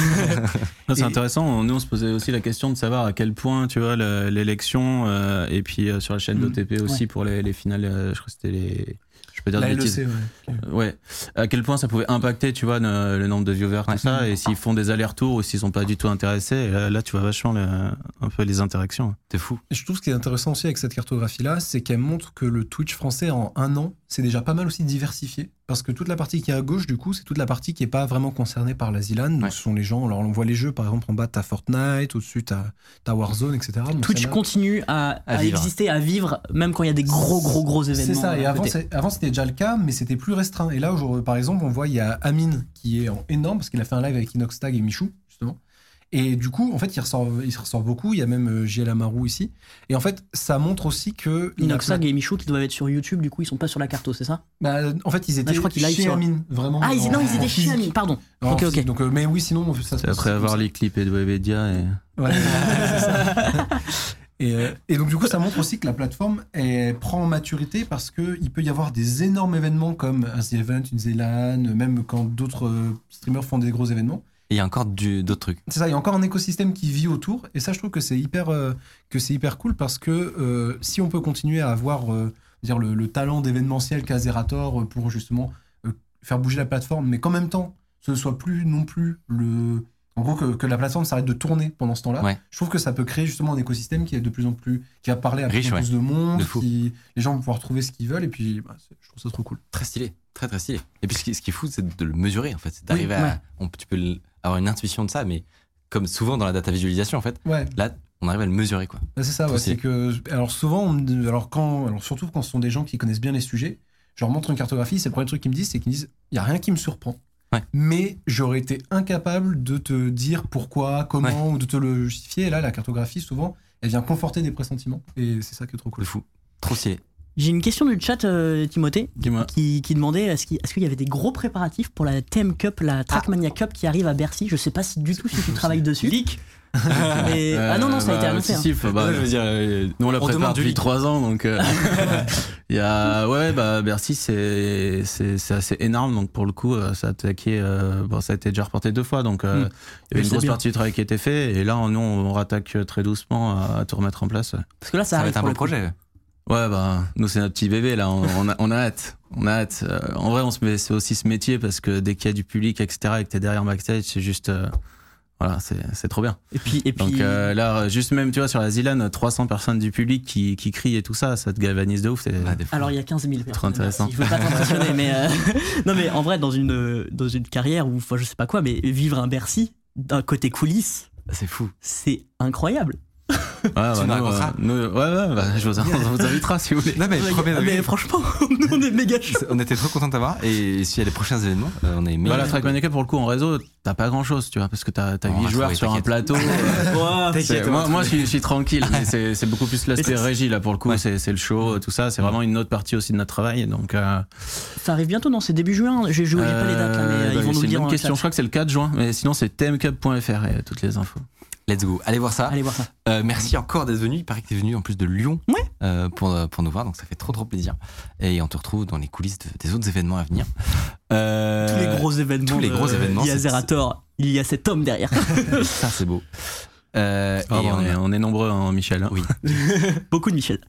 C'est Et- intéressant. Nous, on se posait aussi la question de savoir à quel point, tu vois, le- l'élection, euh, et puis euh, sur la chaîne Mm. d'OTP aussi pour les, les finales, euh, je crois que c'était les. Dire La des bêtises. LEC, ouais. Euh, Ouais. À quel point ça pouvait impacter, tu vois, le, le nombre de viewers, Ouais. tout ça, et s'ils font des allers-retours ou s'ils sont pas du tout intéressés, et là, là, tu vois vachement le- un peu les interactions. C'est fou. Et je trouve ce qui est intéressant aussi avec cette cartographie-là, c'est qu'elle montre que le Twitch français en un an, c'est déjà pas mal aussi diversifié. Parce que toute la partie qui est à gauche, du coup, c'est toute la partie qui est pas vraiment concernée par la ZLAN. Donc Ouais. ce sont les gens, alors on voit les jeux, par exemple, en bas, t'as Fortnite, au-dessus, t'as t'as Warzone, etc. Donc Twitch continue à, À exister, à vivre, même quand il y a des gros, gros, gros événements. C'est ça, et avant, c'était déjà le cas, mais c'était plus restreint. Et là, aujourd'hui, par exemple, on voit, il y a Amine qui est en énorme, parce qu'il a fait un live avec Inoxtag et Michou, justement. Et du coup, en fait, il ressort, il ressort beaucoup. Il y a même euh, JL Amaru ici. Et en fait, ça montre aussi que. Inoxag et Michou qui doivent être sur YouTube, du coup ils sont pas sur la carto, c'est ça? Bah, en fait, ils étaient je crois qu'il live chez sur- Amine, vraiment. Ah, ils, en- non, ils en étaient chez physique. Ami, pardon. Ok, ok. Donc, euh, mais oui, sinon, ça se après avoir les clips et de Webedia et. Ouais, c'est ça. Et, euh, et donc du coup, ça montre aussi que la plateforme elle prend en maturité parce que il peut y avoir des énormes événements comme un The Event, une Zélan, même quand d'autres streamers font des gros événements. Et il y a encore d'autres trucs. C'est ça, il y a encore un écosystème qui vit autour. Et ça, je trouve que c'est hyper, euh, que c'est hyper cool parce que euh, si on peut continuer à avoir euh, dire le, le talent d'événementiel qu'a Zerator euh, pour justement faire bouger la plateforme, mais qu'en même temps, ce ne soit plus non plus le. En gros, que, que la plateforme s'arrête de tourner pendant ce temps-là. Ouais. Je trouve que ça peut créer justement un écosystème qui est de plus en plus. qui va parler à Riche, plus, en ouais. plus de monde. De fou. qui- les gens vont pouvoir trouver ce qu'ils veulent. Et puis, bah, je trouve ça trop cool. Très stylé. Très, très stylé. Et puis ce qui, ce qui est fou, c'est de le mesurer, en fait. C'est d'arriver Oui, à. on- tu peux l- avoir une intuition de ça, mais comme souvent dans la data visualisation, en fait, Ouais. là, on arrive à le mesurer, quoi. Bah, c'est ça, ouais, c'est que alors souvent, on alors quand, alors surtout quand ce sont des gens qui connaissent bien les sujets, je leur montre une cartographie, c'est le premier truc qu'ils me disent, c'est qu'ils me disent, il y a rien qui me surprend. Ouais. Mais j'aurais été incapable de te dire pourquoi, comment, ou de te le justifier. Et là, la cartographie, souvent, elle vient conforter des pressentiments. Et c'est ça qui est trop De cool. fou. Trop stylé. J'ai une question du chat, euh, Timothée, qui, qui demandait est-ce qu'il y avait des gros préparatifs pour la TM Cup, la Trackmania Cup qui arrive à Bercy? Je sais pas si du tout si tu travailles dessus. Leak Ah non, non, ça a été Euh, annoncé. si, hein. si, faut- bah, Ouais, je veux dire, euh, Nous on la on prépare depuis leak. trois ans donc euh, il y a ouais bah Bercy c'est assez énorme donc pour le coup euh, ça a attaqué euh, bon ça a été déjà reporté deux fois donc euh, Mm. il y avait une grosse bien. partie du travail qui était fait et là nous on rattaque très doucement à, à tout remettre en place. Parce que là, ça, Ça va arrive être un beau projet. Ouais bah nous c'est notre petit bébé là on, on a, on a hâte on a hâte Euh, en vrai on se met c'est aussi ce métier parce que dès qu'il y a du public etc et que t'es derrière backstage c'est juste euh, voilà c'est c'est trop bien. Et puis, et puis Donc euh, là, juste même, tu vois, sur la Zilan, 300 personnes du public qui, qui crient et tout ça, ça te galvanise de ouf. alors il y a 15 000 personnes. intéressant. merci. Je veux pas t'impressionner, mais euh, non, mais en vrai, dans une dans une carrière ou enfin je sais pas quoi, mais vivre un Bercy d'un côté coulisses, c'est fou. c'est incroyable. Ouais, bah, nous nous, raconteras. euh, nous, ouais, ouais, bah, je vous, on vous invitera si vous voulez. Non, mais premier mais degré, franchement, nous, on est méga chaud. on était trop contents de t'avoir. Et s'il y a les prochains événements, euh, on est Bah, la Trackmania Cup, pour le coup, en réseau, t'as pas grand chose, tu vois, parce que t'as as On 8 va joueurs sur un plateau. C'est- moi, moi je, suis, je suis tranquille, mais c'est c'est beaucoup plus l'aspect Mais c'est- régie là pour le coup, Ouais. c'est c'est le show, tout ça, c'est vraiment une autre partie aussi de notre travail. Donc, euh, Ça arrive bientôt, non C'est début juin. J'ai j'ai pas les dates là, mais euh, euh, bah, ils vont nous c'est le une dire. bonne en question, chat. je crois que c'est le 4 juin, mais sinon c'est tmcup.fr et toutes les infos. Let's go. Allez voir ça. Allez voir ça. Euh, merci encore d'être venu. Il paraît que tu es venu en plus de Lyon Ouais. euh, pour, pour nous voir, donc ça fait trop trop plaisir. Et on te retrouve dans les coulisses de- des autres événements à venir. Euh, Tous les gros événements. tous les de- gros événements, Il y a Zerator, il y a cet homme derrière. Ça c'est beau. Euh, Ah, et, bon, on, on, est, on est nombreux, hein, Michel. hein. Oui. Beaucoup de Michel.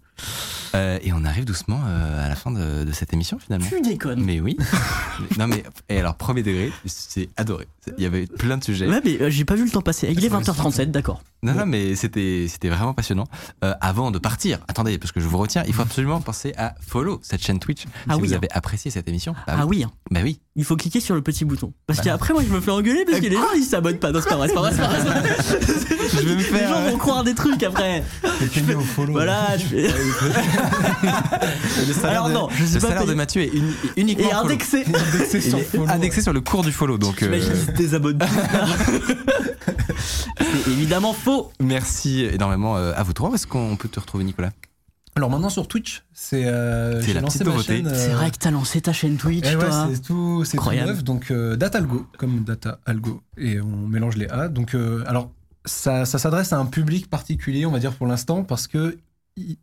Euh, et on arrive doucement euh, à la fin de, de cette émission finalement. Tu déconnes. Mais oui. non mais et alors premier degré, c'est adoré. Il y avait plein de sujets. Ouais, mais euh, j'ai pas vu le temps passer. Il est Je me 20h37, d'accord. Non, non, mais c'était, c'était vraiment passionnant. Euh, avant de partir, attendez, parce que je vous retiens, il faut absolument penser à follow cette chaîne Twitch. Si Ah oui, vous hein. avez apprécié cette émission, bah, Ah oui, hein. bah oui, il faut cliquer sur le petit bouton. Parce qu'après, moi, je me fais engueuler parce que les gens, ils s'abonnent pas. Non, c'est pas vrai, c'est pas vrai, c'est pas vrai. Je vais me Les faire. gens vont croire des trucs après. T'es payé au follow. Voilà, je fais. Le Alors de, non, je sais le pas salaire de. Mathieu est uni- uniquement Et indexé. Indexé sur Il est follow. indexé sur le cours du follow. Donc, euh, se désabonnent tous. C'est évidemment faux. merci énormément euh, à vous trois. Est-ce qu'on peut te retrouver, Nicolas? Alors maintenant sur Twitch, c'est euh, C'est j'ai la lancé petite ma nouveauté. chaîne, euh, C'est vrai que t'as lancé ta chaîne Twitch, Eh ouais, toi. c'est tout, c'est neuf. Donc euh, Datalgo, comme Data Algo, et on mélange les A. Donc euh, alors ça, ça s'adresse à un public particulier, on va dire pour l'instant, parce que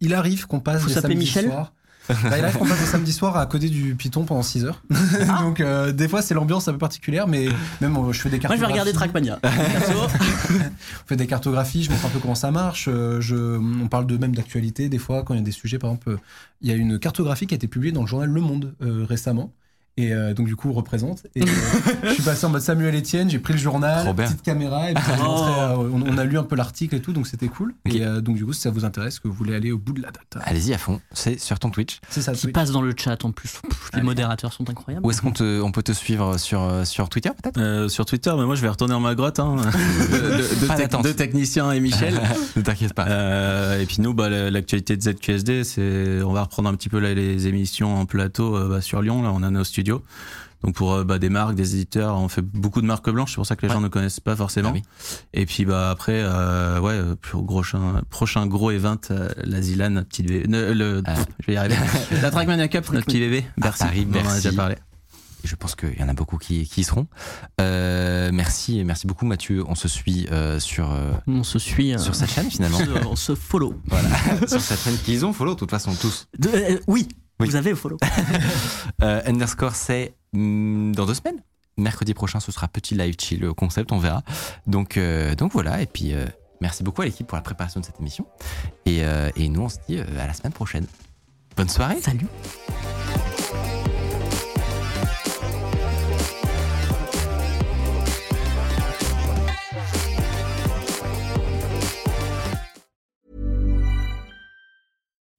il arrive qu'on passe Faut des samedis Michel soirs. Bah, il arrive qu'on passe des samedis soirs à coder du Python pendant 6 heures. Ah. Donc euh, des fois c'est l'ambiance un peu particulière, mais même euh, je fais des Moi, je vais regarder cartographies. Trackmania. On fait des cartographies, je montre un peu comment ça marche. euh, je, on parle de même d'actualité des fois quand il y a des sujets. Par exemple, il y a une cartographie qui a été publiée dans le journal Le Monde euh, récemment. Et euh, donc du coup, on représente. Et euh, je suis passé en mode Samuel Etienne, j'ai pris le journal, petite caméra, et puis Oh. euh, on, on a lu un peu l'article et tout, donc c'était cool. Et euh, donc du coup, si ça vous intéresse, que vous voulez aller au bout de la data, Allez-y à fond. C'est sur ton Twitch. c'est ça. Qui Twitch. passe dans le chat en plus. Pff, les modérateurs sont incroyables. Où est-ce qu'on te, on peut te suivre sur, sur Twitter peut-être? Euh, sur Twitter, mais moi je vais retourner dans ma grotte. Hein. de, de- de Pas tec- d'attente. de techniciens et Michel. Ne t'inquiète pas. Euh, et puis nous, bah, la- l'actualité de ZQSD, c'est on va reprendre un petit peu là, les émissions en plateau euh, bah, sur Lyon. Là, on en est au studio. Donc pour euh, bah, des marques, des éditeurs, on fait beaucoup de marques blanches. C'est pour ça que les Ouais. gens ne connaissent pas forcément. Ah oui. Et puis bah après, euh, ouais, prochain prochain gros event, euh, la Zilan, petite bébé, ne- le, Ah. pff, je vais y arriver. la Trackmania Cup, notre petit bébé. Bercy. Paris, on en a déjà parlé. Je pense qu'il y en a beaucoup qui, qui y seront. Euh, merci, merci beaucoup Mathieu. On se suit euh, sur, euh, On se suit. euh, sur cette chaîne finalement. on se- on se follow. voilà, sur cette chaîne qu'ils ont follow de toute façon tous. De- euh, oui, Oui. vous avez follow. Euh, underscore c'est hum, dans deux semaines. Mercredi prochain, ce sera petit live chill concept, on verra. Donc, euh, donc voilà. Et puis euh, merci beaucoup à l'équipe pour la préparation de cette émission. Et, euh, et nous, on se dit euh, à la semaine prochaine. Bonne soirée. Salut.